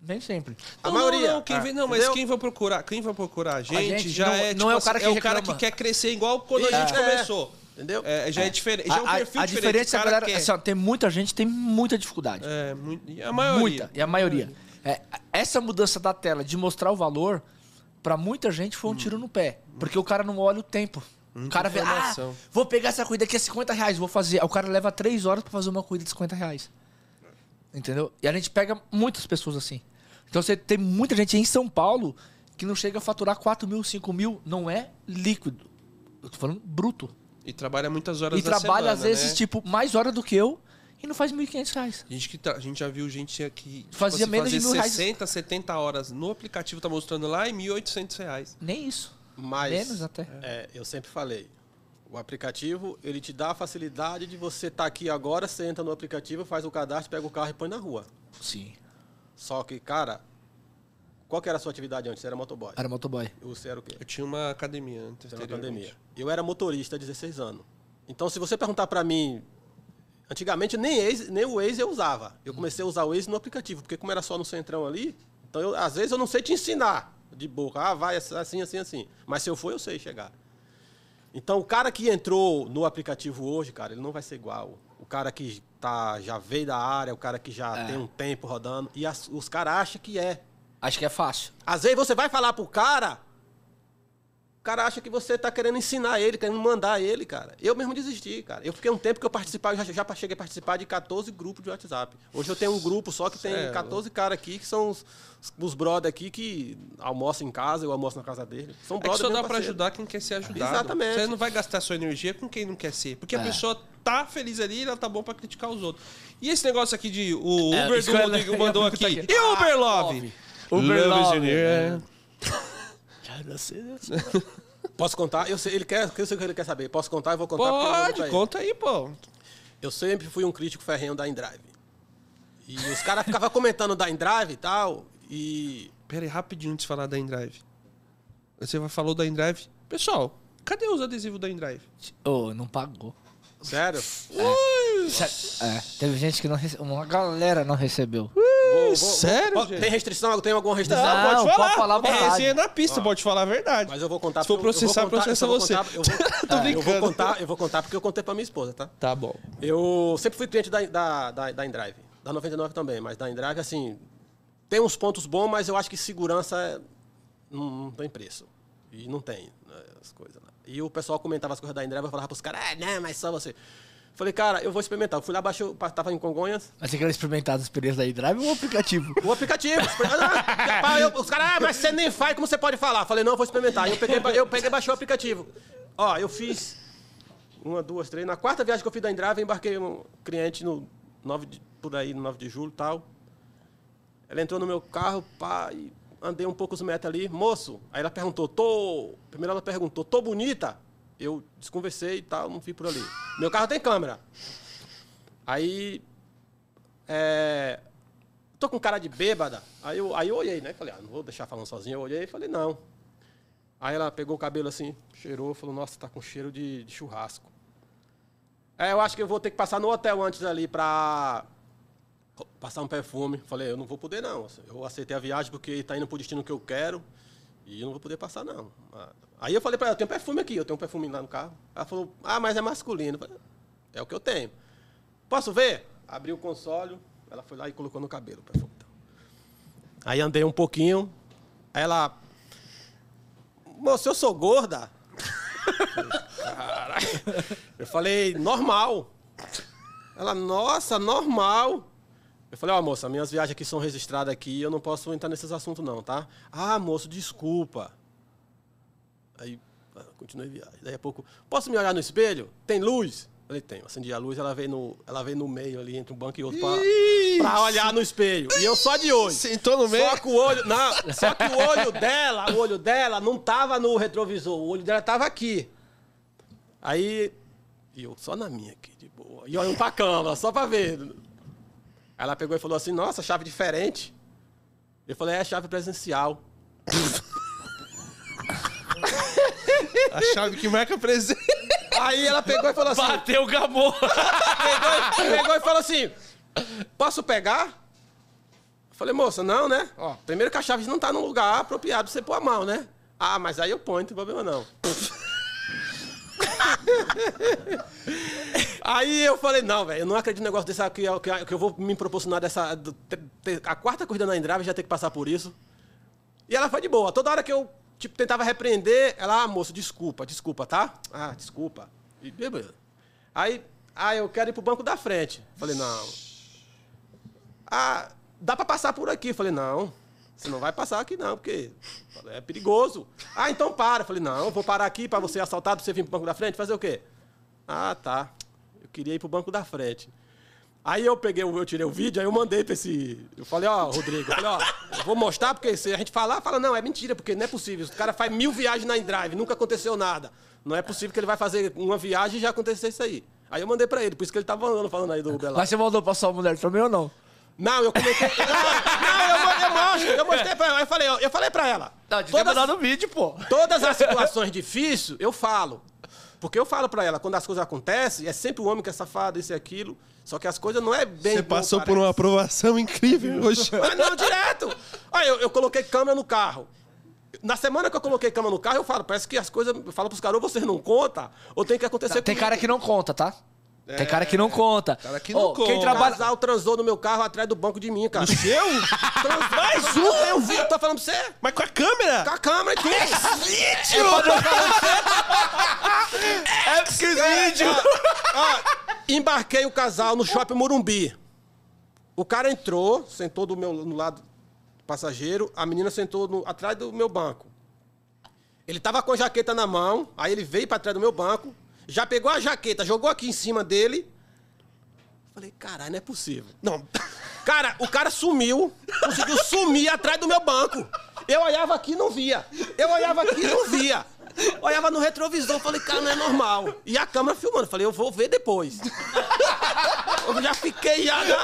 Nem sempre. A Não, maioria. Não, não, quem Ah, vem, não mas entendeu? quem vai procurar, quem vai procurar a gente, gente já não- é não é o tipo cara assim, que é o cara que quer crescer igual quando a É. gente É. começou. Entendeu? É, já é diferente, já é um a, perfil a, a diferente. diferença é o a cara galera, quer. assim, ó, tem muita gente tem muita dificuldade. É, muito, e a maioria. Muita, e a maioria. É, essa mudança da tela de mostrar o valor, pra muita gente foi um tiro no pé. Porque o cara não olha o tempo. o Muita cara vê, ah, vou pegar essa corrida aqui a 50 reais, vou fazer. O cara leva 3 horas pra fazer uma corrida de 50 reais. Entendeu? E a gente pega muitas pessoas assim. Então você tem muita gente em São Paulo que não chega a faturar 4 mil, 5 mil, não é líquido. Eu tô falando bruto. E trabalha muitas horas E da trabalha, semana, às vezes, né? tipo, mais hora do que eu e não faz 1.500 reais. A gente, que tra- a gente já viu gente que tipo Fazia assim, menos de mil reais. 60, 70 horas no aplicativo, tá mostrando lá, e 1.800 reais. Nem isso. Mas, Menos até. é, eu sempre falei, o aplicativo, ele te dá a facilidade de você estar aqui agora, você entra no aplicativo, faz o cadastro, pega o carro e põe na rua. Sim. Só que, cara, qual que era a sua atividade antes? Você era motoboy. Era motoboy. Você era o quê? Eu tinha uma academia antes. Você era na anteriormente. pandemia. Eu era motorista há 16 anos. Então, se você perguntar pra mim, antigamente nem, Waze- nem o Waze eu usava. Eu comecei a usar o Waze no aplicativo, porque como era só no centrão ali, então eu, às vezes eu não sei te ensinar de boca. Ah, vai assim, assim, assim. Mas se eu for, eu sei chegar. Então, o cara que entrou no aplicativo hoje, cara, ele não vai ser igual. O cara que tá, já veio da área, o cara que já É. tem um tempo rodando, e as- os caras acham que é. Acho que é fácil. Às vezes você vai falar pro cara, o cara acha que você tá querendo ensinar ele, querendo mandar ele, cara. Eu mesmo desisti, cara. Eu fiquei um tempo que eu participava, eu já, já cheguei a participar de 14 grupos de WhatsApp. Hoje eu tenho um grupo só que tem Sério? 14 caras aqui, que são os, os brother aqui que almoçam em casa, eu almoço na casa dele. São É que brother só dá parceiro. ajudar quem quer ser ajudado. Exatamente. Você não vai gastar sua energia com quem não quer ser. Porque a É. pessoa tá feliz ali e ela tá bom pra criticar os outros. E esse negócio aqui de. O É, Uber isso do Rodrigo [laughs] mandou aqui. aqui. E o Uber Ah, Love? Uber Love Love, in [laughs] [laughs] Posso contar? Eu sei, ele quer, eu sei o que ele quer saber. Posso contar? Eu vou contar. Pode, conta aí, pô. Eu sempre fui um crítico ferrenho da InDrive. E os caras ficavam [laughs] comentando da InDrive e tal, e Pera aí, rapidinho antes de falar da InDrive. Você vai- falou da InDrive. Pessoal, cadê os adesivos da InDrive? Ô, não pagou. Sério? Ui, É, teve gente que não recebeu. Uma galera não recebeu. Vou- vou- sério, vou-? Tem restrição? Tem alguma restrição? Não, pode falar. pode falar à é vontade. resenha na pista, pode falar a verdade. Mas eu vou contar Se for processar, processa você. contar- eu vou- [laughs] Tô é, eu brincando. vou contar, eu vou contar porque eu contei pra minha esposa, tá? Tá bom. Eu sempre fui cliente da, da, da, da Endrive. Da 99 também, mas da Endrive, assim, tem uns pontos bons, mas eu acho que segurança é- não, não tem preço. E não tem né, as coisas. Né? E o pessoal comentava as coisas da Endrive, eu falava pros caras, ah, não, mas só você. Falei, cara, eu vou experimentar. Eu fui lá, baixei, tava em Congonhas, Mas você quer experimentar as experiências da iDrive ou o aplicativo? o aplicativo. Ah, eu- os caras, ah, mas você nem faz, como você pode falar? Falei, não, eu vou experimentar. Eu peguei, eu peguei e baixei o aplicativo. Ó, eu fiz uma, duas, três. Na quarta viagem que eu fiz da Endrive, eu embarquei um cliente no 9 de, por aí, no 9 de julho e tal. Ela entrou no meu carro, pá, e andei um pouco os metros ali. Moço, aí ela perguntou, tô... Primeiro ela perguntou, tô bonita? Eu desconversei e tal, não fui por ali. Meu carro tem câmera. Aí é, tô com cara de bêbada. Aí eu, aí eu olhei, né? Falei, ah, não vou deixar falando sozinho. Eu olhei e falei, não. Aí ela pegou o cabelo assim, cheirou, falou, nossa, tá com cheiro de, de churrasco. É, eu acho que eu vou ter que passar no hotel antes ali pra passar um perfume. Falei, eu não vou poder não. Eu aceitei a viagem porque tá indo pro destino que eu quero e eu não vou poder passar não. Aí eu falei pra ela, eu tenho perfume aqui, eu tenho um perfume lá no carro. Ela falou, ah, mas é masculino. Falei, é o que eu tenho. Posso ver? Abri o console, ela foi lá e colocou no cabelo o perfume. então. Aí andei um pouquinho, ela. Moço, eu sou gorda. Caralho. [laughs] Eu falei, normal. Ela, nossa, normal. Eu falei, ó, moça, minhas viagens aqui são registradas aqui, eu não posso entrar nesses assuntos não, tá? Ah, moço, desculpa. Aí, ah, continuei viagem. Daí a pouco, posso me olhar no espelho? Tem luz? Falei, tenho. Acendi a luz, ela veio no, ela veio no meio ali, entre um banco e outro, pra, pra olhar no espelho. E eu só de olho. Sentou no meio? Só que o olho. Não, só que o olho dela, o olho dela não tava no retrovisor, o olho dela tava aqui. Aí. E eu só na minha aqui, de boa. E olhando pra câmera, só pra ver. Ela pegou e falou assim: nossa, chave diferente. Eu falei, é chave presencial. A chave que marca presente. Aí ela pegou e falou assim: Bateu o gamô. pegou, pegou e falou assim: Posso pegar? Eu falei, moça, não, né? Ó, primeiro que a chave não tá num lugar apropriado pra você pôr a mão, né? Ah, mas aí eu ponho, não tem problema não. [laughs] aí eu falei, não, velho, eu não acredito no negócio desse que, eu- que eu- que eu vou me proporcionar dessa. do- ter- ter- a quarta corrida na Endrave já ter que passar por isso. E ela foi de boa. Toda hora que eu tipo, tentava repreender, ela, ah, moço, desculpa, desculpa, tá? Ah, desculpa. E. Aí, ah, eu quero ir pro banco da frente. Falei, não. Ah, dá pra passar por aqui. Falei, não. Você não vai passar aqui não, porque é perigoso. Ah, então para. Falei, não, vou parar aqui pra você assaltar, pra você vir pro banco da frente. Fazer o quê? Ah, tá. Eu queria ir pro banco da frente. Aí eu peguei, eu tirei o vídeo, aí eu mandei pra esse. Eu falei, ó, Rodrigo, eu falei, ó, eu vou mostrar, porque se a gente falar, fala, não, é mentira, porque não é possível. O cara faz mil viagens na Endrive, nunca aconteceu nada. Não é possível que ele vai fazer uma viagem e já acontecer isso aí. Aí eu mandei pra ele, por isso que ele tava falando, falando aí do lá. Mas você mandou pra sua mulher também ou não? Não, eu comentei. Não, não, eu, mo- eu mostro, eu mostrei pra ela. Eu falei, eu falei pra ela. Não, todas, mandar no vídeo, pô. todas as situações difíceis, eu falo. Porque eu falo pra ela, quando as coisas acontecem, é sempre o homem que é safado, isso e aquilo. Só que as coisas não é bem. Você passou por uma aprovação incrível [laughs] hoje. Mas não, direto. Aí eu, eu coloquei câmera no carro. Na semana que eu coloquei câmera no carro, eu falo, parece que as coisas. Eu falo pros caras, ou vocês não contam, ou tem que acontecer Tem comigo. cara que não conta, tá? Tem cara que não conta. cara que não Quem conta. O trabalha. casal transou no meu carro atrás do banco de mim, cara. O seu? [laughs] Mais um? Eu vi, eu tô falando pra você. Mas com a câmera? Com a câmera e tudo. É porque vídeo. Embarquei o casal no shopping Morumbi. O cara entrou, sentou do meu, no lado do passageiro, a menina sentou no- atrás do meu banco. Ele tava com a jaqueta na mão, aí ele veio pra trás do meu banco, já pegou a jaqueta, jogou aqui em cima dele. Falei, caralho, não é possível. Não. Cara, o cara sumiu, conseguiu sumir atrás do meu banco. Eu olhava aqui e não via. Eu olhava aqui e não via. [laughs] Olhava no retrovisor, falei, cara, não é normal. E a câmera filmando, falei, eu vou ver depois. [laughs] Eu já fiquei já, né?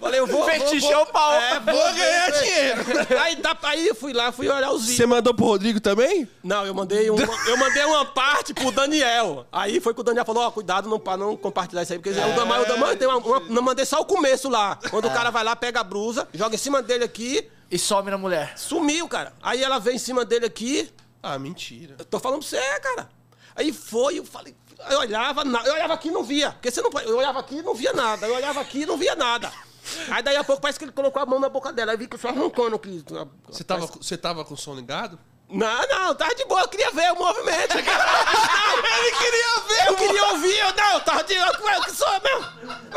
Falei, eu vou. vou- o pau. É, vou, ganhar dinheiro. [laughs] Aí, dá- aí eu fui lá, fui olhar os vídeos. Você mandou pro Rodrigo também? Não, eu mandei, uma, eu mandei uma parte pro Daniel. Aí foi que o Daniel falou, ó, cuidado não, pra não compartilhar isso aí, porque o Damar, o Damar tem uma, uma- Não mandei só o começo lá. Quando o cara vai lá, pega a blusa, joga em cima dele aqui, E some na mulher. sumiu, cara. Aí ela veio em cima dele aqui, Ah, mentira. eu tô falando pra você, cara. Aí foi, eu falei, eu olhava, eu olhava aqui e não via. Porque você não pode. Eu olhava aqui e não via nada. Eu olhava aqui e não via nada. Aí daí a pouco parece que ele colocou a mão na boca dela. Aí vi que só arrancando aqui. Você tava, você tava com o som ligado? Não, não, tava de boa, eu queria ver o movimento. [laughs] Ele queria ver! Eu queria ouvir, eu não, tava de. Eu, que sou mesmo.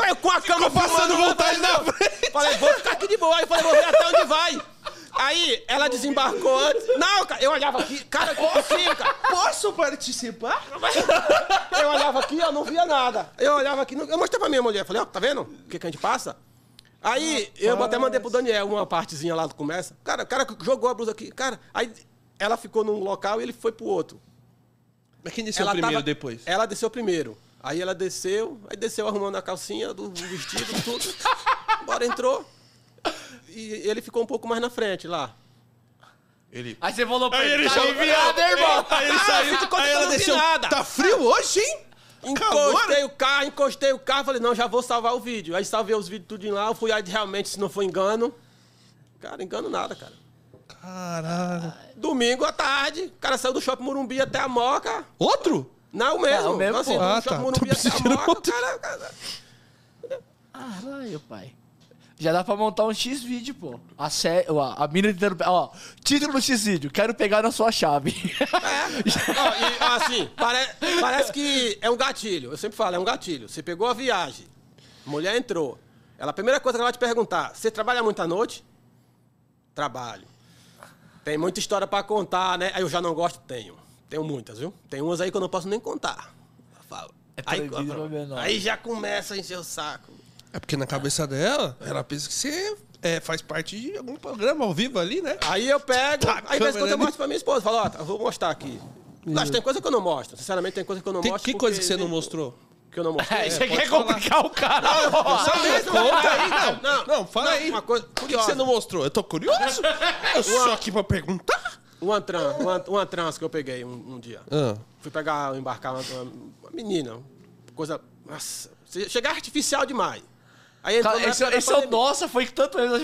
Eu com a cama passando filmando, vontade na frente. Falei, vou ficar aqui de boa. Aí falei, vou ver até onde vai. Aí ela desembarcou antes. Não, cara, eu olhava aqui, cara, que assim, cara. Posso participar? Eu olhava aqui, eu não via nada. Eu olhava aqui, não- eu mostrei pra minha mulher, falei, ó, tá vendo o que, que a gente passa? Aí eu até mandei pro Daniel uma partezinha lá do começo. Cara, o cara jogou a blusa aqui. Cara, aí ela ficou num local e ele foi pro outro. Mas quem desceu ela primeiro tava- depois? Ela desceu primeiro. Aí ela desceu, aí desceu arrumando a calcinha, do do vestido, tudo. Bora, entrou. E ele ficou um pouco mais na frente lá. Ele... Aí você falou pra Aí ele, ele tá irmão. Aí ele [laughs] Ah, saiu, fica aí ela desceu. nada. Tá frio hoje, hein? Encostei o carro, encostei o carro, falei, não, já vou salvar o vídeo. Aí salvei os vídeos tudinho lá, eu fui aí realmente, se não for engano. Cara, engano nada, cara. Caralho. Domingo à tarde, o cara saiu do shopping Morumbi até a Moca. Outro? Não, o mesmo. Ah, o mesmo, assim, Ah, shopping tá. Morumbi Tô até a Moca, outro. cara, cara. Caralho, pai. Já dá pra montar um X-vídeo, pô. A, sé... a, a mina tentando... Ó, título do X-vídeo. Quero pegar na sua chave. [laughs] Ó, e, assim, pare- parece que é um gatilho. Eu sempre falo, é um gatilho. Você pegou a viagem, mulher entrou. Ela, a primeira coisa que ela vai te perguntar: você trabalha muito à noite? Trabalho. Tem muita história pra contar, né? Aí eu já não gosto? Tenho. Tenho muitas, viu? Tem umas aí que eu não posso nem contar. Eu falo. É aí, menor. aí já começa a encher o saco. É porque na cabeça dela, ela pensa que você é, faz parte de algum programa ao vivo ali, né? Aí eu pego, Tá, aí de vez em quando eu mostro pra minha esposa. Falo, ó, tá, vou mostrar aqui. Acho que tem coisa que eu não mostro. Sinceramente, tem coisa que eu não Tem, mostro. que coisa que você não mostrou? Que eu não mostrei. Aí [laughs] você pode quer falar. complicar o cara. Sabe, Conta aí, não. Não, Não, fala não, aí. uma coisa Por que, você não mostrou? Eu tô curioso. [laughs] Eu sou aqui pra perguntar. Uma trans, uma, uma trans que eu peguei um, um dia. Ah. Fui pegar, embarcar uma, uma- uma menina. Coisa. Nossa. Chegar artificial demais. Aí entrou Cara, na esse, época da esse é o pandemia. nossa, foi que tanto eu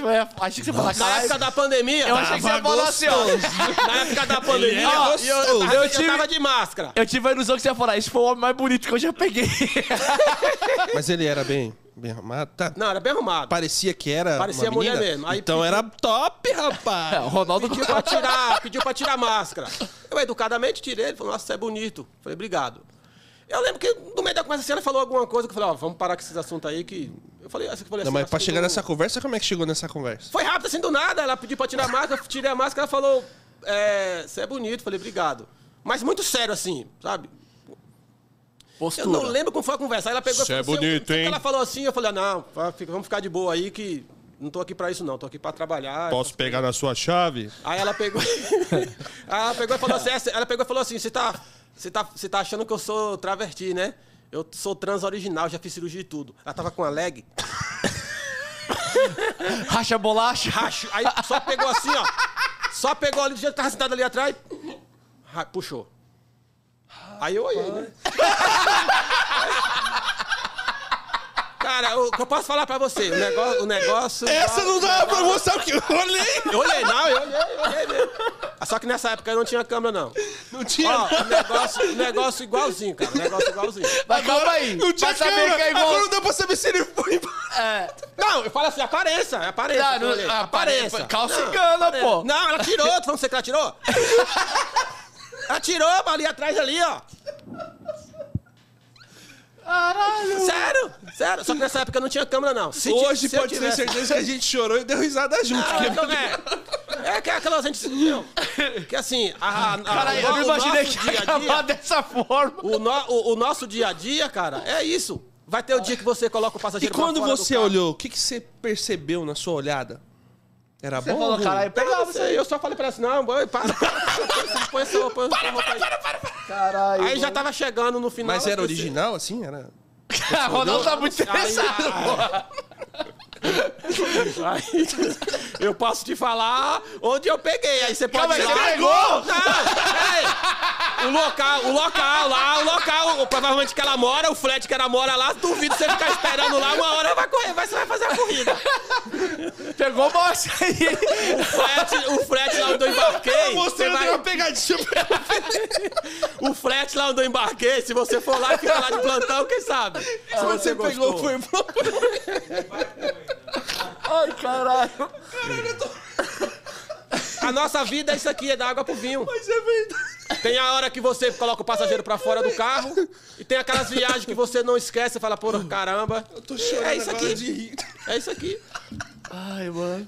achei que você falou, Na época da pandemia. Eu achei que você ia falar assim, ó. [laughs] Na época da pandemia. Ele é eu, gostoso. eu, tava, Eu eu tive- tava de máscara. Eu tive a ilusão que você ia falar, esse foi o homem mais bonito que eu já peguei. [laughs] Mas ele era bem, bem arrumado. Tá. Não, era bem arrumado. Parecia que era. Parecia uma menina. mulher mesmo. Aí então pediu- era top, rapaz. [laughs] É, o Ronaldo Pediu pra tirar, pediu pra tirar a máscara. Eu educadamente tirei, ele falou, nossa, você é bonito. Falei, obrigado. Eu lembro que no meio da conversa assim, ela falou alguma coisa que eu falei, ó, vamos parar com esses assuntos aí que. Eu falei, eu falei Não, assim, mas acho pra que chegar não- nessa conversa, como é que chegou nessa conversa? Foi rápido assim do nada. Ela pediu pra tirar a máscara, eu tirei a máscara, ela falou, é, você é bonito. Falei, obrigado. Mas muito sério assim, sabe? Eu postura. não lembro como foi a conversa. Aí ela pegou e Cê é falou, "Você- bonito, hein?" Ela falou assim, eu falei, ah, não, vamos ficar de boa aí que não tô aqui pra isso não, tô aqui pra trabalhar. pegar na sua chave? Aí ela pegou. [laughs] Aí ela pegou e falou assim: essa- ela pegou e falou assim: você tá, você tá, você tá achando que eu sou travesti, né? Eu sou trans original, já fiz cirurgia e tudo. Ela tava com [laughs] a leg, Racha bolacha. racho. Aí só pegou assim, ó. Só pegou ali, do jeito que tava sentado ali atrás. Puxou. Aí eu olhei, né? [laughs] Cara, o que eu posso falar pra você? O negócio. O negócio Essa não dava pra mostrar o que eu olhei. Eu olhei, não, eu olhei, eu olhei mesmo. Só que nessa época eu não tinha câmera, não. Não tinha. Ó, o negócio, o negócio igualzinho, cara. O negócio igualzinho. Mas calma aí. Não tinha Pra saber câmera. que é igual... Agora não dá pra saber se ele foi embora. É. Não, eu falo assim, apareça, apareça. Não, não, olhei, apareça. Calça engana, pô. Não, ela tirou, tu falando você que ela tirou? [laughs] ela tirou ali atrás ali, ó. Caralho. Sério, sério. Só que nessa época não tinha câmera, não. Se Hoje se pode ter tivesse- certeza que a gente chorou e deu risada junto. Ah, porque- então, é, é que aquela gente. Não, que assim, a, a, Caralho, o, eu não imaginei nosso que dia ia a acabar dia, dessa forma. o, no- o- o nosso dia a dia, cara, é isso. Vai ter o dia que você coloca o E passageiro pra quando você carro. olhou, o que, que você percebeu na sua olhada? Era Você bom? ou falou, caralho, pegava isso aí. eu só falei pra ela assim, não, boy, para, para, para, põe essa roupa, põe essa roupa aí. Caralho. Aí já tava chegando no final. Mas era original, assim? Era... [laughs] Ronaldo tá muito interessado, Aí, [laughs] eu posso te falar onde eu peguei. Aí você pode Calma ir você pegou? Não, peraí. O local, o local lá, o local, o- provavelmente que ela mora, o flat que ela mora lá, duvido você ficar esperando lá, uma hora vai correr, vai, você vai fazer a corrida. Pegou bosta aí. O frete, o frete lá onde eu embarquei. você vai- uma pegadinha. O frete lá onde eu embarquei, se você for lá e ficar lá de plantão, quem sabe? Se Você pegou, foi pro... Ai, caralho. A nossa vida é isso aqui, é dar água pro vinho. Mas é verdade. Tem a hora que você coloca o passageiro pra fora do carro e tem aquelas viagens que você não esquece e fala, pô, caramba. Eu tô chorando É isso agora aqui. de rir. É isso aqui. Ai, mano.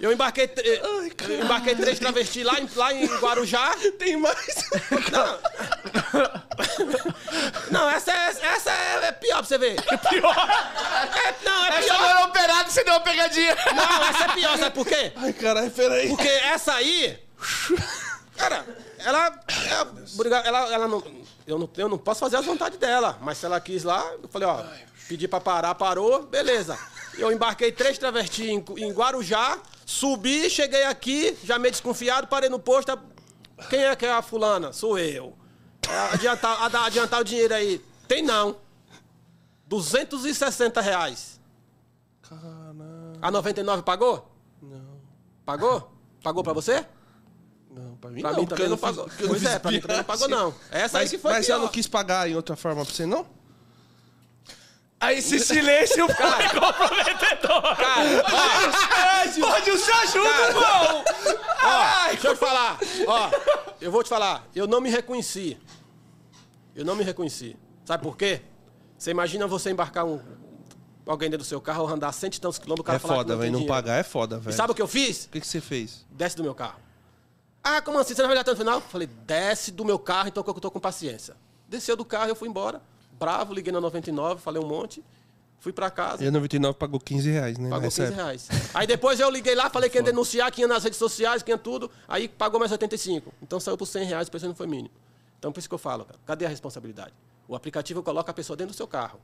Eu embarquei, tr- eu embarquei três travestis lá em, lá em Guarujá. Tem mais. Não, essa é, essa é, é pior pra você ver. É Pior. não, é Essa pior. não era operada, você deu uma pegadinha. Não, essa é pior, sabe por quê? Ai, caralho, peraí. Porque essa aí. Cara, ela. Ela, ela, ela não, eu não. Eu não posso fazer as vontades dela. Mas se ela quis lá, eu falei, ó, pedi pra parar, parou, beleza. Eu embarquei três travestis em, em Guarujá, subi, cheguei aqui, já meio desconfiado, parei no posto. Quem é que é a fulana? Sou eu. É, adiantar, adiantar o dinheiro aí. Tem não. 260 reais. Caralho. A 99 pagou? Não, Pagou? Pagou pra você? não, pra mim Pra não. mim também não fiz- pagou. Pois é, pra mim também não pagou, não. Essa aí Mas, que foi mas pior. ela não quis pagar em outra forma pra você, não? Aí esse silêncio [laughs] foi comprometedor. Cara, ó, Pode o ajuda, Cara. irmão. ó, deixa eu te falar. Ó, eu vou te falar. Eu não me reconheci. Eu não me reconheci. Sabe por quê? Você imagina você embarcar um, alguém dentro do seu carro, andar cento e tantos quilômetros, o cara É falar que foda, não velho. Não dinheiro. pagar é foda, E velho. sabe o que eu fiz? O que, que você fez? Desce do meu carro. Ah, como assim? Você não vai olhar até no final? Falei, desce do meu carro, então que eu tô com paciência. Desceu do carro, eu fui embora. Bravo, liguei na 99, falei um monte. Fui pra casa. E a 99 pagou 15 reais, né? Pagou nessa 15 época. reais. Aí depois eu liguei lá, falei que ia denunciar, que ia nas redes sociais, que ia tudo. Aí pagou mais 85. Então saiu por 100 reais, o preço não foi mínimo. Então por isso que eu falo, cara, cadê a responsabilidade? O aplicativo coloca a pessoa dentro do seu carro.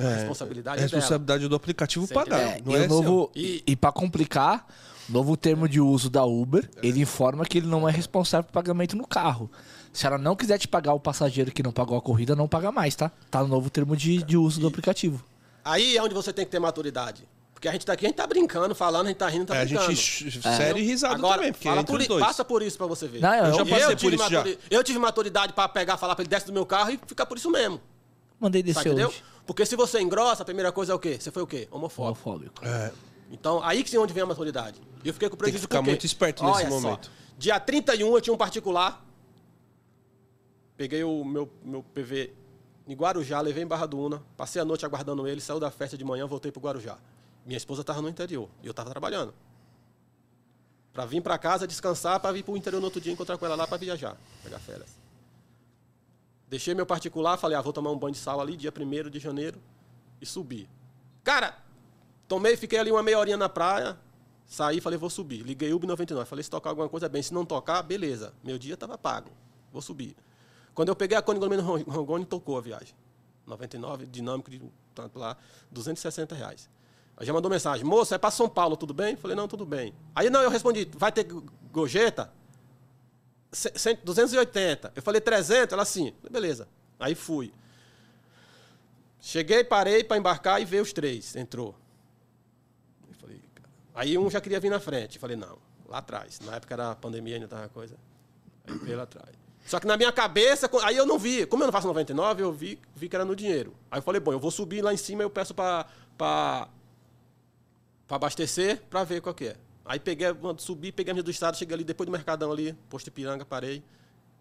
A É, responsabilidade é é dela. responsabilidade do aplicativo Você pagar. É, não e, é novo, seu. e, e pra complicar, novo termo de uso da Uber, ele informa que ele não é responsável por pagamento no carro. Se ela não quiser te pagar o passageiro que não pagou a corrida, não paga mais, tá? Tá no novo termo de, de uso do aplicativo. Aí é onde você tem que ter maturidade. Porque a gente tá aqui, a gente tá brincando, falando, a gente tá rindo, tá É, a brincando. gente sério e risada Agora, também, porque é fala por os i- dois. passa por isso pra você ver. Não, eu- Eu já eu passei tive por isso já. eu tive maturidade pra pegar, falar pra ele desce do meu carro e ficar por isso mesmo. Mandei Tá, descer entendeu? hoje. Porque se você engrossa, a primeira coisa é o quê? Você foi o quê? Homofóbico. Homofóbico. É. Então, aí que sim onde vem a maturidade. E eu fiquei com prejuízo ficar com o quê? muito esperto nesse Olha só, momento. Dia 31 eu tinha um particular. Peguei o meu, meu PV em Guarujá, levei em Barra do Una, passei a noite aguardando ele, saiu da festa de manhã, voltei pro Guarujá. Minha esposa estava no interior e eu estava trabalhando. Pra vir pra casa, descansar, pra vir pro interior no outro dia encontrar com ela lá pra viajar, pegar férias. Deixei meu particular, falei, ah, vou tomar um banho de sal ali, dia 1 de janeiro, e subi. Cara, tomei, fiquei ali uma meia horinha na praia, saí, falei, vou subir. Liguei Uber 99, falei, se tocar alguma coisa, bem, se não tocar, beleza, meu dia tava pago, vou subir. Quando eu peguei a no Rangoni, tocou a viagem. 99, dinâmico de tanto lá, 260 reais. Aí já mandou mensagem, moço, é para São Paulo, tudo bem? Falei, não, tudo bem. Aí não, eu respondi, vai ter gorjeta? Ce- cem- 280. Eu falei 300, ela falei, beleza. Aí fui. Cheguei, parei para embarcar e veio os três, entrou. Aí um já queria vir na frente. Falei, não, lá atrás. Na época era a pandemia, ainda tava coisa. Aí veio lá atrás. Só que na minha cabeça, aí eu não vi. Como eu não faço 99, eu vi, vi que era no dinheiro. Aí eu falei, bom, eu vou subir lá em cima, eu peço para para abastecer para ver qual que é. Aí peguei, subi, peguei a minha do estado, cheguei ali depois do Mercadão ali, posto Ipiranga, parei.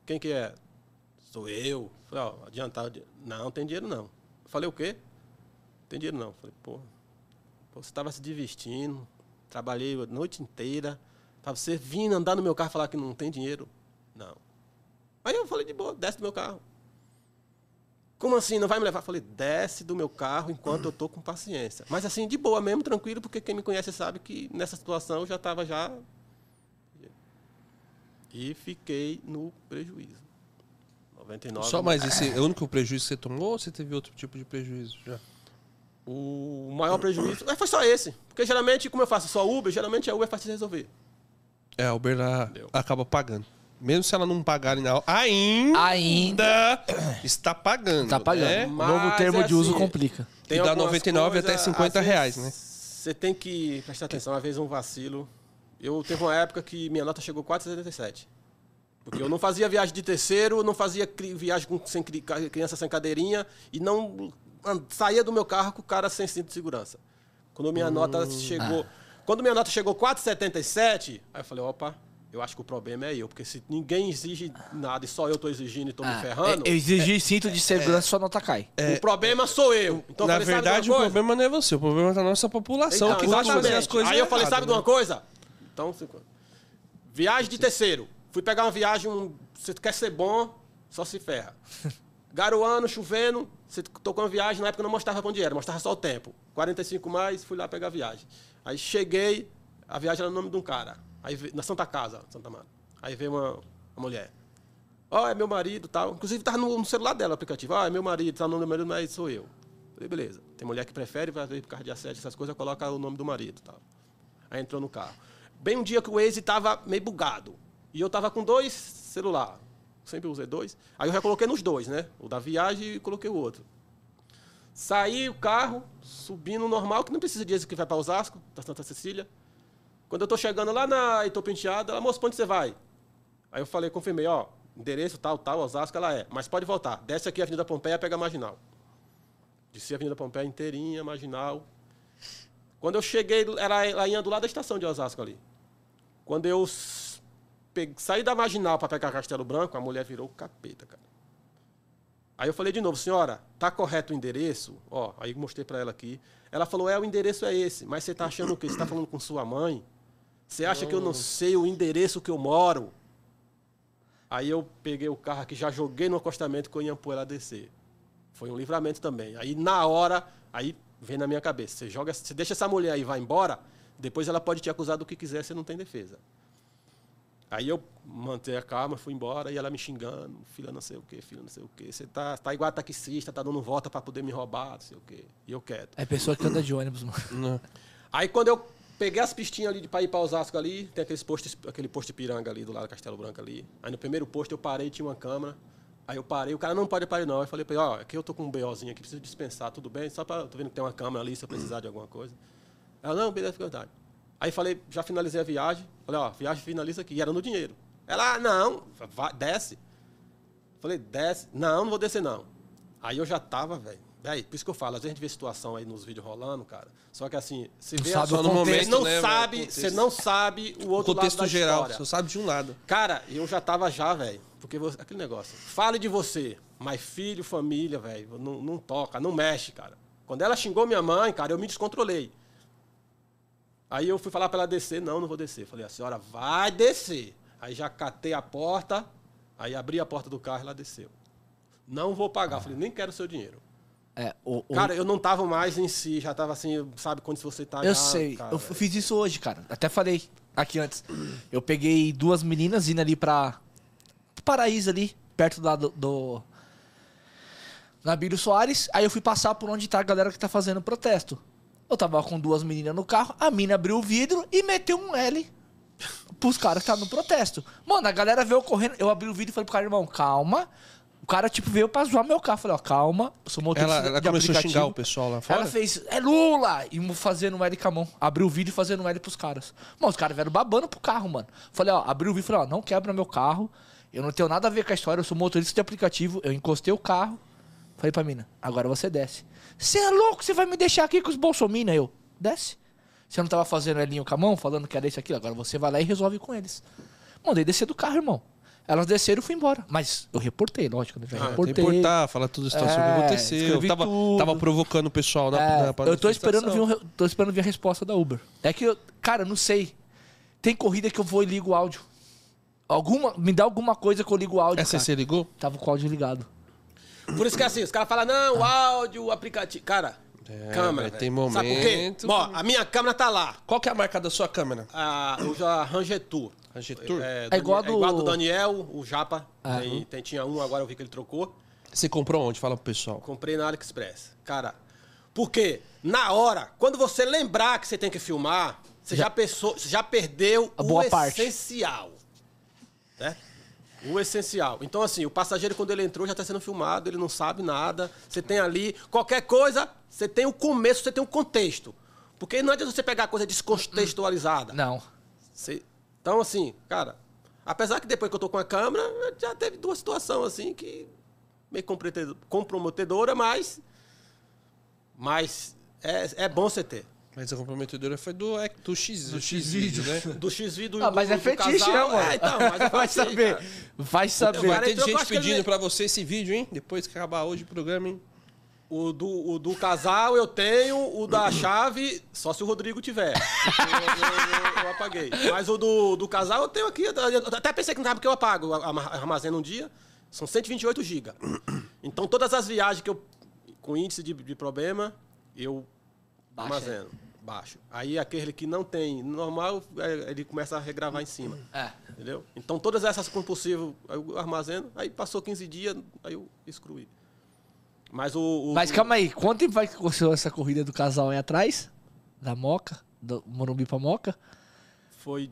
Quem que é? Sou eu. Falei, ó, adiantar. Não, não tem dinheiro não. Falei, o quê? Não tem dinheiro não. Falei, pô, você estava se divertindo, trabalhei a noite inteira, para você vir andar no meu carro e falar que não tem dinheiro? Não. Aí eu falei de boa, desce do meu carro. Como assim? Não vai me levar? Falei, desce do meu carro enquanto eu tô com paciência. Mas assim, de boa mesmo, tranquilo, porque quem me conhece sabe que nessa situação eu já estava já. E fiquei no prejuízo. 99. Só mais esse é o único prejuízo que você tomou ou você teve outro tipo de prejuízo já? O maior prejuízo. Mas foi só esse. Porque geralmente, como eu faço só Uber, geralmente a Uber é fácil de resolver. É, a Uber ela acaba pagando. Mesmo se ela não hora, ainda, Ainda está pagando. tá pagando. né? Mas novo termo é de uso assim, complica. E dá algumas 99 até 50 às reais, né? Você tem que prestar atenção, às vezes um vacilo. Eu teve uma época que minha nota chegou 4,77. Porque eu não fazia viagem de terceiro, não fazia viagem com sem, criança sem cadeirinha e não saía do meu carro com o cara sem cinto de segurança. Quando minha nota Hum. chegou. Quando minha nota chegou 4,77, aí eu falei, opa, eu acho que o problema é eu, porque se ninguém exige nada e só eu tô exigindo e tô me Ah, ferrando, é, eu exigi cinto de segurança, sua nota cai. o problema sou eu. Então, eu Na falei, verdade, o problema não é você, o problema é da nossa população Então, que exatamente. as coisas Aí eu falei, sabe de né? uma coisa? Então, cinco- viagem de terceiro. Fui pegar uma viagem, um- você quer ser bom, só se ferra. [laughs] Garoando, chovendo, você tocou uma viagem, na época não mostrava quanto era, mostrava só o tempo. 45 mais, fui lá pegar a viagem. Aí cheguei, a viagem era no nome de um cara. Aí na Santa Casa, Santa Mara. Aí veio uma, uma mulher. Ó, é meu marido tal. Inclusive tava no, no celular dela o aplicativo. Ó, é meu marido, tá no nome do meu marido, mas sou eu. Falei, beleza. Tem mulher que prefere, vai ver por causa de assédio, essas coisas, coloca o nome do marido tal. Aí entrou no carro. Bem um dia que o Waze tava meio bugado. E eu tava com dois celular. Sempre usei dois. Aí eu já coloquei nos dois, né? O da viagem e coloquei o outro. Saí o carro, subindo normal, que não precisa Waze que vai para Osasco, da Santa Cecília. Quando eu tô chegando lá na Heitor Penteado, ela, moço, pra onde você vai? Aí eu falei, confirmei, ó, endereço tal, tal, Osasco, ela é. Mas pode voltar. Desce aqui a Avenida Pompeia, pega a Marginal. Desci a Avenida Pompeia inteirinha, Marginal. Quando eu cheguei, era ia do lado da estação de Osasco ali. Quando eu s- pe- saí da Marginal para pegar Castelo Branco, a mulher virou o capeta, cara. Aí eu falei de novo, senhora, tá correto o endereço? Ó, aí mostrei para ela aqui. Ela falou, é, o endereço é esse. Mas você tá achando o quê? Você tá falando com sua mãe? Você acha que eu não sei o endereço que eu moro? Aí eu peguei o carro aqui, já joguei no acostamento eu ia pôr ela descer. Foi um livramento também. Aí na hora, aí vem na minha cabeça, você joga, você deixa essa mulher aí e vai embora, depois ela pode te acusar do que quiser, você não tem defesa. Aí eu mantei a calma, fui embora e ela me xingando, filha não sei o quê, filha não sei o quê. Você tá, tá igual taxista, tá dando volta para poder me roubar, não sei o quê. E eu quieto. É pessoa que anda de ônibus, mano. [laughs] Não. Aí quando eu peguei as pistinhas ali de para ir para Osasco ali, tem aqueles postos, aquele posto de piranga ali do lado do Castelo Branco ali. Aí no primeiro posto eu parei, tinha uma câmera. Aí eu parei, o cara não pode parar não. Aí eu falei para ele, ó, aqui eu tô com um BOzinho aqui, preciso dispensar, tudo bem? Só para tô vendo que tem uma câmera ali se eu precisar de alguma coisa. Ela, não, beleza, fica à vontade. Aí falei, já finalizei a viagem. Falei, ó, viagem finaliza aqui. E era no dinheiro. Ela, ah, não, vai, desce. Falei, desce. Não, não vou descer, não. Aí eu já tava, velho. Aí, por isso que eu falo, às vezes a gente vê situação aí nos vídeos rolando, cara. Só que assim, você vê sabe a o contexto, você não né, sabe, você não sabe o O outro contexto lado da geral, história. você sabe de um lado. Cara, eu já tava já, velho. Porque você- aquele negócio. Fale de você, mas filho, família, velho, não, não toca, não mexe, cara. Quando ela xingou minha mãe, cara, eu me descontrolei. Aí eu fui falar pra ela descer, não, não vou descer. Falei, a senhora vai descer. Aí já catei a porta, aí abri a porta do carro e ela desceu. Não vou pagar. Falei, nem quero seu dinheiro. É, o, o- Cara, eu não tava mais em si, já tava assim, sabe quando você tá. eu já, sei. cara, eu velho. fiz isso hoje, cara. Até falei aqui antes. Eu peguei duas meninas indo ali pra. Paraíso ali, perto do. do Nabílio Soares. Aí eu fui passar por onde tá a galera que tá fazendo protesto. Eu tava com duas meninas no carro, a mina abriu o vidro e meteu um L pros caras que estavam no protesto. Mano, a galera veio correndo. Eu abri o vidro e falei pro cara, irmão, calma. O cara, tipo, veio pra zoar meu carro. Falei, ó, calma. Sou motorista Ela, ela de começou a aplicativo. xingar o pessoal lá fora. Ela fez, é Lula! E fazendo um L com a mão. Abriu o vídeo e fazendo um L pros caras. Mano, os caras vieram babando pro carro, mano. Falei, ó, abriu o vídeo e falei, ó, não quebra meu carro. Eu não tenho nada a ver com a história, eu sou motorista de aplicativo. Eu encostei o carro. Falei pra mina, agora você desce. Você é louco? Você vai me deixar aqui com os bolsominions? Eu, desce. Você não tava fazendo Elinho com a mão, falando que era isso aqui? Agora você vai lá e resolve com eles. Mandei descer do carro, irmão. Elas desceram e fui embora. Mas eu reportei, lógico, né? Já Ah, reportei. importar, fala tudo situação É, que aconteceu. escrevi Tava, tudo. tava provocando o pessoal na, É, na pra eu tô esperando, vir um tô esperando ver a resposta da Uber. É que, eu, cara, não sei. Tem corrida que eu vou e ligo o áudio. Alguma, me dá alguma coisa que eu ligo o áudio, Essa cara. você ligou? Tava com o áudio ligado. Por isso que é assim, os caras falam, não, o áudio, o aplicativo. Cara, É, câmera. tem velho. Sabe por quê? momento- Ó, a minha câmera tá lá. Qual que é a marca da sua câmera? A, eu já Rangetu. A Getur. É, É igual a Dani- é igual do- do Daniel, o Japa. Ah, tem, tem- tinha um, agora eu vi que ele trocou. Você comprou onde? Fala pro pessoal. Comprei na AliExpress. Cara, porque na hora, quando você lembrar que você tem que filmar, você já, pensou, você já perdeu A o boa parte. essencial. Né? O essencial. Então, assim, o passageiro, quando ele entrou, já está sendo filmado, ele não sabe nada. Você tem ali, qualquer coisa, você tem o começo, você tem o contexto. Porque não adianta você pegar coisa descontextualizada. Não. Você- Então, assim, cara, apesar que depois que eu tô com a câmera, já teve duas situações assim que meio comprometedo- comprometedora, mas. Mas é, é bom você ter. Mas a comprometedora foi do, é, do X, do X X-Vídeo. vídeo, né? Do X [laughs] do Ah, mas do- é do fetiche, casal, né, mano? É, então, mas eu [laughs] Vai saber. cara. Vai saber. Vai ter então eu gente que ele- pedindo pra você esse vídeo, hein? Depois que acabar hoje o programa, hein? O do, o do casal eu tenho, o da chave, só se o Rodrigo tiver. Porque Eu, eu- eu apaguei. Mas o do, do casal eu tenho aqui. Eu até pensei que não sabe porque eu apago. Eu armazeno um dia. São 128 GB. Então todas as viagens que eu. com índice de, de problema, eu Baixa. armazeno. Baixo. Aí aquele que não tem normal, é, ele começa a regravar em cima. É. Entendeu? Então todas essas com possível, aí eu armazeno, aí passou 15 dias, aí eu excluí. Mas o. o- Mas calma aí, quanto tempo vai que aconteceu essa corrida do casal aí atrás? Da Moca? Do Morumbi pra Moca? Foi,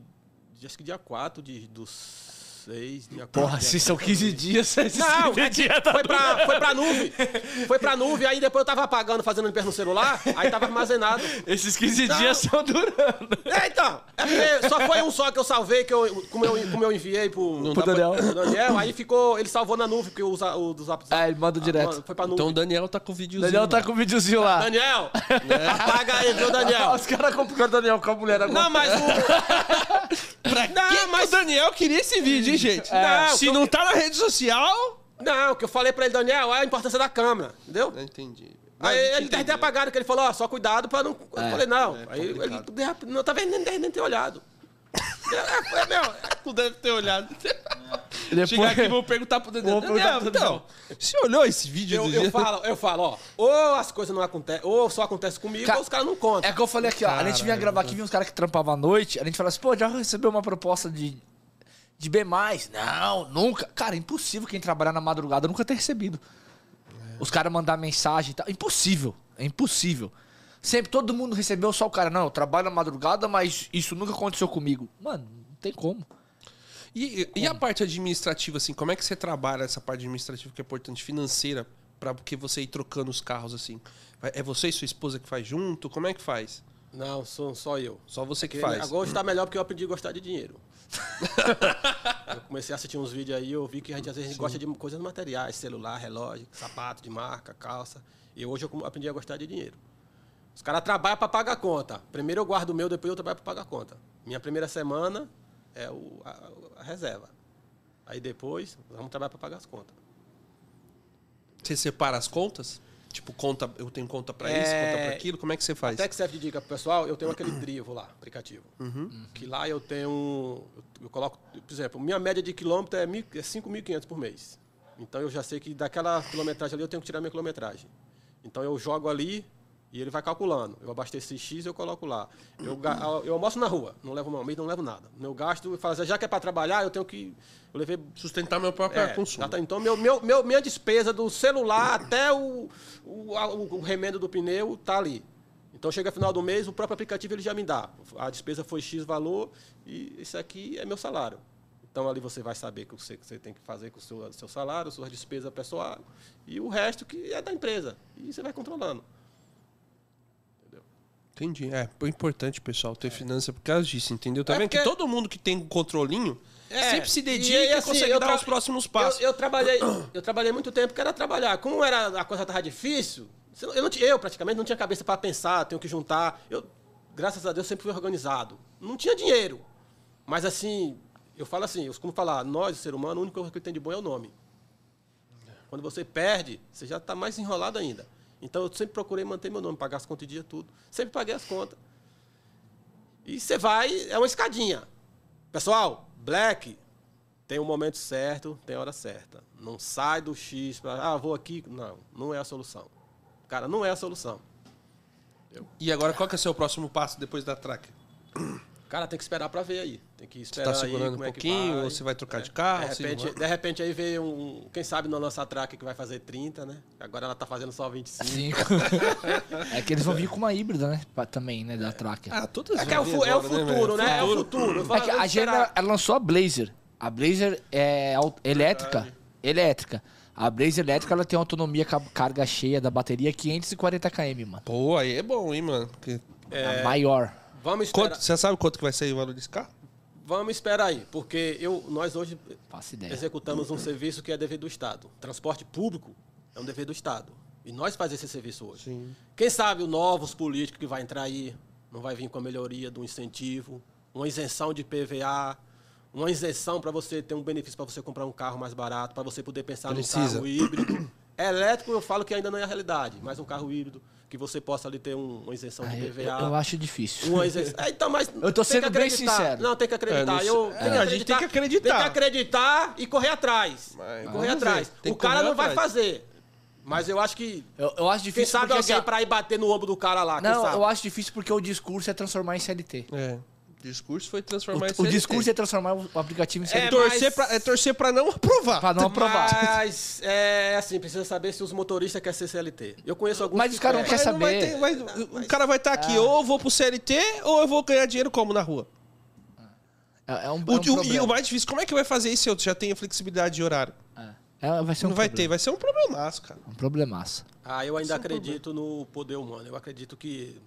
acho que dia 4 de, dos 6, dia 4. Porra, dia se são 15 dias, Não, 15 é tá foi pra, foi pra nuvem. Foi pra nuvem, aí depois eu tava apagando, fazendo limpeza no celular, aí tava armazenado. Esses 15 Não. dias estão durando. É, então. É porque só foi um só que eu salvei, que eu, como, eu, como eu enviei pro, Não Pro dá pra- Daniel. pro Daniel, aí ficou. Ele salvou na nuvem, porque o, o do Zap. Ah, ele manda direto. Foi pra nuvem. Então o Daniel tá com o videozinho. Daniel tá lá. com o videozinho lá. Daniel! [laughs] Apaga aí, viu, Daniel? Os caras complicando o Daniel com a mulher agora. Não, mas o. [laughs] Pra Não, que mas- o Daniel queria esse vídeo, gente? Não, Se eu- não tá na rede social... Não, que eu falei pra ele, Daniel, é a importância da câmera, entendeu? Não entendi. Aí ele deve ter apagado, que ele falou, ó, só cuidado pra não. Eu É, falei, não. é aí ele, não, talvez nem, nem ter olhado. [laughs] É, é, meu, Tu deve ter olhado. Depois- Chegar aqui e vou perguntar pro Daniel. Vou perguntar Daniel, pro então, você olhou esse vídeo eu, do eu dia? falo, eu falo, ó, ou as coisas não acontecem, ou só acontece comigo, Ca- ou os caras não contam. É que eu falei aqui, ó. A gente vinha gravar aqui, vinha uns caras que trampavam à noite. A gente falava assim, pô, já recebeu uma proposta de, de B. Não, nunca. Cara, é impossível quem trabalhar na madrugada nunca ter recebido. Os caras mandar mensagem e tal. Impossível. É impossível. Sempre todo mundo recebeu só o cara. Não, eu trabalho na madrugada, mas isso nunca aconteceu comigo. Mano, não tem como. E, e a parte administrativa, assim, como é que você trabalha essa parte administrativa que é importante, financeira, pra que você ir trocando os carros, assim? É você e sua esposa que faz junto? Como é que faz? Não, sou só eu. Só você que Porque faz. Agora está melhor porque eu aprendi a gostar de dinheiro. [laughs] eu comecei a assistir uns vídeos aí, eu vi que a gente às vezes gosta de coisas materiais, celular, relógio, sapato de marca, calça. E hoje eu aprendi a gostar de dinheiro. Os caras trabalham para pagar a conta. Primeiro eu guardo o meu, depois eu trabalho para pagar a conta. Minha primeira semana é o- a, a reserva. Aí depois vamos trabalhar para pagar as contas. Você separa as contas? Tipo, conta, eu tenho conta pra É, isso, conta pra aquilo, como é que você faz? Até que serve de dica pro pessoal, eu tenho aquele Drivo lá, aplicativo. Que lá eu tenho. Eu, eu coloco, por exemplo, minha média de quilômetro é, mil- é 5.500 por mês. Então eu já sei que daquela quilometragem ali eu tenho que tirar minha quilometragem. Então eu jogo ali e ele vai calculando. Eu abasteci X, eu coloco lá. Eu, eu almoço na rua, não levo uma não levo nada. Meu gasto, eu falo assim, já que é para trabalhar, eu tenho que. Eu levei Sustentar meu próprio é, consumo. Então, meu, meu, meu- minha despesa do celular até o, o, o remendo do pneu tá ali. Então, chega final do mês, o próprio aplicativo ele já me dá. A despesa foi X valor e isso aqui é meu salário. Então, ali você vai saber o que você, que você tem que fazer com o seu, seu salário, sua despesa pessoal e o resto que é da empresa. E você vai controlando. Entendi. É, é importante, pessoal, ter finança por causa disso, entendeu? Tá É vendo que todo mundo que tem um controlinho É, sempre se e dedica aí, e, assim, consegue dar tra- os próximos passos. Eu, eu trabalhei, [coughs] eu trabalhei muito tempo que era trabalhar. Como era, a coisa estava difícil, eu, não eu praticamente não tinha cabeça para pensar, tenho que juntar. Eu, graças a Deus, sempre fui organizado. Não tinha dinheiro. Mas assim, eu falo assim, eu costumo falar, nós, o ser humano, a única coisa que tem de bom é o nome. Quando você perde, você já está mais enrolado ainda. Então eu sempre procurei manter meu nome, pagar as contas em dia, tudo. Sempre paguei as contas. E você vai, é uma escadinha. Pessoal, Black tem o momento certo, tem a hora certa. Não sai do X para, ah, vou aqui. Não, não é a solução. Cara, não é a solução. E agora, qual que é o seu próximo passo depois da traca? Cara, tem que esperar para ver aí. Tem que Você esperar tá aí segurando um é que pouquinho, vai. ou você vai trocar de É, carro? de, se repente, não vai? de repente aí veio um. Quem sabe na nossa track que vai fazer 30, né? Agora ela tá fazendo só 25. Cinco. [laughs] é que eles vão vir com uma híbrida, né? Pra- também, né? Da Tracker. Ah, todas É, que é, o, é o né, futuro, né? É o futuro. É que a Gênero, ela, lançou a Blazer. A Blazer é elétrica. Elétrica. A Blazer elétrica ela tem autonomia ca- carga cheia da bateria 540 km, mano. Pô, aí é bom, hein, mano? Porque- A maior. Vamos esperar, Quanto, você sabe quanto que vai sair o valor desse carro? vamos esperar aí, porque eu, nós hoje executamos um serviço que é dever do Estado. Transporte público é um dever do Estado. E nós fazemos esse serviço hoje. Sim. Quem sabe os novos políticos que vai entrar aí não vai vir com a melhoria do incentivo, uma isenção de PVA, uma isenção para você ter um benefício para você comprar um carro mais barato, para você poder pensar Precisa. num carro híbrido. [coughs] Elétrico eu falo que ainda não é a realidade, mas um carro híbrido que você possa ali ter um- uma isenção Ah, de eu, PVA. eu acho difícil. Uma isenção. É, [laughs] então, mas Eu tô sendo bem sincero. Não, tem que acreditar. É, Eu, é, tem que a gente tem que acreditar. Tem que acreditar e correr atrás. Mas- correr atrás. O cara correr não vai atrás. fazer. Mas eu acho que. Eu, eu acho Quem difícil sabe porque... alguém assim, pra ir bater no ombro do cara lá? quem Não, sabe? eu acho difícil porque o discurso é transformar em CLT. É. O discurso foi transformar O, o CLT. discurso é transformar o aplicativo em É, CLT. torcer, mas- pra, é torcer pra não aprovar. Pra não aprovar. Mas é assim, precisa saber se os motoristas querem ser CLT. Eu conheço alguns Mas os caras não querem. Mas não vai saber. ter- vai- o cara vai estar aqui, ou eu vou pro CLT, ou eu vou ganhar dinheiro como na rua. É, é um, O, é um o- e problema. o mais difícil, como é que vai fazer isso se eu já tenho flexibilidade de horário? É. É, vai ser um não vai ter, problema. vai ser um problemaço, cara. Um problemaço. Ah, eu ainda é um acredito no poder humano. Eu acredito que.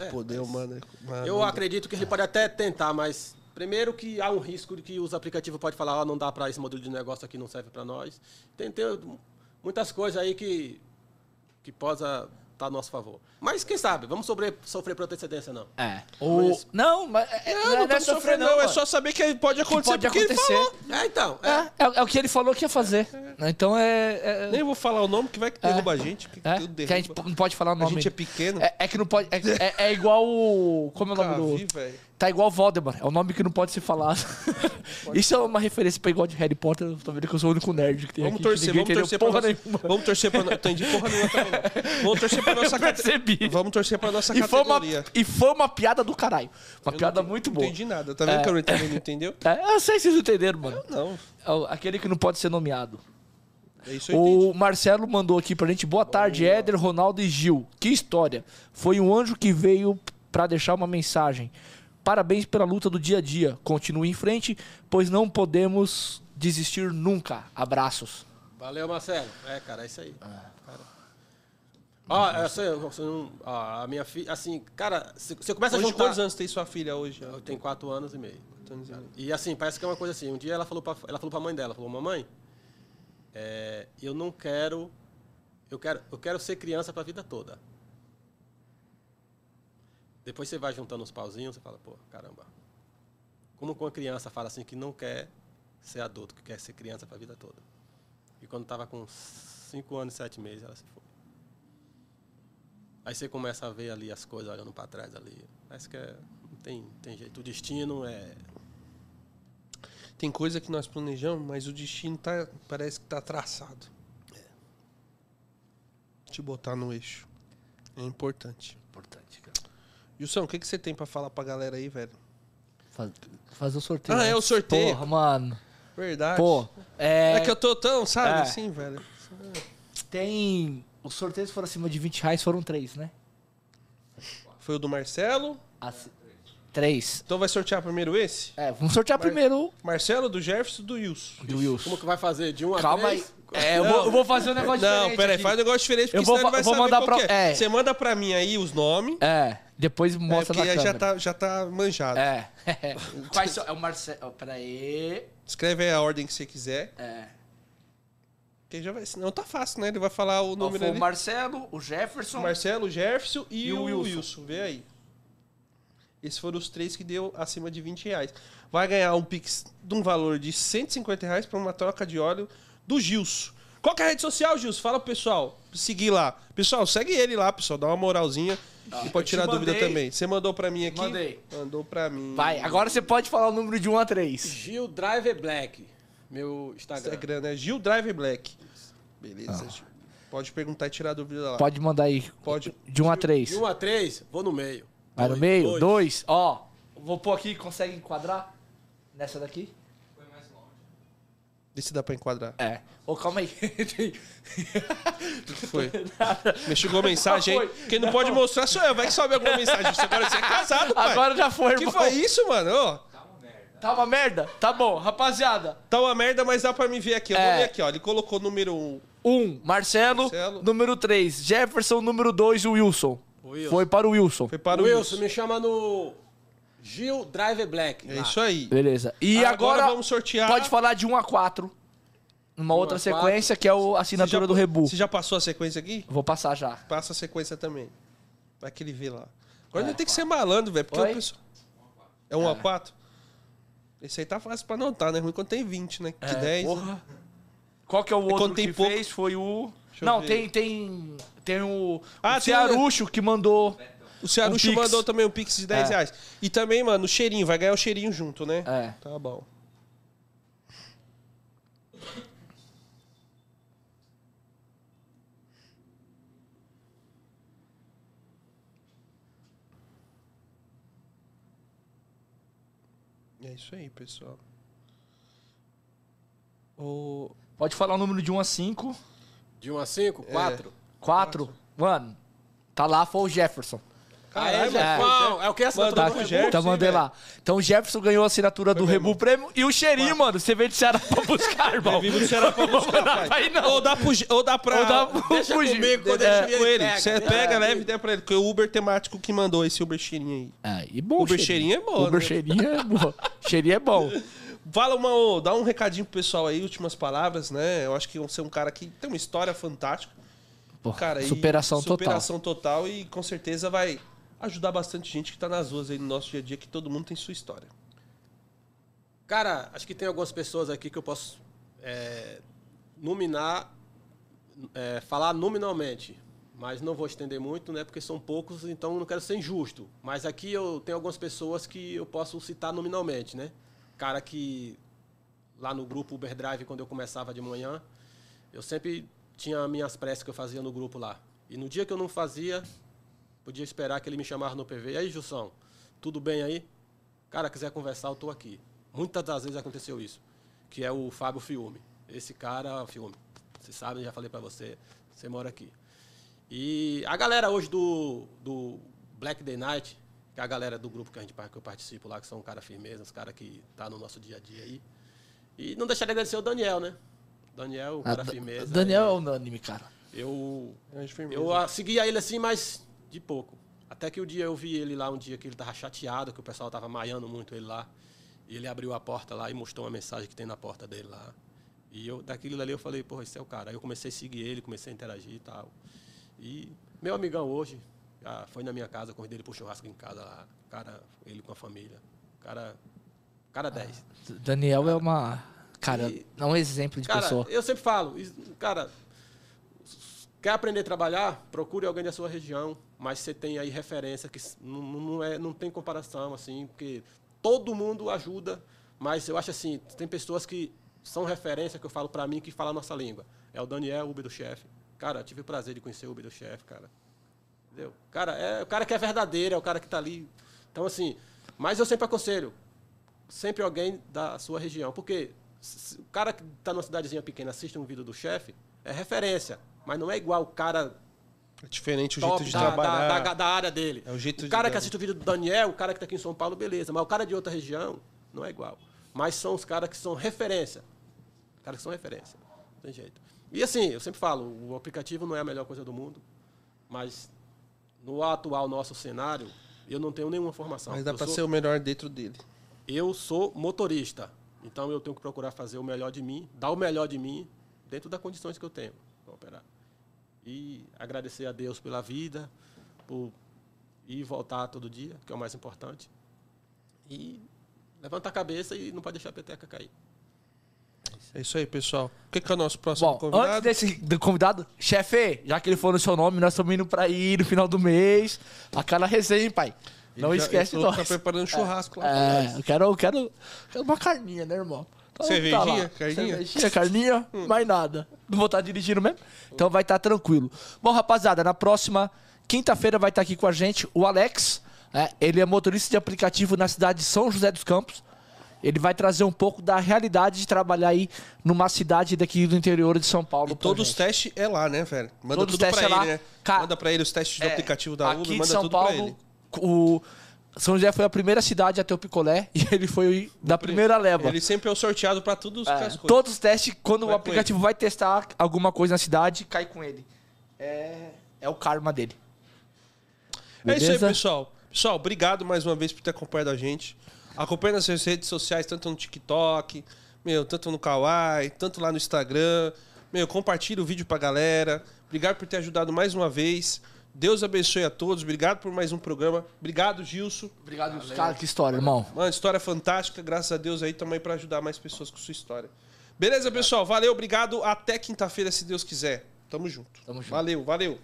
É, poder mas- humano. mano, eu acredito que ele pode até tentar, mas. Primeiro que há um risco de que os aplicativos podem falar, ó, não dá para esse modelo de negócio aqui, não serve para nós. Tem, tem muitas coisas aí que, que possa estar a nosso favor. Mas quem sabe, vamos sobre, sofrer por antecedência, não. É. O... Mas- Não, mas é, Não, não, não é tô sofrendo, não. É mano. só saber que pode acontecer pode porque ele acontecer. falou. É, então. É. É, é, é o que ele falou que ia fazer. Então é. é- Nem vou falar o nome, que vai que derruba a gente. Que, é, que que a gente derruba. não pode falar o A nome. gente é pequeno. É, é que não pode. É, é- é igual o. Como é o nome Cavi, do. Tá igual Voldemort. É o nome que não pode ser falado. [laughs] Isso é uma referência pra igual de Harry Potter. Eu tô vendo que eu sou o único nerd que tem Vamos aqui. que torcer, vamos torcer pra porra nossa... nenhuma. Vamos torcer pra... Não entendi porra nenhuma não. Vamos torcer pra [laughs] nossa Percebi. categoria. Vamos torcer pra nossa E foi, uma, categoria. e foi uma piada do caralho. Uma Eu piada não muito não boa. entendi nada. Tá vendo É. que eu não entendi, não entendeu? [laughs] É, eu sei se vocês entenderam, mano. Não. É o- Aquele que não pode ser nomeado. É isso eu entendi. O Marcelo mandou aqui pra gente. Boa tarde, Éder, Ronaldo e Gil. Que história. Foi um anjo que veio pra deixar uma mensagem. Parabéns pela luta do dia a dia. Continue em frente, pois não podemos desistir nunca. Abraços. Valeu, Marcelo. É, cara, é isso aí. Cara. Ó, essa, você não- ó, a minha filha, assim, cara, você você começa a Hoje, juntar... quantos anos tem sua filha hoje? Eu tenho quatro anos e meio. Anos e meio. E assim, parece que é uma coisa assim. Um dia ela falou pra, ela falou pra mãe dela, falou, mamãe, é, eu não quero, eu quero, eu quero ser criança pra vida toda. Depois você vai juntando os pauzinhos, você fala, pô, caramba. Como que uma criança fala assim que não quer ser adulto, que quer ser criança pra vida toda? E quando tava com cinco anos e sete meses, ela se foi. Aí você começa a ver ali as coisas olhando pra trás ali. Parece que é, não tem, tem jeito. O destino é, Tem coisa que nós planejamos, mas o destino tá, parece que tá traçado. Te botar no eixo. É importante. Importante, cara. Gilson, o que, que você tem pra falar pra galera aí, velho? Faz, fazer o sorteio. Ah, é né? o sorteio. Porra, mano. Verdade. Pô, é, É que eu tô tão, sabe, É. assim, velho. tem... Os sorteios foram acima de 20 reais, foram três, né? Foi o do Marcelo. Aci- Três. Então vai sortear primeiro esse? É, vamos sortear Mar- primeiro Marcelo, do Jefferson do Wilson. do Wilson. Como que vai fazer? De um a Calma aí. três? É, eu Não. vou, eu vou fazer um negócio Não, diferente peraí, aqui. faz um negócio diferente, porque Eu vou senão ele vai vou saber mandar qual pra- é. é. Você manda pra mim aí os nomes, É, depois é, mostra porque na aí câmera. já tá, já tá manjado. É. [laughs] Quais são? É o Marcelo. Oh, peraí. Escreve aí a ordem que você quiser. É. Que já vai, senão tá fácil, né? Ele vai falar o Ó, número foi o. Marcelo, o Jefferson. O Marcelo, o Jefferson e, E o Wilson. Wilson. Vê aí. Esses foram os três que deu acima de 20 reais. Vai ganhar um Pix de um valor de 150 reais para uma troca de óleo do Gilson. Qual que é a rede social, Gilson? Fala pro pessoal. Seguir lá. Pessoal, segue ele lá, pessoal. Dá uma moralzinha. e pode tirar dúvida também. Você mandou pra mim aqui? Mandei. Mandou pra mim. Vai, agora você pode falar o número de 1 a 3. Gil Driver Black. Meu Instagram. Instagram, né? Gil Drive Black. Beleza, Gil. Pode perguntar e tirar dúvida lá. Ah. Pode mandar aí. Pode. De 1 a 3. De um a três, vou no meio. Vai no meio? dois. 2. Ó, vou pôr aqui, consegue enquadrar? Nessa daqui? Vê se dá pra enquadrar. É. Ô, calma aí. Foi. [laughs] Me chegou mensagem aí. Foi. Quem não pode mostrar sou eu. Vai que sobe alguma mensagem. Você agora você é casado, pai. Agora já foi, que irmão. foi isso, mano? Ô, Tá uma merda? Tá bom, rapaziada. tá uma merda, mas dá pra me ver aqui. Eu É. vou ver aqui, ó. Ele colocou número 1. Um, Marcelo. Marcelo. Número 3, Jefferson. Número 2, Wilson. Wilson. Foi para o Wilson. Foi para o Wilson, Wilson. me chama no Gil Driver Black. É lá. isso aí. Beleza. E Agora agora, vamos sortear- Pode falar de 1 a 4. Uma outra a quatro. sequência que é o Você assinatura já- do Rebu. Você já passou a sequência aqui? Vou passar já. Passa a sequência também. Vai que ele vê lá. Agora ainda tem que ser malandro, velho. Porque Oi? o pessoal. É 1 a 4 Esse aí tá fácil pra anotar, né? Ruim quando tem 20, né? De 10. né? Porra. Qual que é o outro quando que pouco- fez? Foi o... Não, tem, tem, tem o, Ah, o tem o- Cearucho que mandou... O Cearucho Um mandou também um Pix de 10 É. reais. E também, mano, o cheirinho. Vai ganhar o cheirinho junto, né? É. Tá bom. Isso aí, pessoal. O... Pode falar o número de 1 a 5. De 1 a 5, É. 4. 4. Mano, tá lá, foi o Jefferson. Ah, é? É o que? A assinatura Mandou do? Jefferson. Então mandei lá. Então o Jefferson ganhou a assinatura do Rebu Prêmio e o cheirinho, mano. Você veio de Ceará pra buscar, irmão. Vivo do Ceará pra buscar, pai. Aí não. Ou dá, pro, ou dá pra... Ou dá pro [laughs] Deixa fugir. comigo, quando É, ele com ele. Você pega, comigo. leva e der pra ele. Porque o Uber temático que mandou esse Uber cheirinho aí. É, e bom Uber cheirinho é bom, Uber né? cheirinho é bom. cheirinho é bom. [laughs] Fala uma, ô, dá um recadinho pro pessoal aí, últimas palavras, né? Eu acho que você é um cara que tem uma história fantástica. Pô, Cara, e superação, superação total. e com certeza vai ajudar bastante gente que tá nas ruas aí no nosso dia a dia, que todo mundo tem sua história. Cara, acho que tem algumas pessoas aqui que eu posso é, nominar, é, falar nominalmente, mas não vou estender muito, né? Porque são poucos, então não quero ser injusto. Mas aqui eu tenho algumas pessoas que eu posso citar nominalmente, né? Cara que lá no grupo Uber Drive, quando eu começava de manhã, eu sempre tinha minhas preces que eu fazia no grupo lá. E no dia que eu não fazia, podia esperar que ele me chamasse no PV. E aí, Jussão, tudo bem aí? Cara, quiser conversar, eu tô aqui. Muitas das vezes aconteceu isso. Que é o Fábio Fiume. Esse cara, Fiume, você sabe, já falei pra você, você mora aqui. E a galera hoje do, do Black Day Night, que é a galera do grupo que, a gente, que eu participo lá, que são um cara firmeza, os caras que tá no nosso dia a dia aí. E não deixar de agradecer o Daniel, né? Daniel, um cara Ah, firmeza. Daniel é unânime, cara. eu firmeza. eu ah, seguia ele assim, mas de pouco. Até que o dia eu vi ele lá, um dia que ele tava chateado, que o pessoal tava maiando muito ele lá. E ele abriu a porta lá e mostrou uma mensagem que tem na porta dele lá. E eu, daquilo ali, eu falei, porra, esse é o cara. Aí eu comecei a seguir ele, comecei a interagir e tal. E meu amigão hoje, já foi na minha casa, convidei ele pro churrasco em casa lá. Cara, ele com a família. Cara, cara 10. Daniel é uma. Cara, E- é um exemplo de Cara, pessoa. eu sempre falo, cara, quer aprender a trabalhar, procure alguém da sua região, mas você tem aí referência que não, não, é, não tem comparação, assim, porque todo mundo ajuda, mas eu acho assim, tem pessoas que são referência que eu falo pra mim que falam a nossa língua. É o Daniel, Uber do chefe. Cara, tive o prazer de conhecer o Uber do chefe, cara. Entendeu? Cara, é o cara que é verdadeiro, é o cara que tá ali. Então, assim, mas eu sempre aconselho, sempre alguém da sua região. Porque o cara que está numa cidadezinha pequena assiste um vídeo do chefe, é referência. Mas não é igual o cara É diferente o jeito de da, trabalhar. da, da, da área dele. É o jeito o de cara dar- que assiste o vídeo do Daniel, o cara que está aqui em São Paulo, beleza. Mas o cara de outra região, não é igual. Mas são os caras que são referência. Os caras que são referência. Não tem jeito. E assim, eu sempre falo, o aplicativo não é a melhor coisa do mundo, mas no atual nosso cenário, eu não tenho nenhuma formação. Mas dá pra sou- ser o melhor dentro dele. eu sou motorista, então eu tenho que procurar fazer o melhor de mim, dar o melhor de mim dentro das condições que eu tenho para operar. E agradecer a Deus pela vida, por ir e voltar todo dia, que é o mais importante. E levantar a cabeça e não pode deixar a peteca cair. É isso aí, pessoal. O que, que é o nosso próximo Bom, convidado? antes desse do convidado, chefe, já que ele falou no seu nome, nós estamos indo pra ir no final do mês. Aquela resenha, hein, pai. Não Ele já- esquece nós. que Tá preparando churrasco lá pra É, eu quero, eu quero, quero uma carninha, né, irmão? Então, Cervejinha? lá. Carninha? Cervejinha, carninha, mais nada. Não vou estar dirigindo mesmo? Então vai estar tranquilo. Bom, rapaziada, na próxima quinta-feira vai estar aqui com a gente o Alex. é, ele é motorista de aplicativo na cidade de São José dos Campos. Ele vai trazer um pouco da realidade de trabalhar aí numa cidade daqui do interior de São Paulo. E pra todos os testes é lá, né, velho? Manda Todos os tudo pra é ele, lá. né? Manda pra ele os testes do É, aplicativo da aqui Uber, de manda São tudo pra Paulo, ele. o São José foi a primeira cidade a ter o picolé [laughs] e ele foi da primeira leva. Ele sempre é o sorteado pra tudo É, as coisas. todos os testes, quando Vai o aplicativo vai testar alguma coisa na cidade, cai com ele. É, é o karma dele. É isso aí, Beleza? pessoal. Pessoal, obrigado mais uma vez por ter acompanhado a gente. Acompanhe nas suas redes sociais, tanto no TikTok, meu, tanto no Kawaii, tanto lá no Instagram. Meu, compartilha o vídeo pra galera. Obrigado por ter ajudado mais uma vez. Deus abençoe a todos. Obrigado por mais um programa. Obrigado, Gilson. Obrigado, cara. Que história, irmão. Mano, história fantástica. Graças a Deus aí também pra ajudar mais pessoas com sua história. Beleza, pessoal? Valeu, obrigado. Até quinta-feira, se Deus quiser. Tamo junto. Tamo junto. Valeu, valeu.